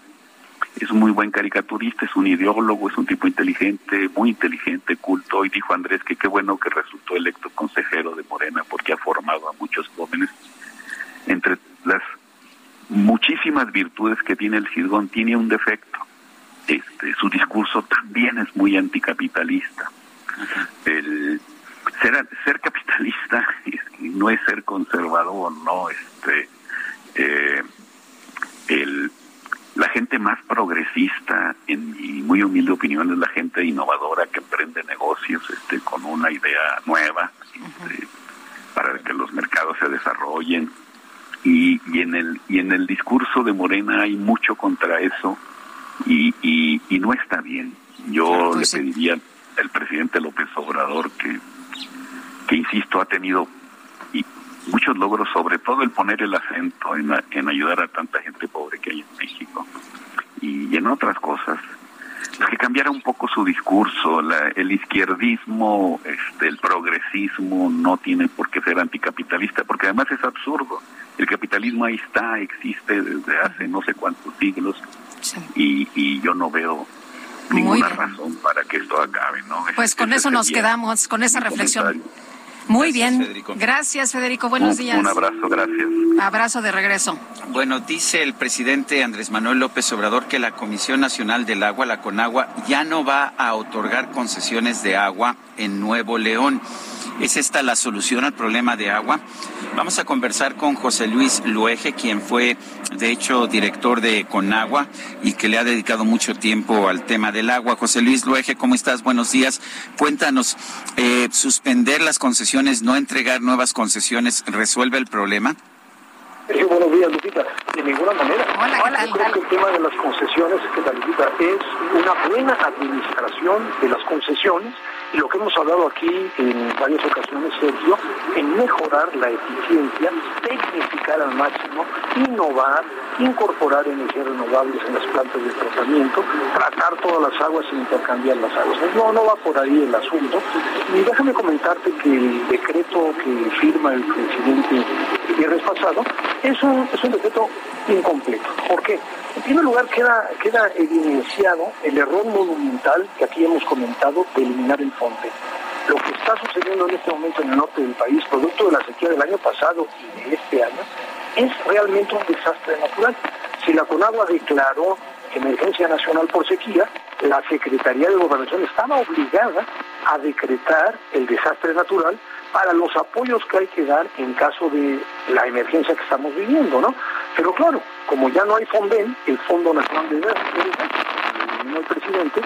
S25: es un muy buen caricaturista, es un ideólogo, es un tipo inteligente, muy inteligente, culto. Hoy dijo Andrés que qué bueno que resultó electo consejero de Morena porque ha formado a muchos jóvenes. Entre las muchísimas virtudes que tiene el Fisgón, tiene un defecto. Este, su discurso también es muy anticapitalista. El, ser, ser capitalista no es ser conservador, no, este, eh, el, la gente más progresista, en mi muy humilde opinión, es la gente innovadora que emprende negocios este, con una idea nueva este, para que los mercados se desarrollen. Y, y, en el, y en el discurso de Morena hay mucho contra eso y, y, y no está bien. Yo pues le pediría al presidente López Obrador que que insisto ha tenido muchos logros, sobre todo el poner el acento en, en ayudar a tanta gente pobre que hay en México y, en otras cosas que cambiara un poco su discurso, el izquierdismo, este, el progresismo no tiene por qué ser anticapitalista, porque además es absurdo. El capitalismo ahí está, existe desde hace no sé cuántos siglos y, y yo no veo ninguna razón para que esto acabe. ¿no?
S2: Pues con eso nos quedamos, con esa reflexión. Muy bien. Gracias, Federico. Buenos días.
S25: Un abrazo, gracias.
S2: Abrazo de regreso.
S1: Bueno, dice el presidente Andrés Manuel López Obrador que la Comisión Nacional del Agua, la CONAGUA, ya no va a otorgar concesiones de agua en Nuevo León. ¿Es esta la solución al problema de agua? Vamos a conversar con José Luis Luege, quien fue, de hecho, director de Conagua y que le ha dedicado mucho tiempo al tema del agua. José Luis Luege, ¿cómo estás? Buenos días. Cuéntanos, eh, ¿suspender las concesiones, no entregar nuevas concesiones, resuelve el problema?
S28: Sí, buenos días, Lupita. De ninguna manera.
S2: Hola,
S28: Yo creo que el tema de las concesiones, que Lupita, es una buena administración de las concesiones y lo que hemos hablado aquí en varias ocasiones, Sergio, en mejorar la eficiencia, tecnificar al máximo, innovar, incorporar energías renovables en las plantas de tratamiento, tratar todas las aguas e intercambiar las aguas. No, no va por ahí el asunto. Y déjame comentarte que el decreto que firma el presidente viernes pasado es un, es un decreto incompleto. ¿Por qué? En primer lugar, queda, queda evidenciado el error monumental que aquí hemos comentado de eliminar el fonte. Lo que está sucediendo en este momento en el norte del país, producto de la sequía del año pasado y de este año, es realmente un desastre natural. Si la CONAGUA declaró emergencia nacional por sequía, la Secretaría de Gobernación estaba obligada a decretar el desastre natural para los apoyos que hay que dar en caso de la emergencia que estamos viviendo, ¿no? Pero claro, como ya no hay FONDEN, el Fondo Nacional de Desastres, el presidente,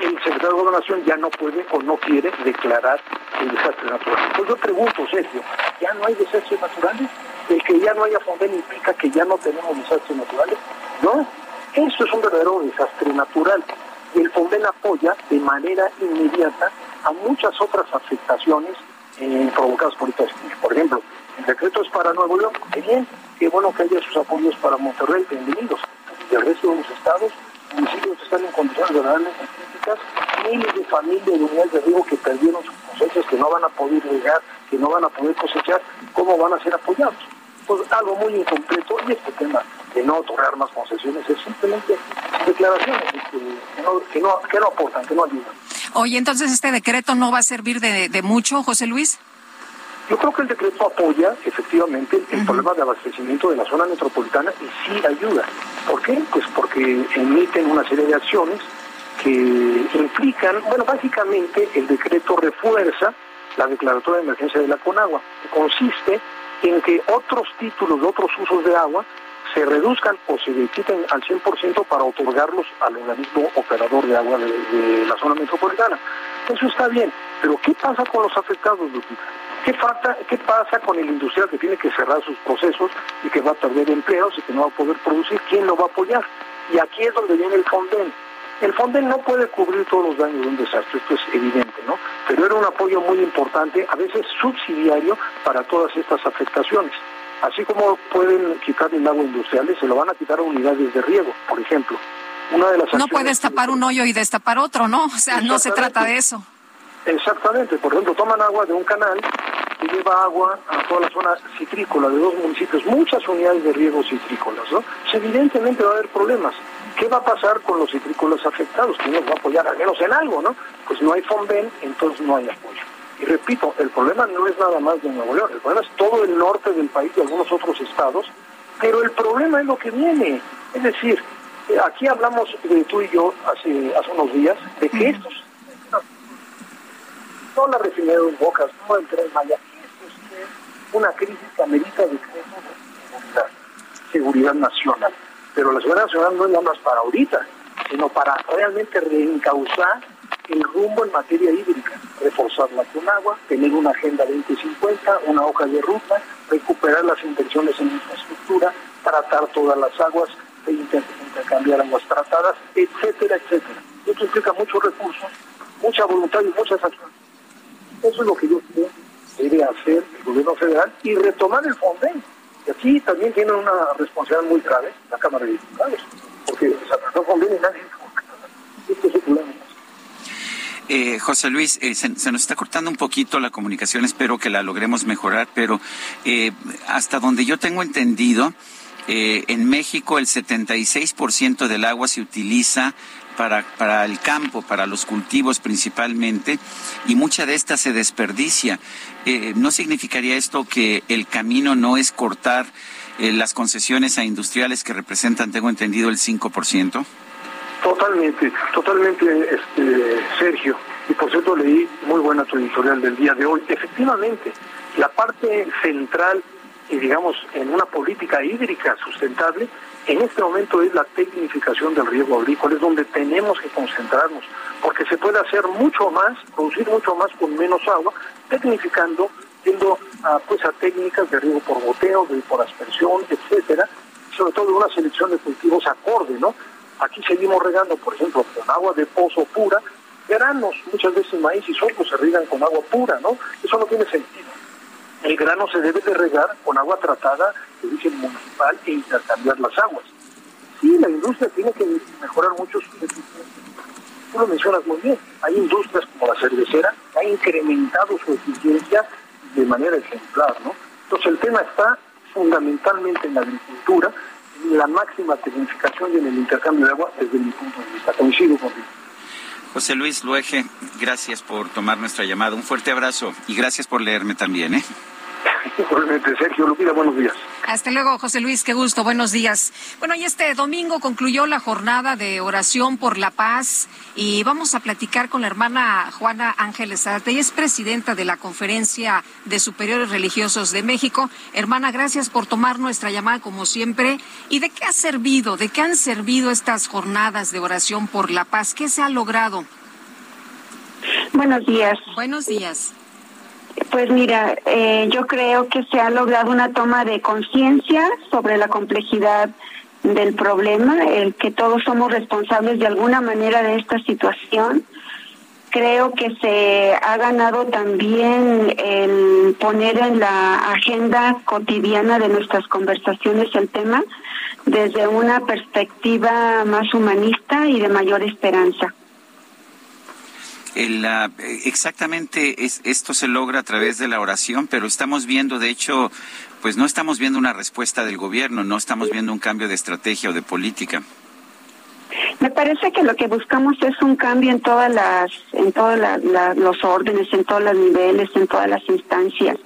S28: el secretario de Gobernación ya no puede o no quiere declarar el desastre natural. Entonces yo pregunto, Sergio, ¿ya no hay desastres naturales? ¿El que ya no haya FONDEN implica que ya no tenemos desastres naturales? No, eso es un verdadero desastre natural. El FONDEN apoya de manera inmediata a muchas otras afectaciones eh, provocadas por estas Por ejemplo, el decreto es para Nuevo León, qué bien, qué bueno que haya sus apoyos para Monterrey, bienvenidos. El resto de los estados, municipios que están en condiciones verdaderamente críticas, miles de familias de unidades de riego que perdieron sus cosechas, que no van a poder regar, que no van a poder cosechar, ¿cómo van a ser apoyados? Pues algo muy incompleto y este tema de no otorgar más concesiones es simplemente declaraciones que, no, que, no, que no aportan, que no ayudan.
S2: Oye, entonces este decreto no va a servir de, de mucho, José Luis.
S28: Yo creo que el decreto apoya efectivamente el problema de abastecimiento de la zona metropolitana y sí ayuda. ¿Por qué? Pues porque emiten una serie de acciones que implican, bueno, básicamente el decreto refuerza la declaratoria de emergencia de la Conagua, que consiste en que otros títulos de otros usos de agua se reduzcan o se quiten al 100% para otorgarlos al organismo operador de agua de, la zona metropolitana. Eso está bien, pero ¿qué pasa con los afectados, Lupita? ¿Qué, falta, ¿Qué pasa con el industrial que tiene que cerrar sus procesos y que va a perder empleos y que no va a poder producir? ¿Quién lo va a apoyar? Y aquí es donde viene el Fonden. El Fonden no puede cubrir todos los daños de un desastre, esto es evidente, ¿no? Pero era un apoyo muy importante, a veces subsidiario, para todas estas afectaciones. Así como pueden quitar el agua industrial, se lo van a quitar a unidades de riego, por ejemplo.
S2: Una de las no puedes tapar un hoyo y destapar otro, ¿no? O sea, no se trata de eso.
S28: Exactamente, por ejemplo, toman agua de un canal que lleva agua a toda la zona citrícola de dos municipios, muchas unidades de riego citrícolas, ¿no? Pues evidentemente va a haber problemas. ¿Qué va a pasar con los citrícolas afectados? ¿Quién nos va a apoyar al menos en algo, no? Pues no hay FONBEN, entonces no hay apoyo. Y repito, el problema no es nada más de Nuevo León, el problema es todo el norte del país y algunos otros estados, pero el problema es lo que viene. Es decir, eh, aquí hablamos de tú y yo hace, hace unos días de que estos no la refinería de Bocas, no el Tren Maya. Es una crisis que amerita de seguridad, seguridad nacional. Pero la seguridad nacional no es nada más para ahorita, sino para realmente reencauzar el rumbo en materia hídrica, reforzarla con agua, tener una agenda 2050, una hoja de ruta, recuperar las inversiones en infraestructura, tratar todas las aguas, intercambiar aguas tratadas, etcétera, etcétera. Esto implica muchos recursos, mucha voluntad y muchas acciones. Eso es lo que yo creo debe hacer el gobierno federal y retomar el FONDEN. Y aquí también tiene una responsabilidad muy grave la Cámara de Diputados, porque se trató y nadie Esto es el problema.
S1: Eh, José Luis, eh, se, nos está cortando un poquito la comunicación, espero que la logremos mejorar, pero eh, hasta donde yo tengo entendido, eh, en México el 76% del agua se utiliza para, para el campo, para los cultivos principalmente, y mucha de esta se desperdicia. Eh, ¿No significaría esto que el camino no es cortar las concesiones a industriales que representan, tengo entendido, el 5%?
S28: Totalmente, totalmente, este, Sergio. Y por cierto, leí muy buena tu editorial del día de hoy. Efectivamente, la parte central, y digamos, en una política hídrica sustentable, en este momento es la tecnificación del riego agrícola, es donde tenemos que concentrarnos, porque se puede hacer mucho más, producir mucho más con menos agua, tecnificando, yendo a, pues, a técnicas de riego por goteo, de por aspersión, etcétera, sobre todo una selección de cultivos acorde, ¿no? Aquí seguimos regando, por ejemplo, con agua de pozo pura, granos, muchas veces maíz y sorgo se riegan con agua pura, ¿no? Eso no tiene sentido el grano se debe de regar con agua tratada de origen municipal e intercambiar las aguas. Sí, la industria tiene que mejorar mucho sus eficiencias. Tú lo mencionas muy bien. Hay industrias como la cervecera que han incrementado su eficiencia de manera ejemplar, ¿no? Entonces el tema está fundamentalmente en la agricultura, la máxima tecnificación y en el intercambio de agua desde mi punto de vista. Coincido contigo.
S1: José Luis Luege, gracias por tomar nuestra llamada. Un fuerte abrazo y gracias por leerme también. ¿eh?
S28: Igualmente, Sergio Lupita, buenos días.
S2: Hasta luego, José Luis, qué gusto, buenos días. Bueno, y este domingo concluyó la jornada de oración por la paz y vamos a platicar con la hermana Juana Ángeles Arte, ella es presidenta de la Conferencia de Superiores Religiosos de México. Hermana, gracias por tomar nuestra llamada como siempre. ¿Y de qué ha servido, de qué han servido estas jornadas de oración por la paz? ¿Qué se ha logrado?
S29: Buenos días.
S2: Buenos días.
S29: Pues mira, eh, yo creo que se ha logrado una toma de conciencia sobre la complejidad del problema, el que todos somos responsables de alguna manera de esta situación. Creo que se ha ganado también el poner en la agenda cotidiana de nuestras conversaciones el tema desde una perspectiva más humanista y de mayor esperanza.
S1: El, exactamente es, esto se logra a través de la oración, pero estamos viendo, de hecho, pues no estamos viendo una respuesta del gobierno, no estamos viendo un cambio de estrategia o de política.
S29: Me parece que lo que buscamos es un cambio en todas las, en todos los órdenes, en todos los niveles, en todas las instancias.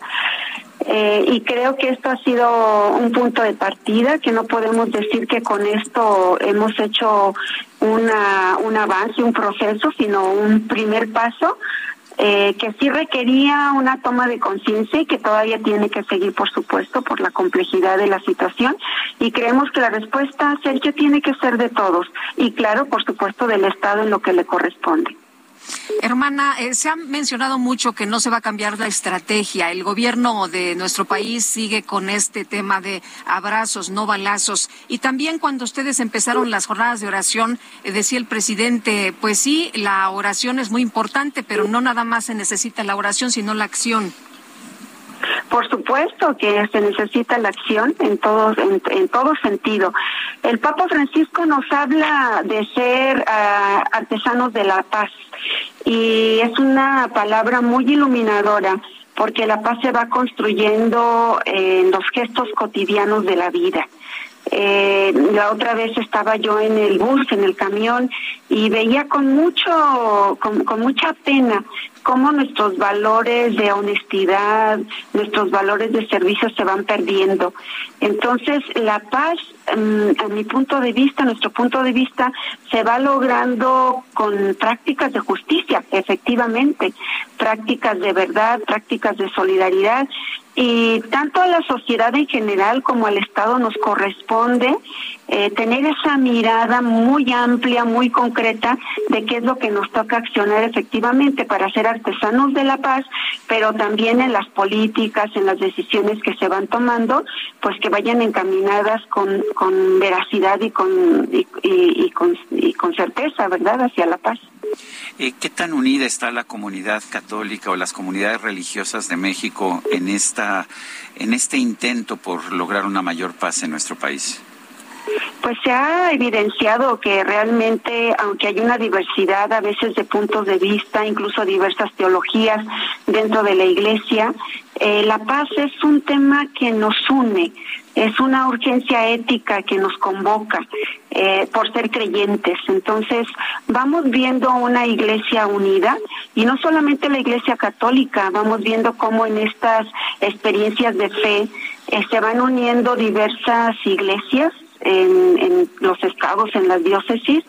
S29: Eh, y creo que esto ha sido un punto de partida, que no podemos decir que con esto hemos hecho una, un avance, un proceso, sino un primer paso eh, que sí requería una toma de conciencia y que todavía tiene que seguir, por supuesto, por la complejidad de la situación. Y creemos que la respuesta, Sergio, tiene que ser de todos y, claro, por supuesto, del Estado en lo que le corresponde.
S2: Hermana, eh, se ha mencionado mucho que no se va a cambiar la estrategia. El gobierno de nuestro país sigue con este tema de abrazos, no balazos. Y también cuando ustedes empezaron las jornadas de oración, eh, decía el presidente, pues sí, la oración es muy importante, pero no nada más se necesita la oración, sino la acción.
S29: Por supuesto que se necesita la acción en todo, en, todo sentido. El Papa Francisco nos habla de ser ah, artesanos de la paz y es una palabra muy iluminadora porque la paz se va construyendo en los gestos cotidianos de la vida. Eh, la otra vez estaba yo en el bus, en el camión, y veía con mucho, con, mucha pena cómo nuestros valores de honestidad, nuestros valores de servicio se van perdiendo. Entonces, la paz, a mi punto de vista, nuestro punto de vista, se va logrando con prácticas de justicia, efectivamente, prácticas de verdad, prácticas de solidaridad y tanto a la sociedad en general como al Estado nos corresponde eh, tener esa mirada muy amplia, muy concreta de qué es lo que nos toca accionar efectivamente para ser artesanos de la paz, pero también en las políticas, en las decisiones que se van tomando, pues que vayan encaminadas con, con veracidad y con, y, con, y con certeza, ¿verdad?, hacia la paz.
S1: Eh, ¿Qué tan unida está la comunidad católica o las comunidades religiosas de México en esta en este intento por lograr una mayor paz en nuestro país?
S29: Pues se ha evidenciado que realmente, aunque hay una diversidad a veces de puntos de vista, incluso diversas teologías dentro de la Iglesia, eh, la paz es un tema que nos une, es una urgencia ética que nos convoca eh, por ser creyentes. Entonces, vamos viendo una iglesia unida y no solamente la iglesia católica, vamos viendo cómo en estas experiencias de fe eh, se van uniendo diversas iglesias en, los estados, en las diócesis,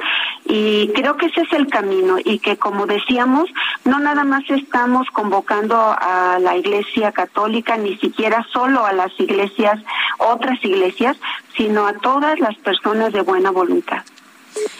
S29: y creo que ese es el camino y que, como decíamos, no nada más estamos convocando a la Iglesia Católica, ni siquiera solo a las iglesias, otras iglesias, sino a todas las personas de buena voluntad.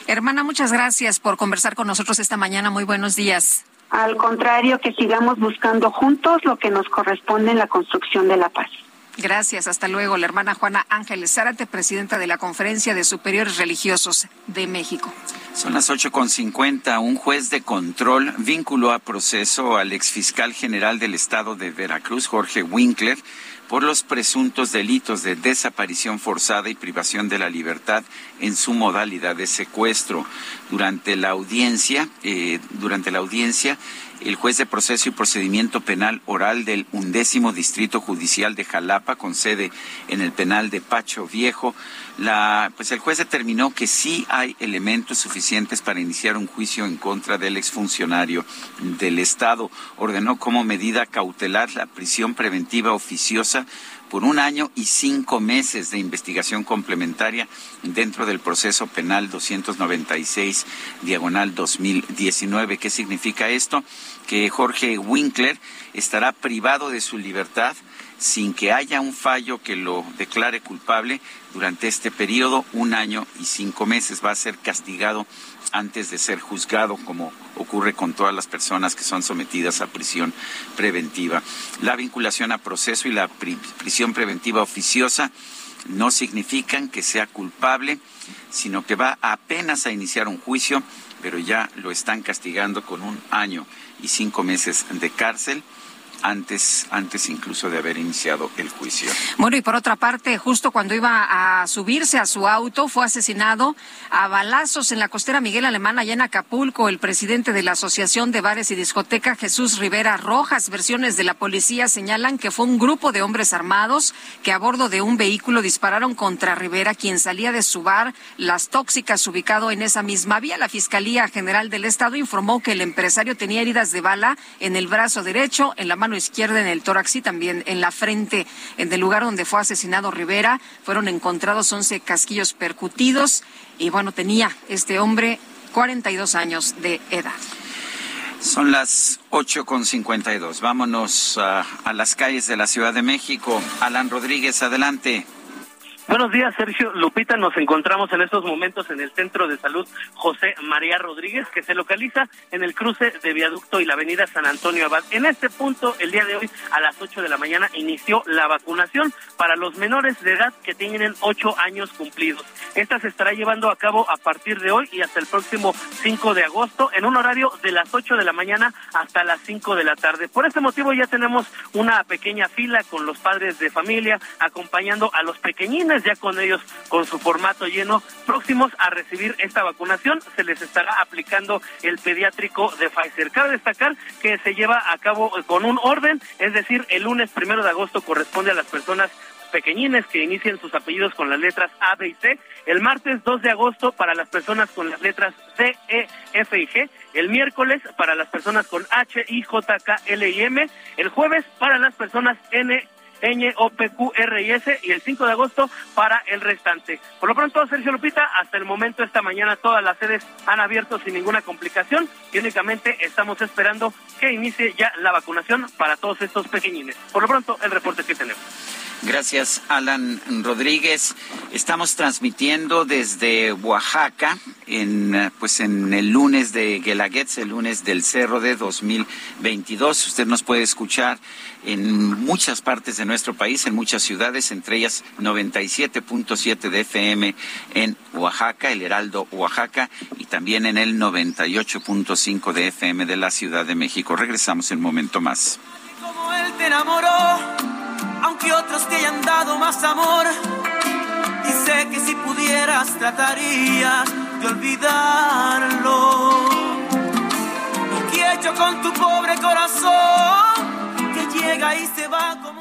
S2: Hermana, muchas gracias por conversar con nosotros esta mañana. Muy buenos días.
S29: Al contrario, que sigamos buscando juntos lo que nos corresponde en la construcción de la paz.
S2: Gracias, hasta luego. La hermana Juana Ángeles Zárate, presidenta de la Conferencia de Superiores Religiosos de México.
S1: Son las ocho con cincuenta. Un juez de control vinculó a proceso al exfiscal general del estado de Veracruz, Jorge Winkler, por los presuntos delitos de desaparición forzada y privación de la libertad en su modalidad de secuestro. Durante la audiencia, eh, durante la audiencia, el juez de proceso y procedimiento penal oral del undécimo distrito judicial de Jalapa, con sede en el penal de Pacho Viejo, la, pues el juez determinó que sí hay elementos suficientes para iniciar un juicio en contra del exfuncionario del Estado. Ordenó como medida cautelar la prisión preventiva oficiosa por un año y cinco meses de investigación complementaria dentro del proceso penal 296 diagonal 2019. ¿Qué significa esto? Que Jorge Winkler estará privado de su libertad sin que haya un fallo que lo declare culpable durante este periodo, un año y cinco meses. Va a ser castigado antes de ser juzgado, como ocurre con todas las personas que son sometidas a prisión preventiva. La vinculación a proceso y la prisión preventiva oficiosa no significan que sea culpable, sino que va apenas a iniciar un juicio, pero ya lo están castigando con un año y cinco meses de cárcel antes, antes incluso de haber iniciado el juicio.
S2: Bueno, y por otra parte, justo cuando iba a subirse a su auto, fue asesinado a balazos en la costera Miguel Alemán, allá en Acapulco, el presidente de la Asociación de Bares y Discoteca, Jesús Rivera Rojas. Versiones de la policía señalan que fue un grupo de hombres armados que a bordo de un vehículo dispararon contra Rivera, quien salía de su bar Las Tóxicas, ubicado en esa misma vía. La Fiscalía General del Estado informó que el empresario tenía heridas de bala en el brazo derecho, en la mano izquierda, en el tórax y también en la frente. En el lugar donde fue asesinado Rivera fueron encontrados 11 casquillos percutidos y bueno, tenía este hombre 42 años de edad.
S1: Son las 8.52. Vámonos a, a las calles de la Ciudad de México. Alan Rodríguez, adelante.
S30: Buenos días, Sergio Lupita. Nos encontramos en estos momentos en el Centro de Salud José María Rodríguez, que se localiza en el cruce de Viaducto y la Avenida San Antonio Abad. En este punto, el día de hoy, a las 8 de la mañana, inició la vacunación para los menores de edad que tienen 8 años cumplidos. Esta se estará llevando a cabo a partir de hoy y hasta el próximo 5 de agosto, en un horario de las 8 de la mañana hasta las 5 de la tarde. Por este motivo, ya tenemos una pequeña fila con los padres de familia acompañando a los pequeñines ya con ellos con su formato lleno, próximos a recibir esta vacunación, se les estará aplicando el pediátrico de Pfizer. Cabe destacar que se lleva a cabo con un orden, es decir, el lunes primero de agosto corresponde a las personas pequeñines que inicien sus apellidos con las letras A, B y C. El martes 2 de agosto para las personas con las letras C, E, F y G. El miércoles para las personas con H, I, J, K, L y M. El jueves para las personas N, Ñ, O, P, Q, R y S y el 5 de agosto para el restante. Por lo pronto, Sergio Lupita, hasta el momento esta mañana todas las sedes han abierto sin ninguna complicación y únicamente estamos esperando que inicie ya la vacunación para todos estos pequeñines. Por lo pronto, el reporte que tenemos.
S1: Gracias, Alan Rodríguez. Estamos transmitiendo desde Oaxaca, en, pues en el lunes de Guelaguetz, el lunes del Cerro de 2022. Usted nos puede escuchar en muchas partes de nuestro país, en muchas ciudades, entre ellas 97.7 de FM en Oaxaca, el Heraldo Oaxaca, y también en el 98.5 de FM de la Ciudad de México. Regresamos en un momento más.
S11: Aunque otros te hayan dado más amor. Y sé que si pudieras trataría de olvidarlo. ¿Y qué he hecho con tu pobre corazón que llega y se va como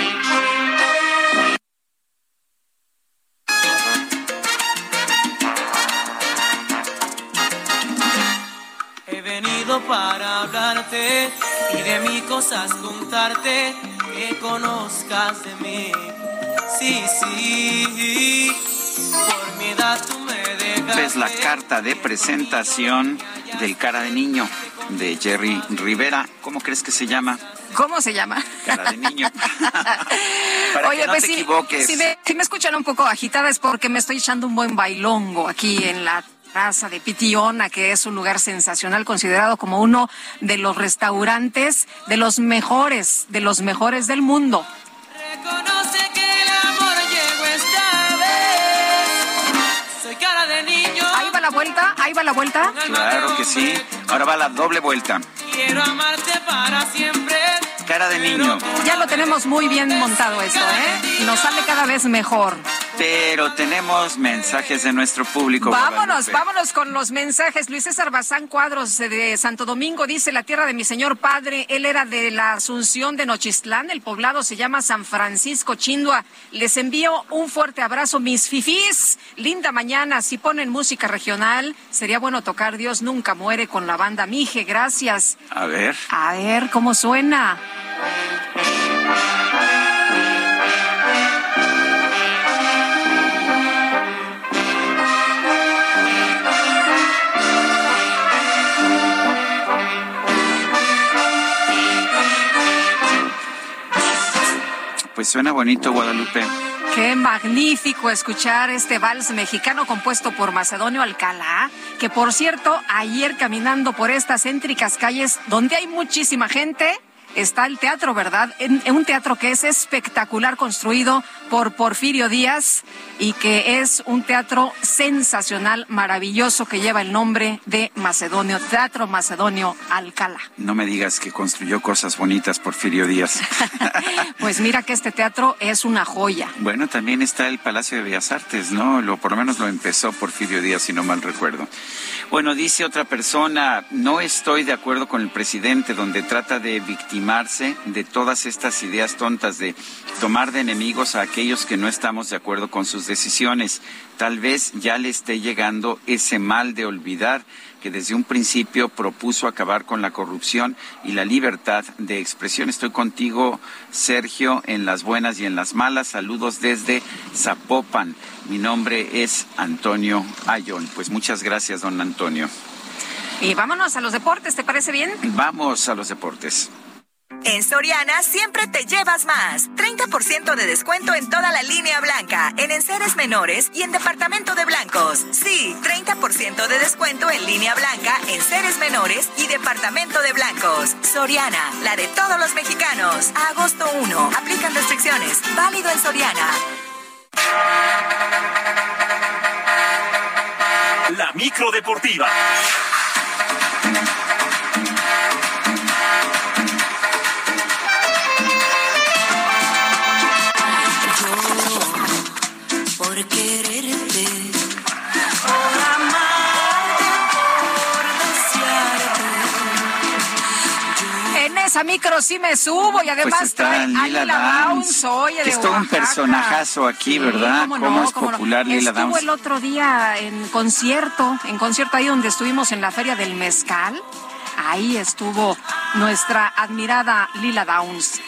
S11: Para hablarte y de mis cosas contarte que conozcas de mí. Sí, sí, por mi edad tú me dejaste.
S1: Es la carta de presentación del cara de niño de Jerry Rivera. ¿Cómo crees que se llama?
S2: ¿Cómo se llama?
S1: Cara de niño.
S2: Para Oye, que no pues te sí, equivoques. Si me, si me escuchan un poco agitada es porque me estoy echando un buen bailongo aquí en la Casa de Pitiona, que es un lugar sensacional, considerado como uno de los restaurantes de los mejores, de los mejores del mundo. Reconoce que el amor llegó esta vez. Soy cara de niño. Ahí va la vuelta, ahí va la vuelta.
S1: Claro que sí. Ahora va la doble vuelta. Quiero amarte para siempre. Cara de niño.
S2: Ya lo tenemos muy bien montado esto, ¿eh? Nos sale cada vez mejor.
S1: Pero tenemos mensajes de nuestro público.
S2: Vámonos, vámonos con los mensajes. Luis César Bazán Cuadros de Santo Domingo dice, la tierra de mi señor padre, él era de la Asunción de Nochistlán, el poblado se llama San Francisco Chindua. Les envío un fuerte abrazo, mis fifís. Linda mañana, si ponen música regional, sería bueno tocar Dios nunca muere con la banda Mije, gracias.
S1: A ver.
S2: A ver, ¿cómo suena?
S1: Pues suena bonito Guadalupe.
S2: Qué magnífico escuchar este vals mexicano compuesto por Macedonio Alcalá, que por cierto, ayer caminando por estas céntricas calles donde hay muchísima gente, está el teatro, ¿verdad? En, un teatro que es espectacular, construido por Porfirio Díaz y que es un teatro sensacional, maravilloso, que lleva el nombre de Macedonio, Teatro Macedonio Alcalá.
S1: No me digas que construyó cosas bonitas Porfirio Díaz.
S2: pues mira que este teatro es una joya.
S1: Bueno, también está el Palacio de Bellas Artes, ¿no? Lo, por lo menos lo empezó Porfirio Díaz, si no mal recuerdo. Bueno, dice otra persona, no estoy de acuerdo con el presidente donde trata de victimarse de todas estas ideas tontas de tomar de enemigos a aquellos que no estamos de acuerdo con sus decisiones. Tal vez ya le esté llegando ese mal de olvidar que desde un principio propuso acabar con la corrupción y la libertad de expresión. Estoy contigo, Sergio, en las buenas y en las malas. Saludos desde Zapopan. Mi nombre es Antonio Ayón. Pues muchas gracias, don Antonio.
S2: Y vámonos a los deportes, ¿te parece bien?
S1: Vamos a los deportes.
S13: En Soriana siempre te llevas más. 30% de descuento en toda la línea blanca, en enseres menores y en departamento de blancos. Sí, 30% de descuento en línea blanca, en seres menores y departamento de blancos. Soriana, la de todos los mexicanos. agosto 1. Aplican restricciones. Válido en Soriana.
S4: La micro deportiva.
S2: Esa micro sí me subo y además pues
S1: trae Lila, Downs,
S2: oye,
S1: es todo un personajazo aquí, ¿verdad? Cómo, es popular Lila
S2: Downs. Estuvo el otro día en concierto, en concierto ahí donde estuvimos en la Feria del Mezcal. Ahí estuvo nuestra admirada Lila Downs.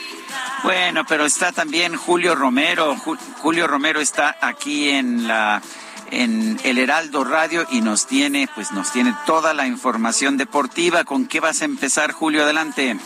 S1: Bueno, pero está también Julio Romero. Julio Romero está aquí en la en el Heraldo Radio y nos tiene, pues nos tiene toda la información deportiva. ¿Con qué vas a empezar, Julio? Adelante.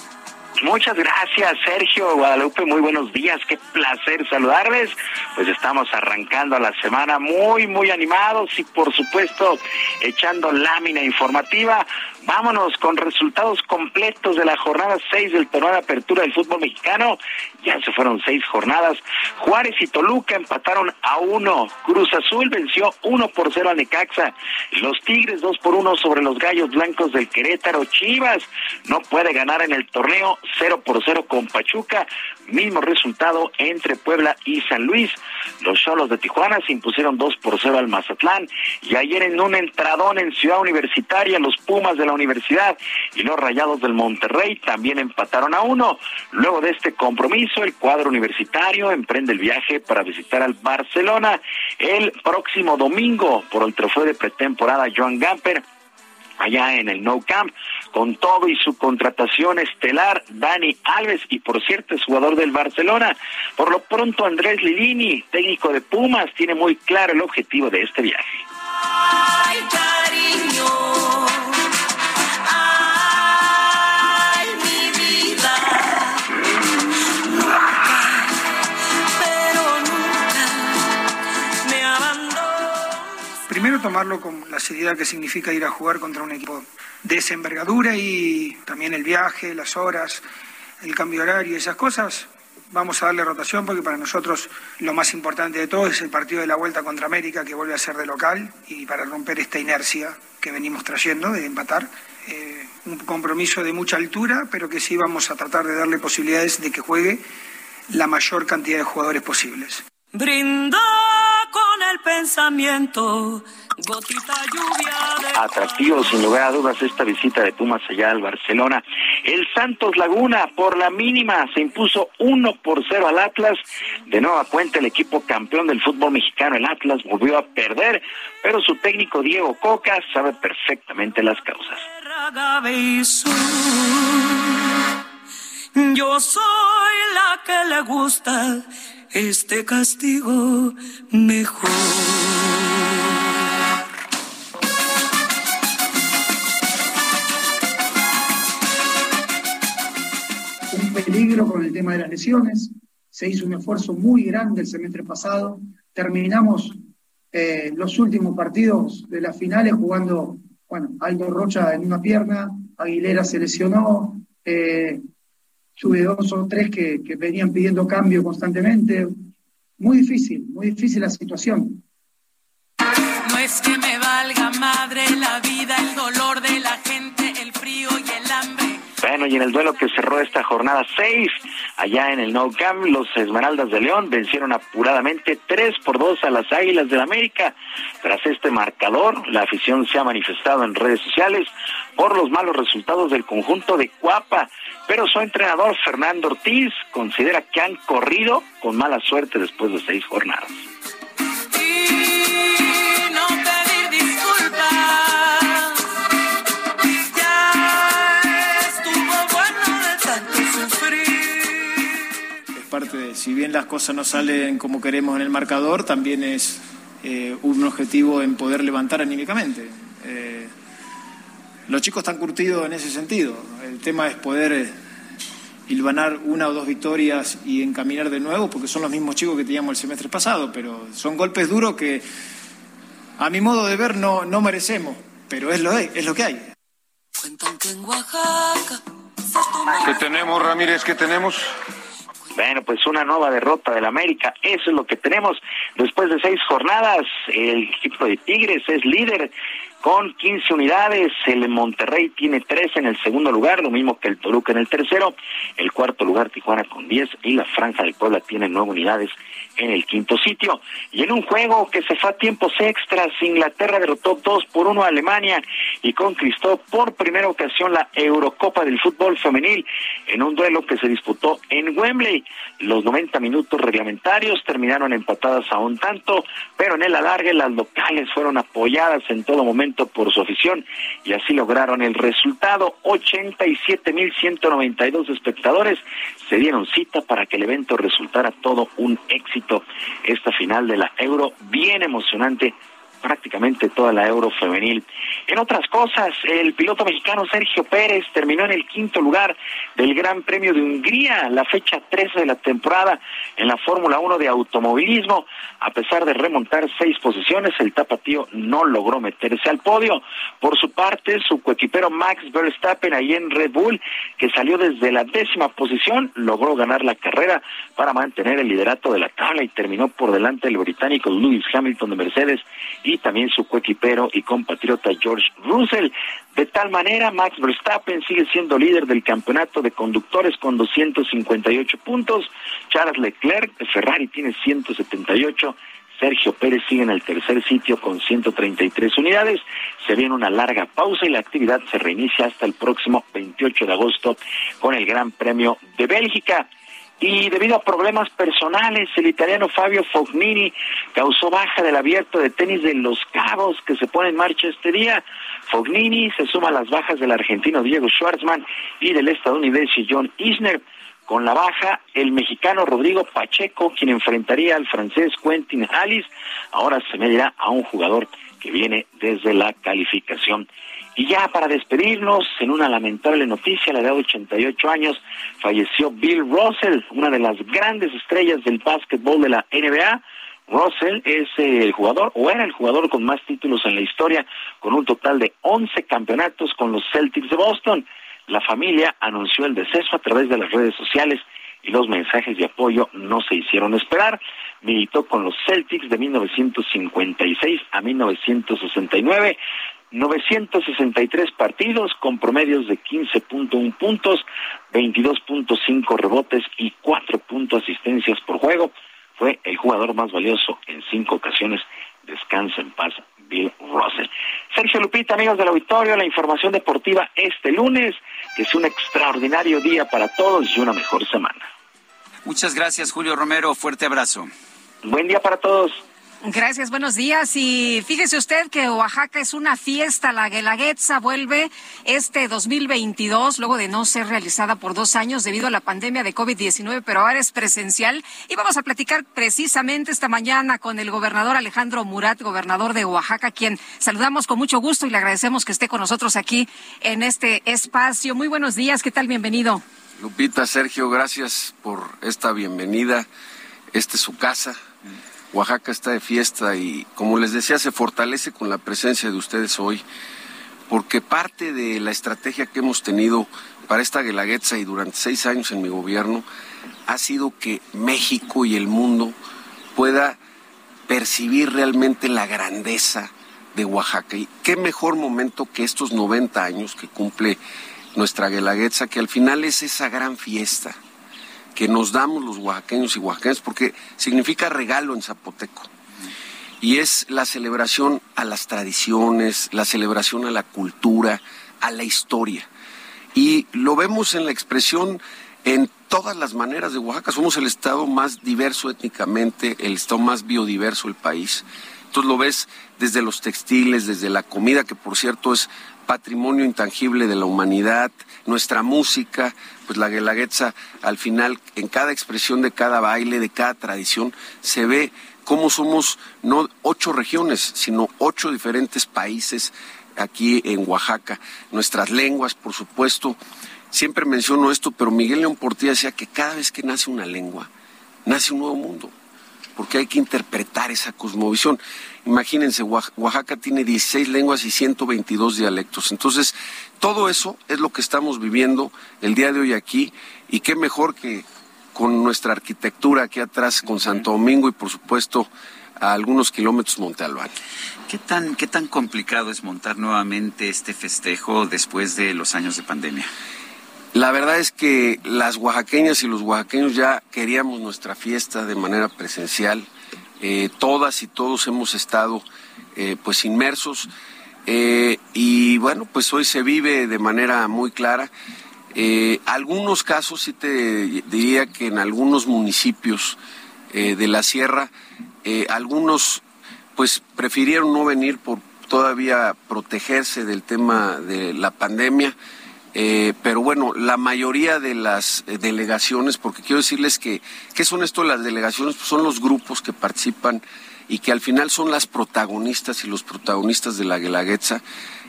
S22: Muchas gracias, Sergio Guadalupe. Muy buenos días. Qué placer saludarles. Pues estamos arrancando la semana muy, muy animados y, por supuesto, echando lámina informativa. Vámonos con resultados completos de la jornada 6 del torneo de apertura del fútbol mexicano. Ya se fueron seis jornadas. Juárez y Toluca empataron a uno. Cruz Azul venció uno por cero a Necaxa. Los Tigres dos por uno sobre los Gallos Blancos del Querétaro. Chivas no puede ganar en el torneo 0 por 0 con Pachuca. Mismo resultado entre Puebla y San Luis. Los Cholos de Tijuana se impusieron 2 por 0 al Mazatlán. Y ayer en un entradón en Ciudad Universitaria, los Pumas de la Universidad y los Rayados del Monterrey también empataron a uno. Luego de este compromiso, el cuadro universitario emprende el viaje para visitar al Barcelona el próximo domingo por el trofeo de pretemporada Joan Gamper allá en el No Camp.
S31: Con todo y su contratación estelar, Dani Alves, y por cierto es jugador del Barcelona. Por lo pronto, Andrés Lilini, técnico de Pumas, tiene muy claro el objetivo de este viaje.
S11: Ay, cariño. Ay, mi vida. Nunca, pero nunca me abandono.
S32: Primero tomarlo con la seriedad que significa ir a jugar contra un equipo de y también el viaje, las horas, el cambio de horario, esas cosas. Vamos a darle rotación porque para nosotros lo más importante de todo es el partido de la vuelta contra América que vuelve a ser de local y para romper esta inercia que venimos trayendo de empatar. Eh, un compromiso de mucha altura, pero que sí vamos a tratar de darle posibilidades de que juegue la mayor cantidad de jugadores posibles.
S11: Brinda con el pensamiento,
S31: Atractivo, sin lugar a dudas, esta visita de Pumas allá al Barcelona. El Santos Laguna, por la mínima, se impuso 1 por 0 al Atlas. De nueva cuenta, el equipo campeón del fútbol mexicano, el Atlas, volvió a perder, pero su técnico Diego Coca sabe perfectamente las causas.
S11: Yo soy la que le gusta este castigo mejor.
S33: Peligro con el tema de las lesiones. Se hizo un esfuerzo muy grande el semestre pasado. Terminamos eh, los últimos partidos de las finales jugando, bueno, Aldo Rocha en una pierna, Aguilera se lesionó, eh, tuve dos o tres que, que venían pidiendo cambio constantemente. Muy difícil, muy difícil la situación.
S11: No es que me valga madre la vida, el dolor de la
S31: Bueno, y en el duelo que cerró esta jornada 6, allá en el Nou Camp, los Esmeraldas de León vencieron apuradamente 3 por 2 a las Águilas del América. Tras este marcador, la afición se ha manifestado en redes sociales por los malos resultados del conjunto de Cuapa, pero su entrenador Fernando Ortiz considera que han corrido con mala suerte después de seis jornadas.
S34: Si bien las cosas no salen como queremos en el marcador, también es eh, un objetivo en poder levantar anímicamente. Eh, los chicos están curtidos en ese sentido. El tema es poder eh, hilvanar una o dos victorias y encaminar de nuevo, porque son los mismos chicos que teníamos el semestre pasado, pero son golpes duros que a mi modo de ver no, no merecemos, pero es lo, es lo que hay.
S35: ¿Qué tenemos, Ramírez? ¿Qué tenemos?
S31: Bueno, pues una nueva derrota del América, eso es lo que tenemos. Después de seis jornadas, el equipo de Tigres es líder con 15 unidades, el Monterrey tiene 13 en el segundo lugar, lo mismo que el Toluca en el tercero, el cuarto lugar Tijuana con 10 y la Franja del Puebla tiene nueve unidades en el quinto sitio. Y en un juego que se fue a tiempos extras, Inglaterra derrotó 2 por 1 a Alemania y conquistó por primera ocasión la Eurocopa del fútbol femenil en un duelo que se disputó en Wembley. Los 90 minutos reglamentarios terminaron empatadas a un tanto, pero en el alargue las locales fueron apoyadas en todo momento por su afición y así lograron el resultado. 87.192 espectadores se dieron cita para que el evento resultara todo un éxito. Esta final de la Euro bien emocionante prácticamente toda la Euro femenil. En otras cosas, el piloto mexicano Sergio Pérez terminó en el quinto lugar del Gran Premio de Hungría, la fecha 13 de la temporada en la Fórmula 1 de automovilismo. A pesar de remontar seis posiciones, el tapatío no logró meterse al podio. Por su parte, su coequipero Max Verstappen ahí en Red Bull, que salió desde la décima posición, logró ganar la carrera para mantener el liderato de la tabla y terminó por delante del británico Lewis Hamilton de Mercedes y también su coequipero y compatriota George Russell. De tal manera, Max Verstappen sigue siendo líder del campeonato de conductores con 258 puntos. Charles Leclerc de Ferrari tiene 178. Sergio Pérez sigue en el tercer sitio con 133 unidades. Se viene una larga pausa y la actividad se reinicia hasta el próximo 28 de agosto con el Gran Premio de Bélgica y debido a problemas personales, el italiano Fabio Fognini causó baja del abierto de tenis de Los Cabos que se pone en marcha este día. Fognini se suma a las bajas del argentino Diego Schwartzman y del estadounidense John Isner. Con la baja, el mexicano Rodrigo Pacheco, quien enfrentaría al francés Quentin Hallis, ahora se medirá a un jugador que viene desde la calificación. Y ya para despedirnos, en una lamentable noticia, a la edad de 88 años, falleció Bill Russell, una de las grandes estrellas del básquetbol de la NBA. Russell es el jugador, o era el jugador con más títulos en la historia, con un total de 11 campeonatos con los Celtics de Boston. La familia anunció el deceso a través de las redes sociales y los mensajes de apoyo no se hicieron esperar. Militó con los Celtics de 1956 a 1969. 963 partidos con promedios de 15.1 puntos, 22.5 rebotes y 4 asistencias por juego. Fue el jugador más valioso en cinco ocasiones. Descansa en paz, Bill Russell. Sergio Lupita, amigos del auditorio, la información deportiva este lunes, que es un extraordinario día para todos y una mejor semana.
S1: Muchas gracias, Julio Romero. Fuerte abrazo.
S31: Buen día para todos.
S2: Gracias, buenos días. Y fíjese usted que Oaxaca es una fiesta. La Guelaguetza vuelve este 2022, luego de no ser realizada por dos años debido a la pandemia de COVID-19, pero ahora es presencial. Y vamos a platicar precisamente esta mañana con el gobernador Alejandro Murat, gobernador de Oaxaca, quien saludamos con mucho gusto y le agradecemos que esté con nosotros aquí en este espacio. Muy buenos días, ¿qué tal? Bienvenido.
S36: Lupita, Sergio, gracias por esta bienvenida. Esta es su casa Oaxaca está de fiesta y, como les decía, se fortalece con la presencia de ustedes hoy, porque parte de la estrategia que hemos tenido para esta Guelaguetza y durante seis años en mi gobierno ha sido que México y el mundo pueda percibir realmente la grandeza de Oaxaca. Y qué mejor momento que estos 90 años que cumple nuestra Guelaguetza, que al final es esa gran fiesta que nos damos los oaxaqueños y oaxaqueñas, porque significa regalo en zapoteco. Y es la celebración a las tradiciones, la celebración a la cultura, a la historia. Y lo vemos en la expresión en todas las maneras de Oaxaca. Somos el estado más diverso étnicamente, el estado más biodiverso del país. Entonces lo ves desde los textiles, desde la comida, que por cierto es patrimonio intangible de la humanidad, nuestra música, pues la guelaguetza al final en cada expresión de cada baile, de cada tradición, se ve cómo somos no ocho regiones, sino ocho diferentes países aquí en Oaxaca. Nuestras lenguas, por supuesto. Siempre menciono esto, pero Miguel León Portilla decía que cada vez que nace una lengua, nace un nuevo mundo, porque hay que interpretar esa cosmovisión. Imagínense, Oaxaca tiene 16 lenguas y 122 dialectos. Entonces, todo eso es lo que estamos viviendo el día de hoy aquí y qué mejor que con nuestra arquitectura aquí atrás, con Santo Domingo y por supuesto a algunos kilómetros Monte Albán.
S1: ¿Qué tan, ¿Qué tan complicado es montar nuevamente este festejo después de los años de pandemia?
S36: La verdad es que las oaxaqueñas y los oaxaqueños ya queríamos nuestra fiesta de manera presencial eh, todas y todos hemos estado eh, pues inmersos eh, y bueno, pues hoy se vive de manera muy clara. algunos casos sí te diría que en algunos municipios de la sierra, algunos pues prefirieron no venir por todavía protegerse del tema de la pandemia. Eh, pero bueno, la mayoría de las eh, delegaciones, porque quiero decirles que, ¿qué son esto las delegaciones? Pues son los grupos que participan y que al final son las protagonistas y los protagonistas de la Guelaguetza.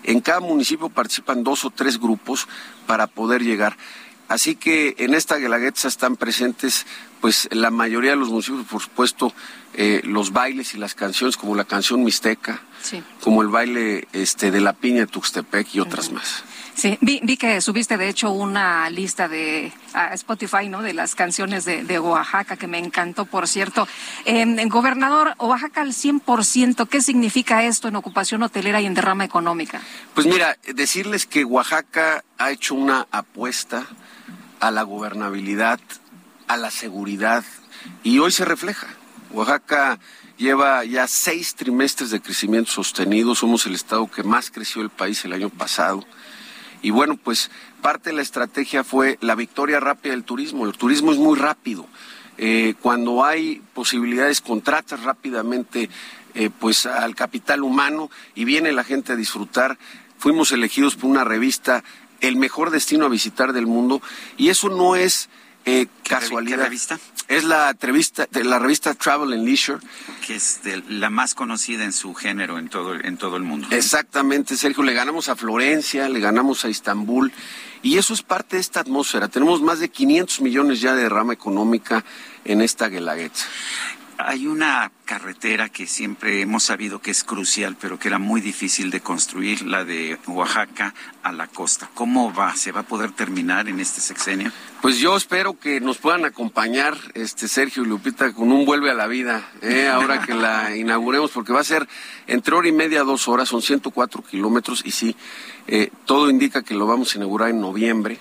S36: En cada municipio participan dos o tres grupos para poder llegar. Así que en esta Guelaguetza están presentes pues la mayoría de los municipios, por supuesto, eh, los bailes y las canciones, como la canción Mixteca, como el baile este, de la piña de Tuxtepec y otras más.
S2: Sí, vi, vi, que subiste de hecho una lista de Spotify, ¿no? De las canciones de, Oaxaca, que me encantó, por cierto. Em, gobernador, Oaxaca al 100%, ¿qué significa esto en ocupación hotelera y en derrama económica?
S36: Pues mira, decirles que Oaxaca ha hecho una apuesta a la gobernabilidad, a la seguridad, y hoy se refleja. Oaxaca lleva ya seis trimestres de crecimiento sostenido, somos el estado que más creció el país el año pasado y bueno, pues parte de la estrategia fue la victoria rápida del turismo. El turismo es muy rápido. Eh, cuando hay posibilidades, contratas rápidamente eh, pues al capital humano y viene la gente a disfrutar fuimos elegidos por una revista el mejor destino a visitar del mundo y eso no es eh, casualidad.
S1: ¿Qué revista?
S36: Es la revista, la revista Travel and Leisure.
S1: Que es la más conocida en su género en todo, en todo el mundo.
S36: Exactamente, Sergio. Le ganamos a Florencia, le ganamos a Estambul. Y eso es parte de esta atmósfera. Tenemos más de 500 millones ya de rama económica en esta Guelaguetza.
S1: Hay una carretera que siempre hemos sabido que es crucial, pero que era muy difícil de construir, la de Oaxaca a la costa. ¿Cómo va? ¿Se va a poder terminar en este sexenio?
S36: Pues yo espero que nos puedan acompañar, este Sergio y Lupita, con un vuelve a la vida, ¿eh? ahora que la inauguremos, porque va a ser entre hora y media, dos horas, son 104 kilómetros, y sí, eh, todo indica que lo vamos a inaugurar en noviembre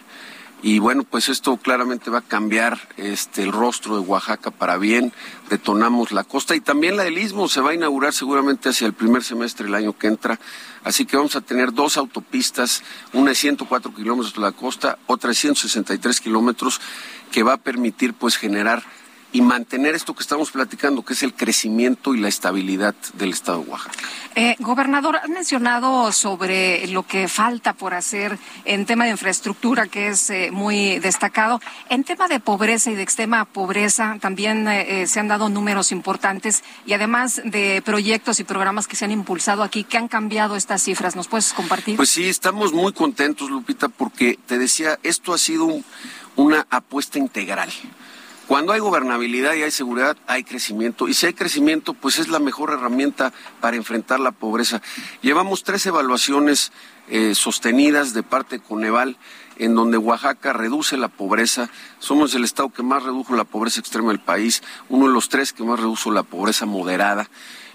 S36: y bueno, pues esto claramente va a cambiar este el rostro de Oaxaca para bien, detonamos la costa y también la del Istmo. Se va a inaugurar seguramente hacia el primer semestre del año que entra, así que vamos a tener dos autopistas, una de 104 kilómetros de la costa, otra de 163 kilómetros, que va a permitir pues generar y mantener esto que estamos platicando, que es el crecimiento y la estabilidad del Estado de Oaxaca.
S2: Eh, gobernador, ha mencionado sobre lo que falta por hacer en tema de infraestructura, que es eh, muy destacado. En tema de pobreza y de extrema pobreza, también eh, se han dado números importantes y además de proyectos y programas que se han impulsado aquí, que han cambiado estas cifras. ¿Nos puedes compartir?
S36: Pues sí, estamos muy contentos, Lupita, porque te decía, esto ha sido una apuesta integral. Cuando hay gobernabilidad y hay seguridad, hay crecimiento. Y si hay crecimiento, pues es la mejor herramienta para enfrentar la pobreza. Llevamos tres evaluaciones eh, sostenidas de parte de Coneval, en donde Oaxaca reduce la pobreza. Somos el estado que más redujo la pobreza extrema del país, uno de los tres que más redujo la pobreza moderada.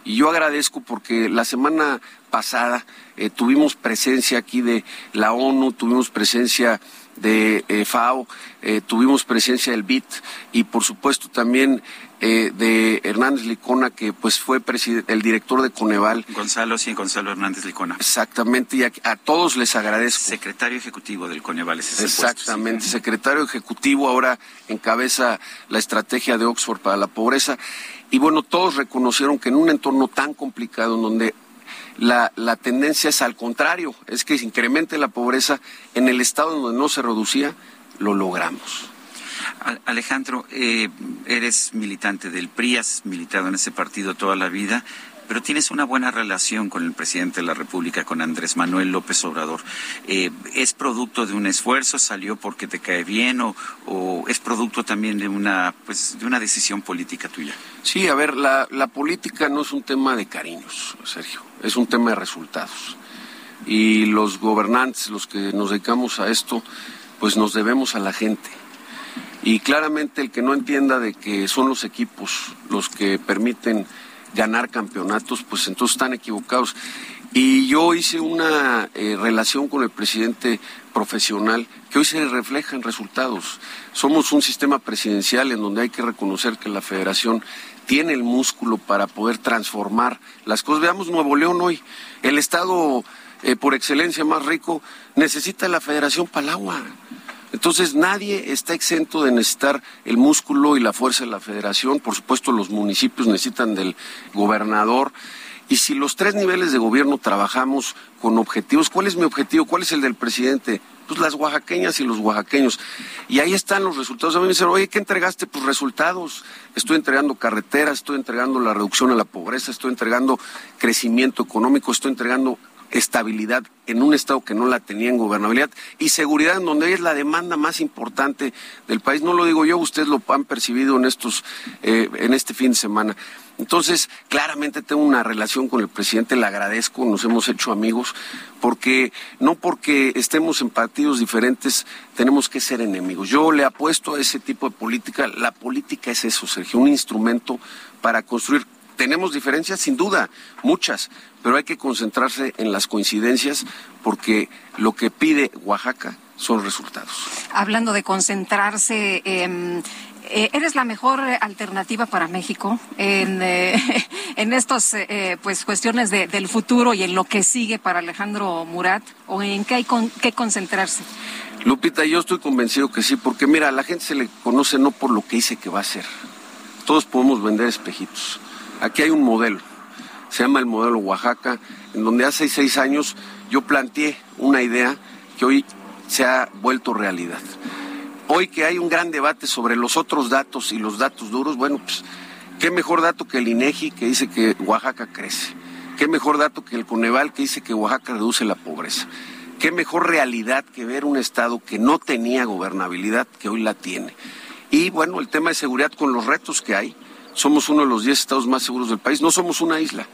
S36: Y yo agradezco porque la semana pasada eh, tuvimos presencia aquí de la ONU, tuvimos presencia de eh, FAO, eh, tuvimos presencia del BIT y por supuesto también eh, de Hernández Licona, que pues fue el director de Coneval.
S1: Gonzalo, sí, Gonzalo Hernández Licona.
S36: Exactamente, y a, todos les agradezco.
S1: Secretario Ejecutivo del Coneval, ese
S36: Exactamente, secretario Ejecutivo ahora encabeza la estrategia de Oxford para la pobreza. Y bueno, todos reconocieron que en un entorno tan complicado, en donde la, la, tendencia es al contrario, es que se incremente la pobreza en el estado donde no se reducía, lo logramos.
S1: Alejandro, eh, eres militante del PRI, has militado en ese partido toda la vida, pero tienes una buena relación con el presidente de la República, con Andrés Manuel López Obrador. Eh, ¿Es producto de un esfuerzo? ¿Salió porque te cae bien? O, ¿O, es producto también de una, pues, de una decisión política tuya?
S36: Sí, a ver, la, la política no es un tema de cariños, Sergio, es un tema de resultados. Y los gobernantes, los que nos dedicamos a esto, pues nos debemos a la gente. Y claramente el que no entienda de que son los equipos los que permiten ganar campeonatos, pues entonces están equivocados. Y yo hice una eh, relación con el presidente profesional que hoy se refleja en resultados. Somos un sistema presidencial en donde hay que reconocer que la federación tiene el músculo para poder transformar las cosas. Veamos Nuevo León hoy, el estado eh, por excelencia más rico, necesita la federación para el agua. Entonces nadie está exento de necesitar el músculo y la fuerza de la federación. Por supuesto los municipios necesitan del gobernador. Y si los tres niveles de gobierno trabajamos con objetivos, ¿cuál es mi objetivo? ¿Cuál es el del presidente? Pues las oaxaqueñas y los oaxaqueños. Y ahí están los resultados. A mí me dicen, oye, ¿qué entregaste? Pues resultados. Estoy entregando carreteras, estoy entregando la reducción de la pobreza, estoy entregando crecimiento económico, estoy entregando estabilidad en un estado que no la tenía en gobernabilidad y seguridad en donde es la demanda más importante del país. No lo digo yo, ustedes lo han percibido en estos, eh, en este fin de semana. Entonces, claramente tengo una relación con el presidente, le agradezco, nos hemos hecho amigos, porque no porque estemos en partidos diferentes tenemos que ser enemigos. Yo le apuesto a ese tipo de política. La política es eso, Sergio, un instrumento para construir tenemos diferencias, sin duda, muchas, pero hay que concentrarse en las coincidencias porque lo que pide Oaxaca son resultados.
S2: Hablando de concentrarse, eh, eh, ¿eres la mejor alternativa para México en, eh, estas pues, cuestiones del futuro y en lo que sigue para Alejandro Murat? ¿O en qué hay con, que concentrarse?
S36: Lupita, yo estoy convencido que sí, porque mira, a la gente se le conoce no por lo que dice que va a hacer. Todos podemos vender espejitos. Aquí hay un modelo se llama el modelo Oaxaca, en donde hace seis años yo planteé una idea que hoy se ha vuelto realidad. Hoy que hay un gran debate sobre los otros datos y los datos duros, bueno, pues qué mejor dato que el INEGI que dice que Oaxaca crece. Qué mejor dato que el Coneval que dice que Oaxaca reduce la pobreza. Qué mejor realidad que ver un estado que no tenía gobernabilidad que hoy la tiene. Y bueno, el tema de seguridad con los retos que hay. Somos uno de los 10 estados más seguros del país. No somos una isla.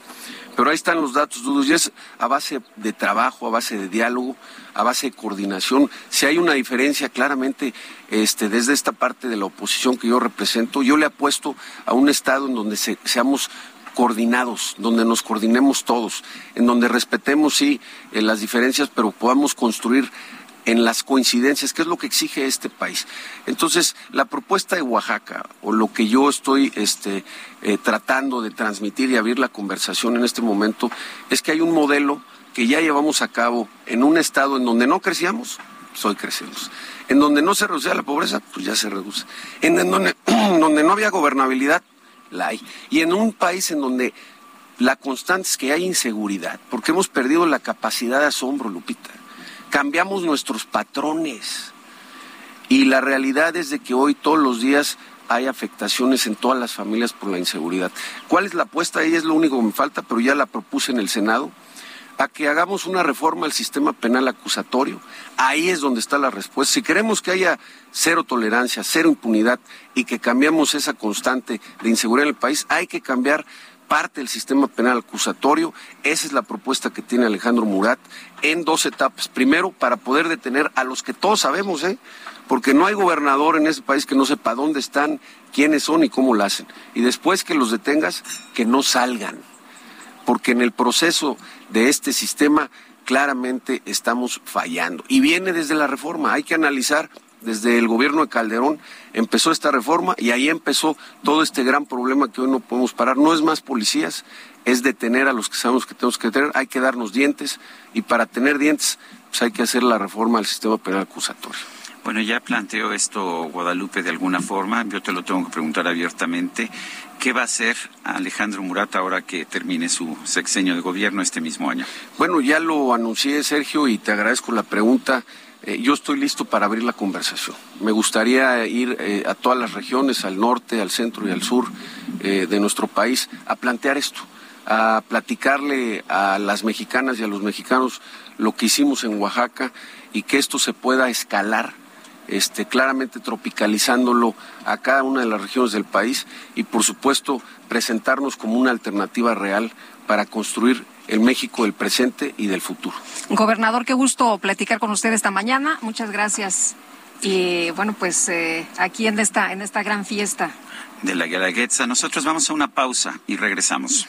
S36: Pero ahí están los datos duros y es a base de trabajo, a base de diálogo, a base de coordinación. Si hay una diferencia claramente este, desde esta parte de la oposición que yo represento, yo le apuesto a un Estado en donde seamos coordinados, donde nos coordinemos todos, en donde respetemos, sí, eh, las diferencias, pero podamos construir en las coincidencias, que es lo que exige este país. Entonces, la propuesta de Oaxaca, o lo que yo estoy este, eh, tratando de transmitir y abrir la conversación en este momento, es que hay un modelo que ya llevamos a cabo en un estado en donde no crecíamos, hoy crecemos. En donde no se reducía la pobreza, pues ya se reduce. En donde no había gobernabilidad, la hay. Y en un país en donde la constante es que hay inseguridad, porque hemos perdido la capacidad de asombro, Lupita cambiamos nuestros patrones. Y la realidad es de que hoy todos los días hay afectaciones en todas las familias por la inseguridad. ¿Cuál es la apuesta? Ahí es lo único que me falta, pero ya la propuse en el Senado, a que hagamos una reforma al sistema penal acusatorio. Ahí es donde está la respuesta. Si queremos que haya cero tolerancia, cero impunidad y que cambiemos esa constante de inseguridad en el país, hay que cambiar parte del sistema penal acusatorio. Esa es la propuesta que tiene Alejandro Murat en dos etapas. Primero, para poder detener a los que todos sabemos, ¿eh? porque no hay gobernador en ese país que no sepa dónde están, quiénes son y cómo lo hacen. Y después que los detengas, que no salgan. Porque en el proceso de este sistema claramente estamos fallando. Y viene desde la reforma. Hay que analizar desde el gobierno de Calderón empezó esta reforma y ahí empezó todo este gran problema que hoy no podemos parar. No es más policías, es detener a los que sabemos que tenemos que tener, hay que darnos dientes y para tener dientes pues hay que hacer la reforma del sistema penal acusatorio.
S1: Bueno, ya planteó esto Guadalupe de alguna forma, yo te lo tengo que preguntar abiertamente. ¿Qué va a hacer Alejandro Murat ahora que termine su sexenio de gobierno este mismo año?
S36: Bueno, ya lo anuncié, Sergio, y te agradezco la pregunta. Eh, yo estoy listo para abrir la conversación. Me gustaría ir eh, a todas las regiones, al norte, al centro y al sur eh, de nuestro país, a plantear esto, a platicarle a las mexicanas y a los mexicanos lo que hicimos en Oaxaca y que esto se pueda escalar. Este, claramente tropicalizándolo a cada una de las regiones del país y por supuesto presentarnos como una alternativa real para construir el México del presente y del futuro.
S2: Gobernador, qué gusto platicar con usted esta mañana. Muchas gracias. Y bueno, pues eh, aquí en esta, en esta gran fiesta.
S1: De la Guelaguetza, nosotros vamos a una pausa y regresamos.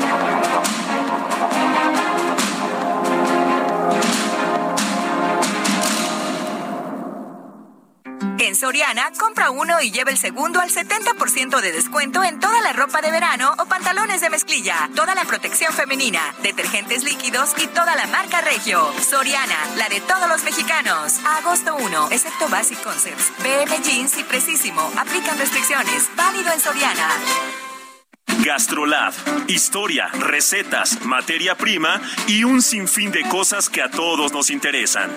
S13: Soriana, compra uno y lleva el segundo al 70% de descuento en toda la ropa de verano o pantalones de mezclilla, toda la protección femenina, detergentes líquidos y toda la marca Regio. Soriana, la de todos los mexicanos. agosto 1, excepto Basic Concepts, BM Jeans y Precisimo. Aplican restricciones. Válido en Soriana.
S4: Gastrolab, historia, recetas, materia prima y un sinfín de cosas que a todos nos interesan.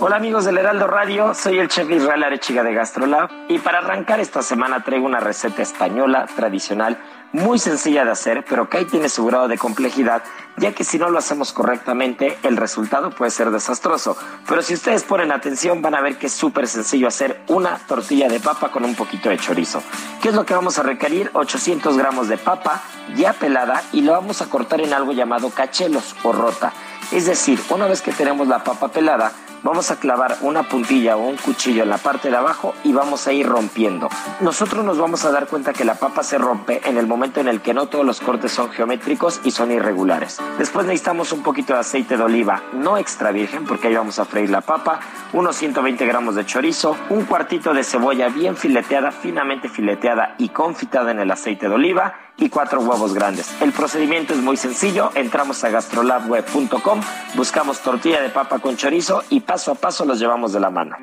S37: Hola amigos del Heraldo Radio, soy el chef Israel Arechiga de Gastrolab y para arrancar esta semana traigo una receta española tradicional muy sencilla de hacer, pero que ahí tiene su grado de complejidad, ya que si no lo hacemos correctamente, el resultado puede ser desastroso. Pero si ustedes ponen atención, van a ver que es súper sencillo hacer una tortilla de papa con un poquito de chorizo. ¿Qué es lo que vamos a requerir? 800 gramos de papa ya pelada y lo vamos a cortar en algo llamado cachelos o rota. Es decir, una vez que tenemos la papa pelada, vamos a clavar una puntilla o un cuchillo en la parte de abajo y vamos a ir rompiendo. Nosotros nos vamos a dar cuenta que la papa se rompe en el momento en el que no todos los cortes son geométricos y son irregulares. Después necesitamos un poquito de aceite de oliva, no extra virgen, porque ahí vamos a freír la papa, unos 120 gramos de chorizo, un cuartito de cebolla bien fileteada, finamente fileteada y confitada en el aceite de oliva y cuatro huevos grandes. El procedimiento es muy sencillo. Entramos a gastrolabweb.com, buscamos tortilla de papa con chorizo y paso a paso los llevamos de la mano.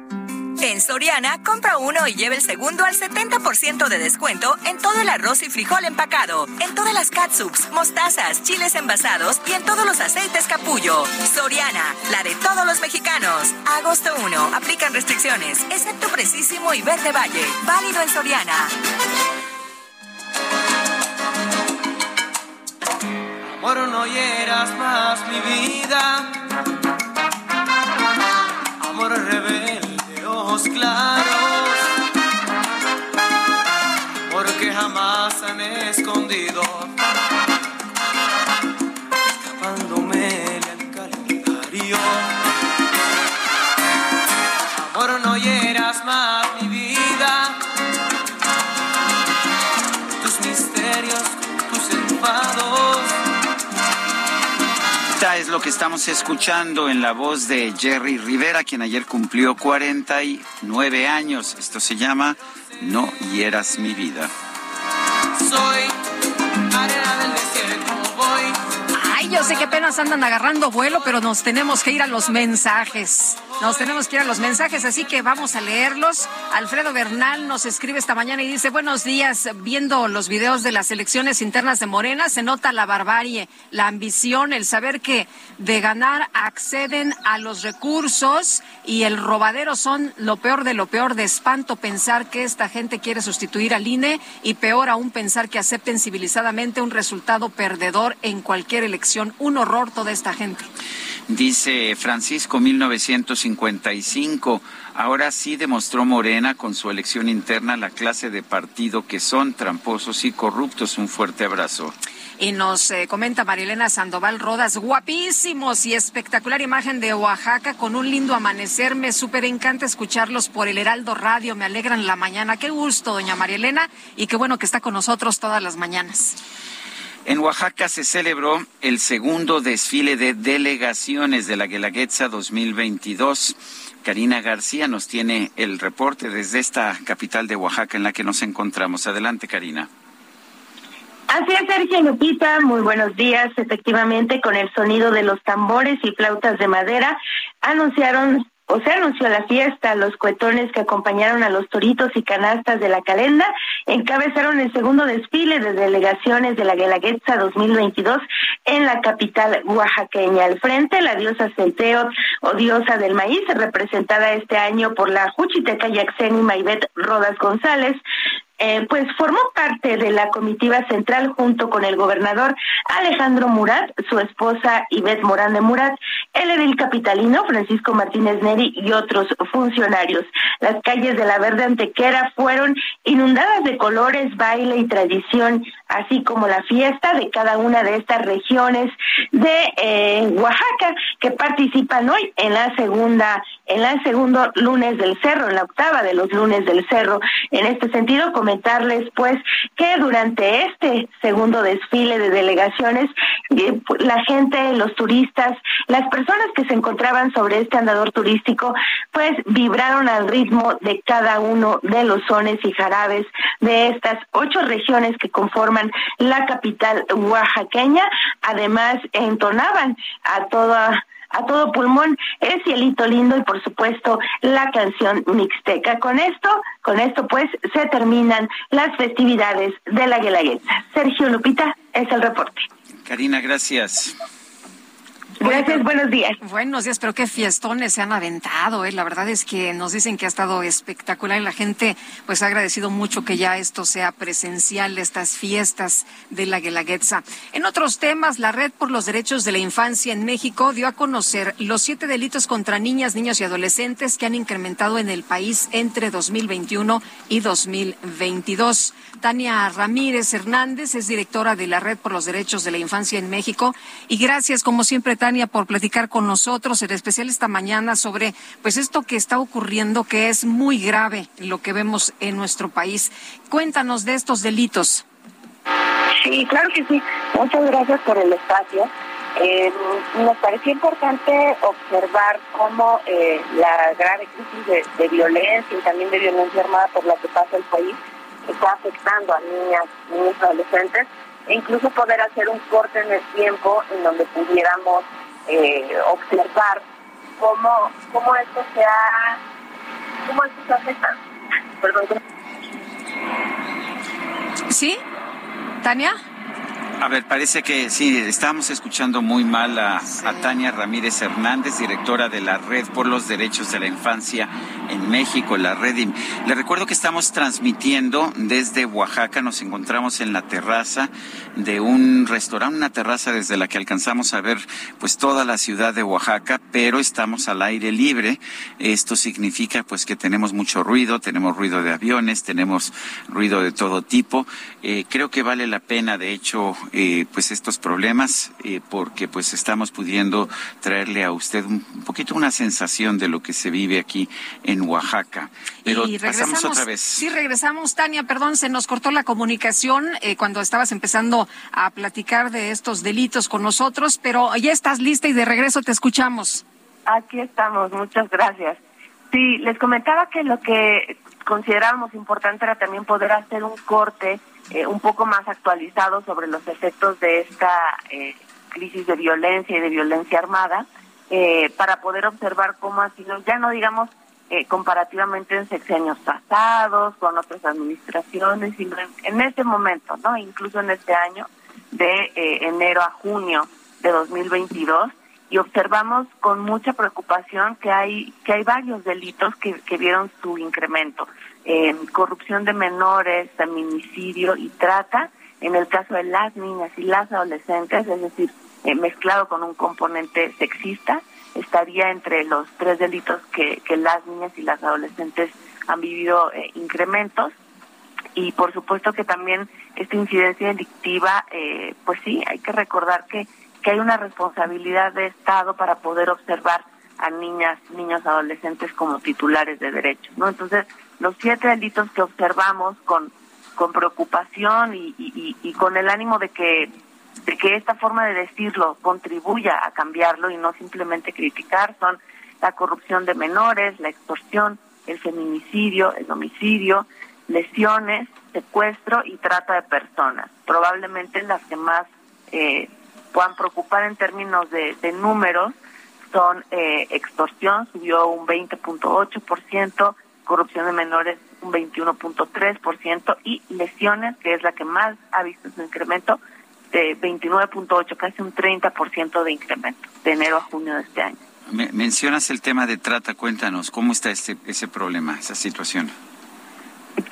S13: En Soriana, compra uno y lleve el segundo al 70% de descuento en todo el arroz y frijol empacado, en todas las catsups, mostazas, chiles envasados y en todos los aceites capullo. Soriana, la de todos los mexicanos. Agosto 1, aplican restricciones, excepto Precisísimo y Verde Valle. Válido en Soriana.
S11: Amor, no hieras más mi vida. Amor rebelde, ojos claros. Porque jamás han escondido.
S1: Lo que estamos escuchando en la voz de Jerry Rivera, quien ayer cumplió 49 años. Esto se llama No hieras mi vida.
S11: Soy arena del desierto, voy.
S2: Ay, yo sé que apenas andan agarrando vuelo, pero nos tenemos que ir a los mensajes. Nos tenemos que ir a los mensajes, así que vamos a leerlos. Alfredo Bernal nos escribe esta mañana y dice, buenos días, viendo los videos de las elecciones internas de Morena, se nota la barbarie, la ambición, el saber que de ganar acceden a los recursos y el robadero son lo peor de lo peor, de espanto pensar que esta gente quiere sustituir al INE y peor aún pensar que acepten civilizadamente un resultado perdedor en cualquier elección. Un horror toda esta gente.
S1: Dice Francisco 1955, ahora sí demostró Morena con su elección interna la clase de partido que son tramposos y corruptos. Un fuerte abrazo.
S2: Y nos eh, comenta Marilena Sandoval Rodas, guapísimos y espectacular imagen de Oaxaca con un lindo amanecer. Me súper encanta escucharlos por el Heraldo Radio, me alegran la mañana. Qué gusto, doña Marilena, y qué bueno que está con nosotros todas las mañanas.
S1: En Oaxaca se celebró el segundo desfile de delegaciones de la Guelaguetza 2022. Karina García nos tiene el reporte desde esta capital de Oaxaca en la que nos encontramos. Adelante, Karina.
S19: Así es, Sergio Lupita, muy buenos días. Efectivamente, con el sonido de los tambores y flautas de madera, anunciaron o se anunció la fiesta, los cuetones que acompañaron a los toritos y canastas de la calenda encabezaron el segundo desfile de delegaciones de la Guelaguetza 2022 en la capital oaxaqueña. Al frente, la diosa Celteo o diosa del maíz, representada este año por la Juchiteca Yaxeni Maibet Rodas González, eh, pues formó parte de la comitiva central junto con el gobernador Alejandro Murat, su esposa Ivette Morán de Murat, el edil capitalino Francisco Martínez Neri y otros funcionarios. Las calles de la Verde Antequera fueron inundadas de colores, baile y tradición, así como la fiesta de cada una de estas regiones de eh, Oaxaca que participan hoy en la segunda en el segundo lunes del cerro, en la octava de los lunes del cerro. En este sentido, comentarles pues que durante este segundo desfile de delegaciones, eh, la gente, los turistas, las personas que se encontraban sobre este andador turístico, pues vibraron al ritmo de cada uno de los sones y jarabes de estas ocho regiones que conforman la capital oaxaqueña. Además, entonaban a toda
S29: a todo pulmón es Cielito Lindo y por supuesto la canción Mixteca. Con esto, con esto pues se terminan las festividades de la Guelaguetza. Sergio Lupita es el reporte.
S1: Karina, gracias.
S29: Gracias, buenos días.
S2: Buenos días, pero qué fiestones se han aventado, ¿eh? La verdad es que nos dicen que ha estado espectacular y la gente pues ha agradecido mucho que ya esto sea presencial, estas fiestas de la Guelaguetza. En otros temas, la Red por los Derechos de la Infancia en México dio a conocer los siete delitos contra niñas, niños y adolescentes que han incrementado en el país entre 2021 y 2022. Tania Ramírez Hernández es directora de la Red por los Derechos de la Infancia en México y gracias como siempre Tania por platicar con nosotros, en especial esta mañana sobre pues esto que está ocurriendo que es muy grave lo que vemos en nuestro país. Cuéntanos de estos delitos.
S38: Sí, claro que sí. Muchas gracias por el espacio. Eh, nos pareció importante observar cómo eh, la grave crisis de, de violencia y también de violencia armada por la que pasa el país está afectando a niñas, niños adolescentes, e incluso poder hacer un corte en el tiempo en donde pudiéramos eh, observar cómo, cómo esto se ha, cómo esto se afecta. Perdón.
S2: ¿Sí? ¿Tania?
S1: A ver, parece que sí, estamos escuchando muy mal a, a, Tania Ramírez Hernández, directora de la Red por los Derechos de la Infancia en México, la Redim. Le recuerdo que estamos transmitiendo desde Oaxaca, nos encontramos en la terraza de un restaurante, una terraza desde la que alcanzamos a ver pues toda la ciudad de Oaxaca, pero estamos al aire libre. Esto significa pues que tenemos mucho ruido, tenemos ruido de aviones, tenemos ruido de todo tipo. Eh, creo que vale la pena, de hecho, eh, pues estos problemas eh, porque pues estamos pudiendo traerle a usted un, un, poquito una sensación de lo que se vive aquí en Oaxaca. Pero
S2: y
S1: pasamos otra vez.
S2: Sí, regresamos, Tania, perdón, se nos cortó la comunicación eh, cuando estabas empezando a platicar de estos delitos con nosotros, pero ya estás lista y de regreso te escuchamos.
S38: Aquí estamos, muchas gracias. Sí, les comentaba que lo que considerábamos importante era también poder hacer un corte eh, un poco más actualizado sobre los efectos de esta eh, crisis de violencia y de violencia armada eh, para poder observar cómo ha sido, ya no digamos comparativamente en sexenios pasados, con otras administraciones, sino en, en, este momento, no incluso en este año, de enero a junio de 2022 y observamos con mucha preocupación que hay que hay varios delitos que, que vieron su incremento eh, corrupción de menores feminicidio y trata en el caso de las niñas y las adolescentes es decir eh, mezclado con un componente sexista estaría entre los tres delitos que, que las niñas y las adolescentes han vivido eh, incrementos y por supuesto que también esta incidencia delictiva eh, pues sí hay que recordar que que hay una responsabilidad de Estado para poder observar a niñas, niños, adolescentes como titulares de derechos, ¿no? Entonces, los siete delitos que observamos con, con preocupación y, y, con el ánimo de que, de que esta forma de decirlo contribuya a cambiarlo y no simplemente criticar son la corrupción de menores, la extorsión, el feminicidio, el homicidio, lesiones, secuestro y trata de personas. Probablemente las que más eh, puedan preocupar en términos de, de números son eh, extorsión, subió un 20.8%, corrupción de menores un 21.3% y lesiones, que es la que más ha visto su incremento, de 29.8, casi un 30% de incremento de enero a junio de este año.
S1: Me, mencionas el tema de trata, cuéntanos, ¿cómo está este, ese problema, esa situación?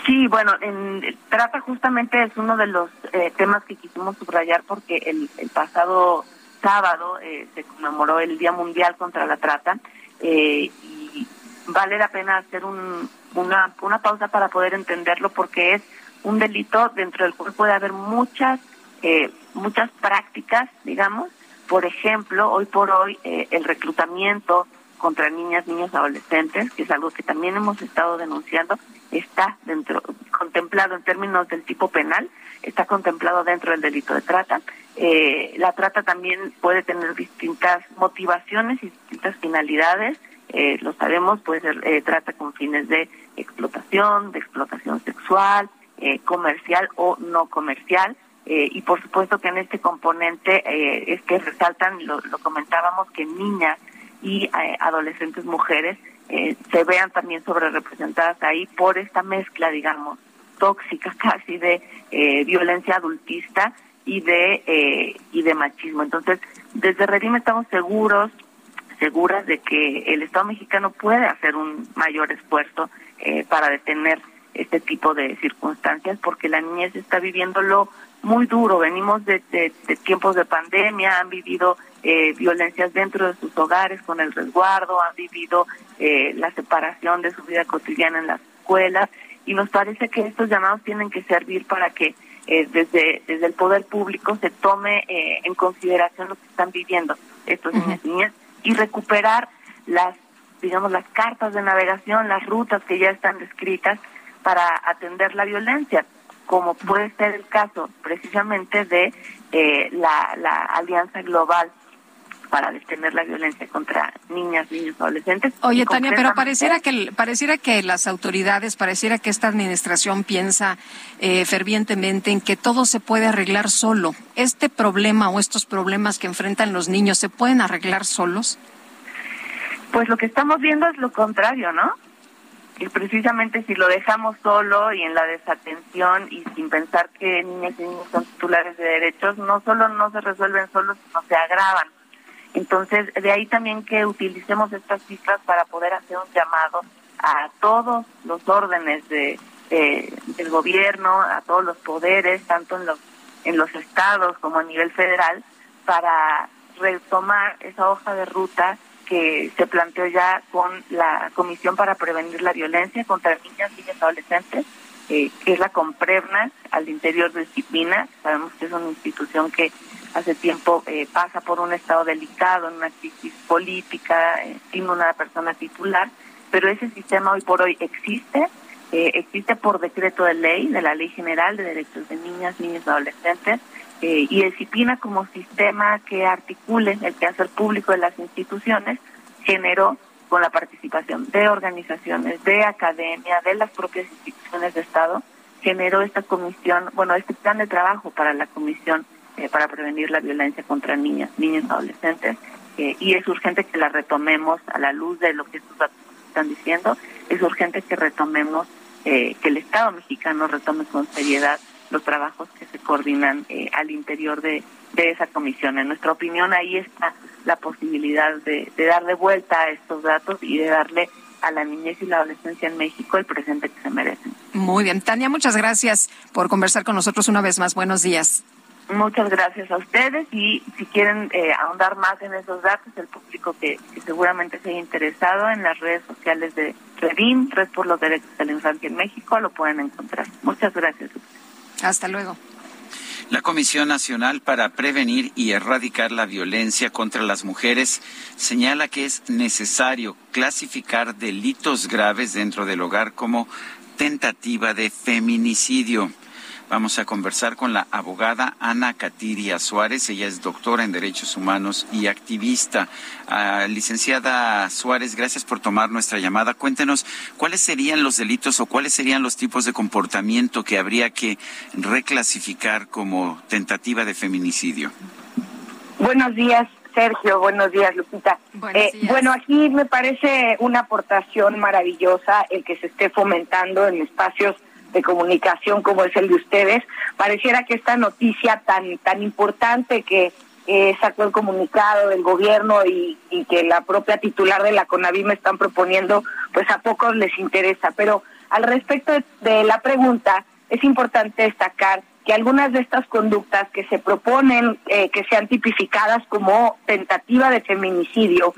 S38: Sí, bueno, en, trata justamente es uno de los eh, temas que quisimos subrayar porque el, el pasado sábado eh, se conmemoró el Día Mundial contra la Trata eh, vale la pena hacer un, una, una pausa para poder entenderlo porque es un delito dentro del cual puede haber muchas eh, muchas prácticas, digamos. Por ejemplo, hoy por hoy eh, el reclutamiento contra niñas, niños, adolescentes, que es algo que también hemos estado denunciando, está dentro contemplado en términos del tipo penal, está contemplado dentro del delito de trata. Eh, la trata también puede tener distintas motivaciones y distintas finalidades. Eh, lo sabemos, puede ser eh, trata con fines de explotación, de explotación sexual, eh, comercial o no comercial. Eh, y por supuesto que en este componente eh, es que resaltan, lo, comentábamos, que niñas y eh, adolescentes mujeres se vean también sobre representadas ahí por esta mezcla, digamos, tóxica casi de violencia adultista y de y de machismo. Entonces, desde Redim estamos seguros, seguras de que el Estado mexicano puede hacer un mayor esfuerzo eh, para detener este tipo de circunstancias, porque la niñez está viviéndolo muy duro. Venimos de, de, de tiempos de pandemia, han vivido eh, violencias dentro de sus hogares con el resguardo, han vivido eh, la separación de su vida cotidiana en las escuelas y nos parece que estos llamados tienen que servir para que eh, desde, desde el poder público se tome eh, en consideración lo que están viviendo estos niños y niñas y recuperar las, digamos, las cartas de navegación, las rutas que ya están descritas para atender la violencia, como puede ser el caso precisamente de eh, la, la Alianza Global para detener la violencia contra niñas, niños, adolescentes.
S2: Oye, Tania, pero pareciera que pareciera que las autoridades, pareciera que esta administración piensa eh, fervientemente en que todo se puede arreglar solo. Este problema o estos problemas que enfrentan los niños se pueden arreglar solos.
S38: Pues lo que estamos viendo es lo contrario, ¿no? Y precisamente si lo dejamos solo y en la desatención y sin pensar que niñas y niños son titulares de derechos, no solo no se resuelven solos, sino se agravan. Entonces, de ahí también que utilicemos estas cifras para poder hacer un llamado a todos los órdenes de, de- del gobierno, a todos los poderes, tanto en los, en los estados como a nivel federal, para retomar esa hoja de ruta que se planteó ya con la Comisión para Prevenir la Violencia contra Niñas, Niños y Adolescentes, eh, que es la Comprevna al interior de Disciplina. Sabemos que es una institución que hace tiempo eh, pasa por un estado delicado, en una crisis política, eh, sin una persona titular, pero ese sistema hoy por hoy existe, eh, existe por decreto de ley, de la Ley General de Derechos de Niñas, Niños y Adolescentes, eh, y disciplina como sistema que articule el quehacer público de las instituciones, generó con la participación de organizaciones, de academia, de las propias instituciones de Estado, generó esta comisión, bueno, este plan de trabajo para la comisión eh, para prevenir la violencia contra niñas, niños y adolescentes, eh, y es urgente que la retomemos a la luz de lo que estos datos están diciendo, es urgente que retomemos, eh, que el Estado mexicano retome con seriedad los trabajos que se coordinan eh, al interior de, esa comisión. En nuestra opinión, ahí está la posibilidad de darle vuelta a estos datos y de darle a la niñez y la adolescencia en México el presente que se merecen.
S2: Muy bien. Tania, muchas gracias por conversar con nosotros una vez más. Buenos días.
S38: Muchas gracias a ustedes y si quieren eh, ahondar más en esos datos, el público que, que seguramente se haya interesado en las redes sociales de Redim, Red por los Derechos de la Infancia en México, lo pueden encontrar. Muchas gracias.
S2: Hasta luego.
S1: La Comisión Nacional para Prevenir y Erradicar la Violencia contra las Mujeres señala que es necesario clasificar delitos graves dentro del hogar como tentativa de feminicidio. Vamos a conversar con la abogada Ana Catiria Suárez. Ella es doctora en Derechos Humanos y activista. Ah, licenciada Suárez, gracias por tomar nuestra llamada. Cuéntenos cuáles serían los delitos o cuáles serían los tipos de comportamiento que habría que reclasificar como tentativa de feminicidio.
S39: Buenos días, Sergio. Buenos días, Lupita. Eh, bueno, aquí me parece una aportación maravillosa el que se esté fomentando en espacios de comunicación como es el de ustedes. Pareciera que esta noticia tan tan importante que sacó el comunicado del gobierno y, que la propia titular de la CONAVI me están proponiendo, pues a pocos les interesa. Pero al respecto de, de la pregunta, es importante destacar que algunas de estas conductas que se proponen eh, que sean tipificadas como tentativa de feminicidio,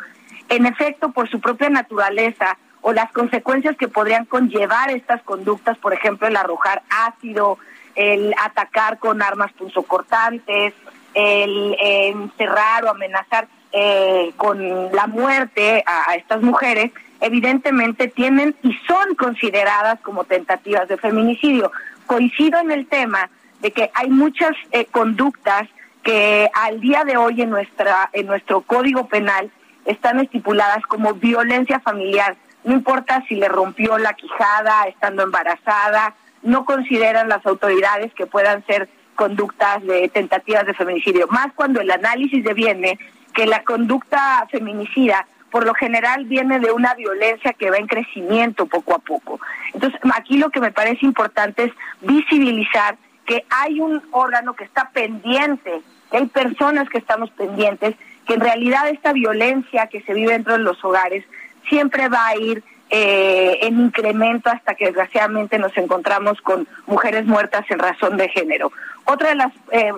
S39: en efecto, por su propia naturaleza o las consecuencias que podrían conllevar estas conductas, por ejemplo, el arrojar ácido, el atacar con armas punzocortantes, el encerrar o amenazar eh, con la muerte a, a estas mujeres, evidentemente tienen y son consideradas como tentativas de feminicidio. Coincido en el tema de que hay muchas eh, conductas que al día de hoy en nuestra en nuestro código penal están estipuladas como violencia familiar. No importa si le rompió la quijada estando embarazada, no consideran las autoridades que puedan ser conductas de tentativas de feminicidio, más cuando el análisis deviene que la conducta feminicida por lo general viene de una violencia que va en crecimiento poco a poco. Entonces, aquí lo que me parece importante es visibilizar que hay un órgano que está pendiente, que hay personas que estamos pendientes, que en realidad esta violencia que se vive dentro de los hogares siempre va a ir eh, en incremento hasta que desgraciadamente nos encontramos con mujeres muertas en razón de género. Otro de los eh,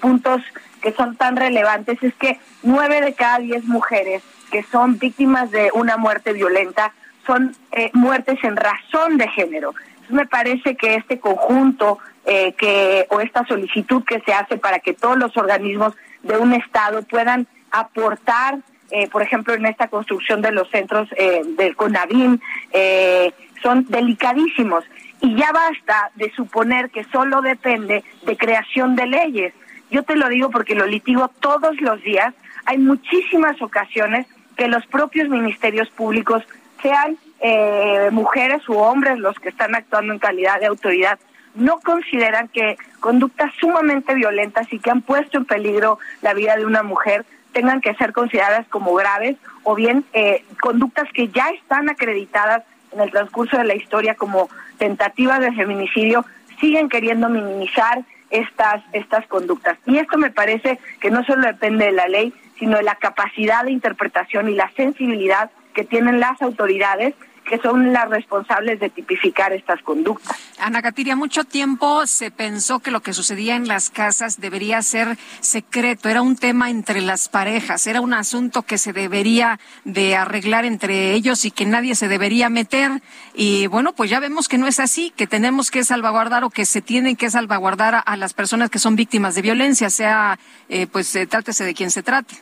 S39: puntos que son tan relevantes es que nueve de cada diez mujeres que son víctimas de una muerte violenta son eh, muertes en razón de género. me parece que este conjunto eh, que o esta solicitud que se hace para que todos los organismos de un estado puedan aportar, eh, por ejemplo, en esta construcción de los centros del CONAVIM, son delicadísimos. Y ya basta de suponer que solo depende de creación de leyes. Yo te lo digo porque lo litigo todos los días. Hay muchísimas ocasiones que los propios ministerios públicos sean eh, mujeres u hombres los que están actuando en calidad de autoridad, no consideran que conductas sumamente violentas y que han puesto en peligro la vida de una mujer tengan que ser consideradas como graves o bien eh, conductas que ya están acreditadas en el transcurso de la historia como tentativas de feminicidio siguen queriendo minimizar estas estas conductas. Y esto me parece que no solo depende de la ley sino de la capacidad de interpretación y la sensibilidad que tienen las autoridades que son las responsables de tipificar estas conductas.
S2: Ana Catiria, mucho tiempo se pensó que lo que sucedía en las casas debería ser secreto, era un tema entre las parejas, era un asunto que se debería de arreglar entre ellos y que nadie se debería meter. Y bueno, pues ya vemos que no es así, que tenemos que salvaguardar o que se tienen que salvaguardar a, las personas que son víctimas de violencia, sea eh, pues eh, trátese de quien se trate.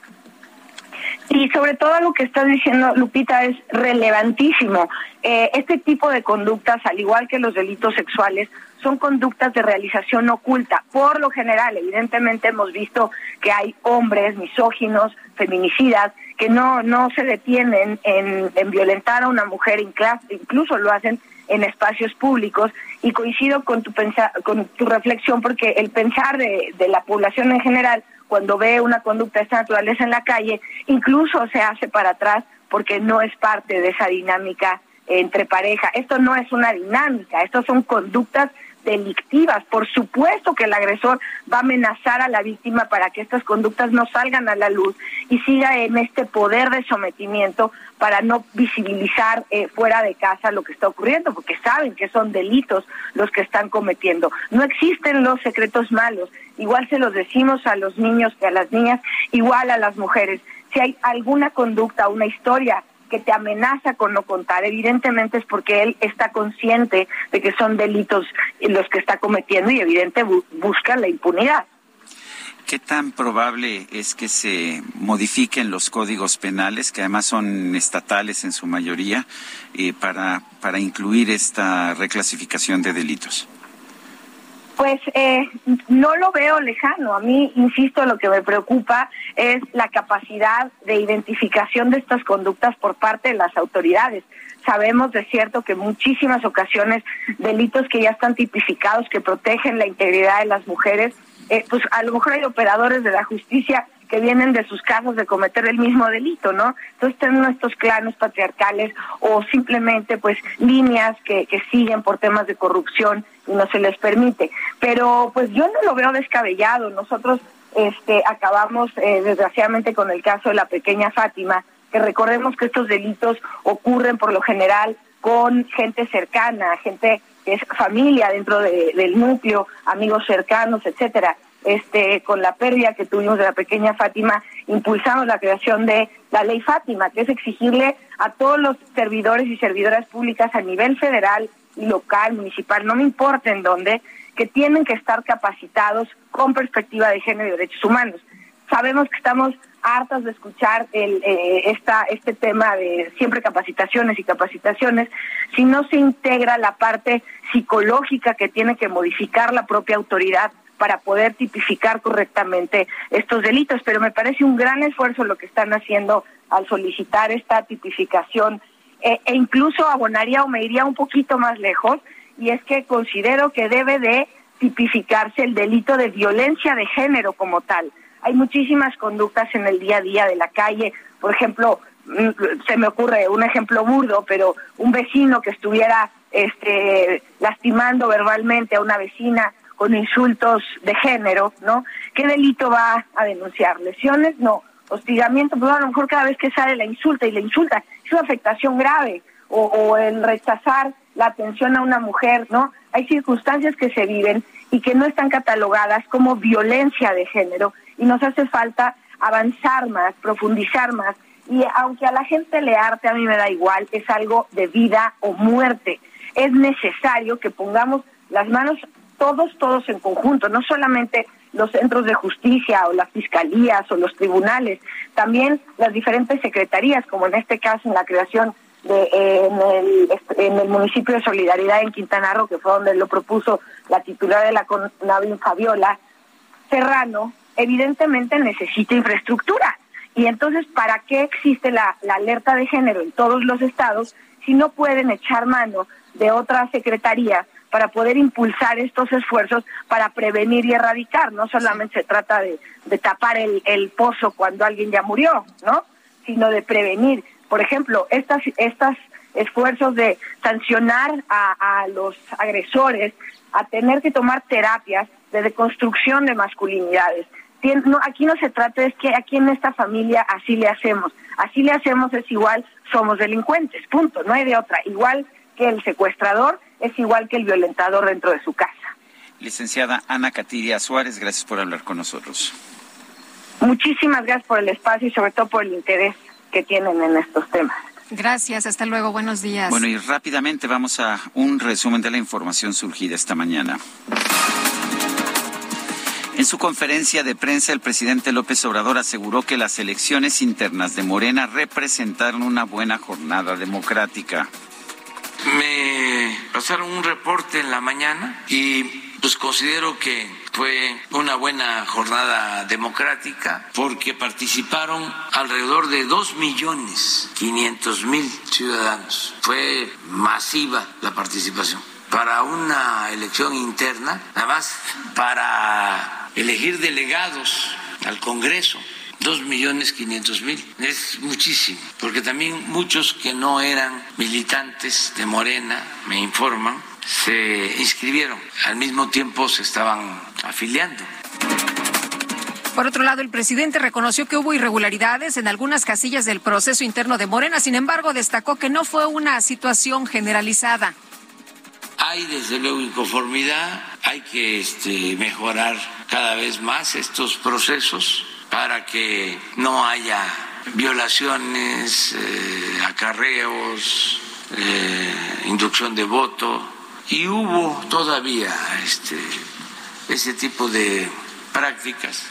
S39: Y sobre todo lo que está diciendo Lupita es relevantísimo. Eh, este tipo de conductas, al igual que los delitos sexuales, son conductas de realización oculta. Por lo general, evidentemente hemos visto que hay hombres misóginos, feminicidas, que no, no se detienen en, violentar a una mujer, incluso lo hacen en espacios públicos y coincido con tu, con tu reflexión porque el pensar de la población en general cuando ve una conducta de esta naturaleza en la calle, incluso se hace para atrás porque no es parte de esa dinámica entre pareja. Esto no es una dinámica, esto son conductas delictivas. Por supuesto que el agresor va a amenazar a la víctima para que estas conductas no salgan a la luz y siga en este poder de sometimiento para no visibilizar eh, fuera de casa lo que está ocurriendo, porque saben que son delitos los que están cometiendo. No existen los secretos malos, igual se los decimos a los niños que a las niñas, igual a las mujeres. Si hay alguna conducta, una historia que te amenaza con no contar, evidentemente es porque él está consciente de que son delitos los que está cometiendo y evidentemente busca la impunidad.
S1: ¿Qué tan probable es que se modifiquen los códigos penales, que además son estatales en su mayoría, eh, para, para incluir esta reclasificación de delitos?
S39: Pues eh, no lo veo lejano. A mí, insisto, lo que me preocupa es la capacidad de identificación de estas conductas por parte de las autoridades. Sabemos de cierto que muchísimas ocasiones delitos que ya están tipificados, que protegen la integridad de las mujeres, eh, pues a lo mejor hay operadores de la justicia que vienen de sus casas de cometer el mismo delito, ¿no? Entonces tenemos estos clanes patriarcales o simplemente pues líneas que, que siguen por temas de corrupción y no se les permite. Pero pues yo no lo veo descabellado. Nosotros este, acabamos eh, desgraciadamente con el caso de la pequeña Fátima, que recordemos que estos delitos ocurren por lo general con gente cercana, gente que es familia dentro del núcleo, amigos cercanos, etcétera este, con la pérdida que tuvimos de la pequeña Fátima, impulsamos la creación de la ley Fátima, que es exigirle a todos los servidores y servidoras públicas a nivel federal y local, municipal, no me importa en dónde, que tienen que estar capacitados con perspectiva de género y derechos humanos. Sabemos que estamos hartas de escuchar el, eh, esta, este tema de siempre capacitaciones y capacitaciones, si no se integra la parte psicológica que tiene que modificar la propia autoridad para poder tipificar correctamente estos delitos. Pero me parece un gran esfuerzo lo que están haciendo al solicitar esta tipificación e, e incluso abonaría o me iría un poquito más lejos y es que considero que debe de tipificarse el delito de violencia de género como tal. Hay muchísimas conductas en el día a día de la calle, por ejemplo, mm, se me ocurre un ejemplo burdo, pero un vecino que estuviera este, lastimando verbalmente a una vecina con insultos de género, ¿no? ¿Qué delito va a denunciar? ¿Lesiones? No. Hostigamiento, pues a lo mejor cada vez que sale la insulta y la insulta es una afectación grave. O, o el rechazar la atención a una mujer, ¿no? Hay circunstancias que se viven y que no están catalogadas como violencia de género y nos hace falta avanzar más, profundizar más. Y aunque a la gente le arte, a mí me da igual, es algo de vida o muerte. Es necesario que pongamos las manos todos, todos en conjunto, no solamente los centros de justicia o las fiscalías o los tribunales, también las diferentes secretarías, como en este caso en la creación de, en, el, en el municipio de Solidaridad en Quintana Roo, que fue donde lo propuso la titular de la CONAVIN, Fabiola Serrano, evidentemente necesita infraestructura. Y entonces, ¿para qué existe la, la alerta de género en todos los estados si no pueden echar mano de otra secretaría para poder impulsar estos esfuerzos para prevenir y erradicar? No solamente se trata de, de tapar el, el pozo cuando alguien ya murió, ¿no? Sino de prevenir. Por ejemplo, estas, estas esfuerzos de sancionar a, a los agresores, a tener que tomar terapias de deconstrucción de masculinidades, no, aquí no se trata es que aquí en esta familia así le hacemos. Así le hacemos es igual, somos delincuentes, punto, no hay de otra. Igual que el secuestrador, es igual que el violentador dentro de su casa.
S1: Licenciada Ana Catiria Suárez, gracias por hablar con nosotros.
S39: Muchísimas gracias por el espacio y sobre todo por el interés que tienen en estos temas.
S2: Gracias, hasta luego, buenos días.
S1: Bueno, y rápidamente vamos a un resumen de la información surgida esta mañana. En su conferencia de prensa, el presidente López Obrador aseguró que las elecciones internas de Morena representaron una buena jornada democrática.
S23: Me pasaron un reporte en la mañana y pues considero que fue una buena jornada democrática porque participaron alrededor de dos millones quinientos mil ciudadanos. Fue masiva la participación para una elección interna, además para elegir delegados al Congreso. Dos millones quinientos mil. Es muchísimo, porque también muchos que no eran militantes de Morena, me informan, se inscribieron. Al mismo tiempo se estaban afiliando.
S2: Por otro lado, el presidente reconoció que hubo irregularidades en algunas casillas del proceso interno de Morena, sin embargo, destacó que no fue una situación generalizada.
S23: Hay desde luego inconformidad, hay que este, mejorar cada vez más estos procesos para que no haya violaciones, eh, acarreos, eh, inducción de voto. Y hubo todavía este, ese tipo de prácticas,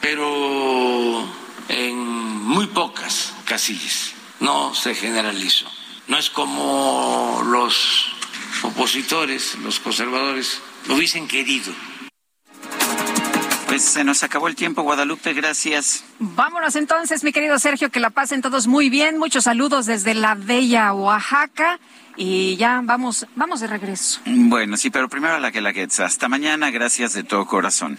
S23: pero en muy pocas casillas, no se generalizó. No es como los opositores, los conservadores, lo hubiesen querido
S1: pues se nos acabó el tiempo, Guadalupe, gracias.
S2: Vámonos entonces, mi querido Sergio, que la pasen todos muy bien. Muchos saludos desde la bella Oaxaca. Y ya vamos, vamos de regreso.
S1: Bueno, sí, pero primero la que la que Hasta mañana, gracias de todo corazón.